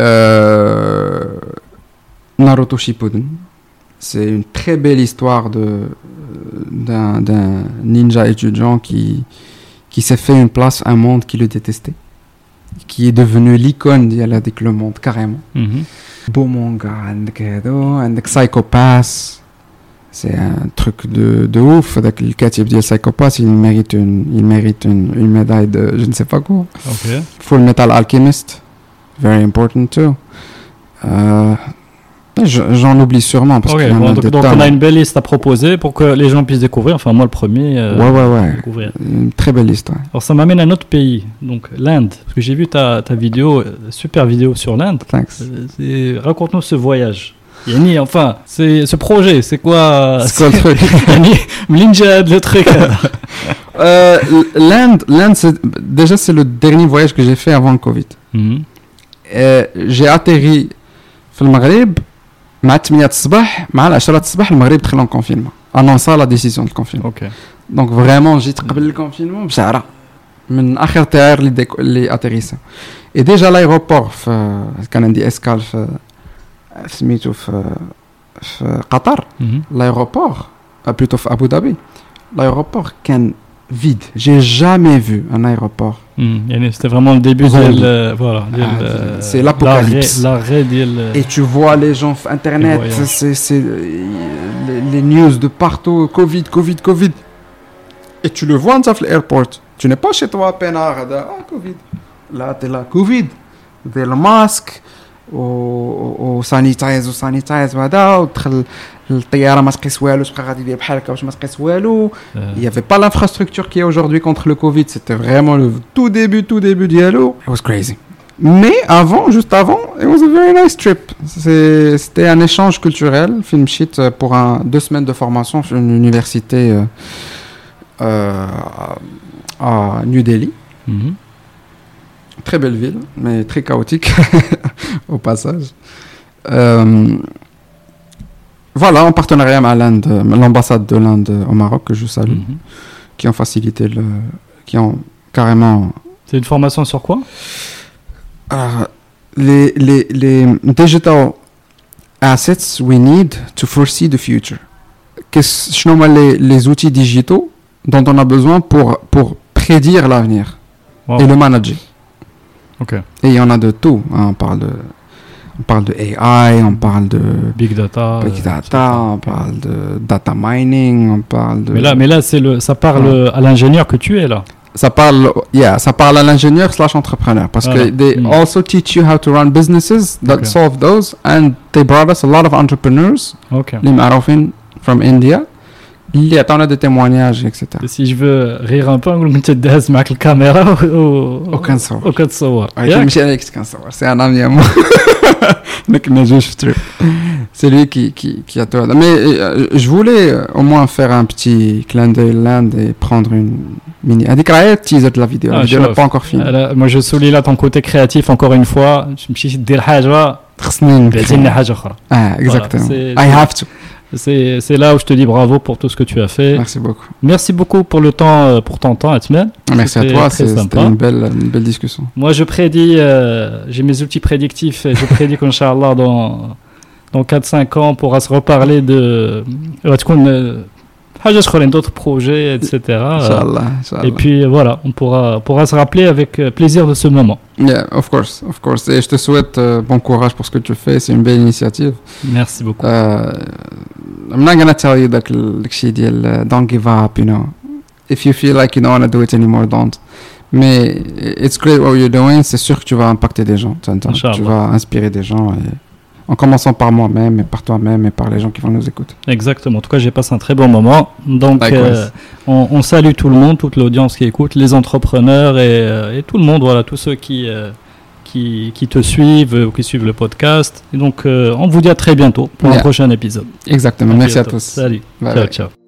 euh... Naruto Shippuden. C'est une très belle histoire de d'un ninja étudiant qui qui s'est fait une place un monde qui le détestait qui est devenu l'icône ديال هذيك le monde carrément
Mhm.
beau manga عندك هادو عندك Psychopass c'est un truc de, de ouf هذاك الكاتب ديال Psychopass il mérite une il mérite une, une médaille de je ne sais pas quoi
Ok.
Full Metal Alchemist very important too euh, Je- J'en oublie sûrement parce okay,
bon, donc, donc on a une belle liste à proposer pour que les gens puissent découvrir. Enfin, moi le premier. Euh,
ouais, ouais, ouais.
Découvrir.
Une très belle liste.
Alors ça m'amène à un autre pays, donc l'Inde. Parce que j'ai vu ta, ta vidéo, euh, super vidéo sur l'Inde.
Thanks.
Euh, raconte-nous ce voyage. Yanni, enfin, c'est ce projet, c'est quoi?
C'est quoi le truc?
Yanni, le truc.
Euh, L'Inde, l'Inde, déjà c'est le dernier voyage que j'ai fait avant le Covid.
Mhm.
J'ai atterri au Maghreb مع 8 الصباح مع 10 الصباح المغرب دخل en confinement انونسا لا ديسيزيون دو confinement
Ok.
دونك فريمون جيت قبل الكونفينمون بشعره من اخر طيار اللي ديك اللي اتيغيسا اي ديجا لايروبور في كان عندي اسكال في في سميتو في في قطر
Mhm.
l'aéroport, euh, plutôt à Abu Dhabi, l'aéroport كان vide. J'ai jamais vu un aéroport.
C'était vraiment le début de
ah, c'est l'apocalypse. Et tu vois les gens, Internet, c'est, les, news de partout, Covid, Covid, Covid. Et tu le vois dans l'aéroport. Tu n'es pas chez toi à peinard. Ah, Covid. Là, tu es là, Covid. Des masques, au sanitize, au sanitize, voilà, الطياره ما تقيس والو تبقى غادي دير بحال هكا باش ما تقيس والو
euh,
Il n'y avait pas l'infrastructure qu'il y a aujourd'hui contre le Covid. C'était vraiment le tout début, tout début d'Yalo. It was crazy. Mais avant, juste avant, it was a very nice trip. C'est- C'était un échange culturel. Film shit euh, pour un, deux semaines de formation sur une université euh, euh, à New Delhi.
mhm.
Très belle ville, mais très chaotique au passage. Euh, Voilà, en partenariat avec l'ambassade de l'Inde au Maroc, que je salue,
mm -hmm.
qui ont facilité le. qui ont carrément.
C'est une formation sur quoi?
Alors, les, les, les digital assets we need to foresee the future. Qu'est-ce que les, les outils digitaux dont on a besoin pour, pour prédire l'avenir
wow.
et le manager
Ok.
Et il y en a de tout. Hein, on parle de on parle de AI, on parle de
big data,
big
euh,
data, on parle de data mining, on parle de.
Mais là, mais là, c'est le, ça parle euh, à l'ingénieur que tu es là.
Ça parle, yeah, ça parle à l'ingénieur slash entrepreneur parce
voilà.
que they
mm.
also teach you how to run businesses that
okay.
solve those and they brought us a lot of entrepreneurs.
Okay.
Les from India. اللي عطاونا des témoignages, etc.
Et si je veux rire un peu, نقول لك انت داز معك الكاميرا و
Aucun صور.
وكتصور.
Ouais,
ياك؟
ماشي عليك كنصور, c'est un ami à moi. ما كنا جوج في trip. C'est lui qui, qui, qui a tout. Mais euh, je voulais euh, au moins faire un petit clin d'œil l'Inde et prendre une mini. هذيك راه هي teaser de la vidéo. La
Ah,
vidéo n'est
شوف.
pas encore finie.
Alors, moi je souligne là ton côté créatif encore une fois. تمشي دير حاجه
خصني
بعتي لنا حاجه اخرى.
Ah, exactement.
c'est-
I have to.
C'est là où je te dis bravo pour tout ce que tu as fait.
Merci beaucoup.
Merci beaucoup pour le temps, euh, pour ton temps, Atmen.
Merci à toi,
très
c'est-
sympa.
c'était une belle, une belle discussion.
Moi, je prédis, euh, j'ai mes outils prédictifs et je prédis qu'Inch'Allah, dans, dans 4-5 ans, on pourra se reparler de d'autres projets, etc. Et puis voilà, on pourra, pourra se rappeler avec euh, plaisir de ce moment.
Yeah, of course, of course. Et je te souhaite euh, bon courage pour ce que tu fais, c'est une belle initiative.
Merci beaucoup.
Uh, I'm not gonna tell you that uh, don't give up, you know. If you feel like you don't want to do it anymore, don't. Mais it's great what you're doing, c'est sûr que tu vas impacter des gens, tu vas inspirer des gens. En commençant par moi-même et par toi-même et par les gens qui vont nous écouter.
Exactement. En tout cas, j'ai passé un très bon moment. Donc, euh, on, on salue tout le monde, toute l'audience qui écoute, les entrepreneurs et, euh, et tout le monde, voilà, tous ceux qui, euh, qui, qui te suivent ou qui suivent le podcast. Et donc, euh, on vous dit à très bientôt pour un
Yeah.
prochain épisode.
Exactement. Merci à tous.
Salut.
Bye
ciao,
bye.
ciao.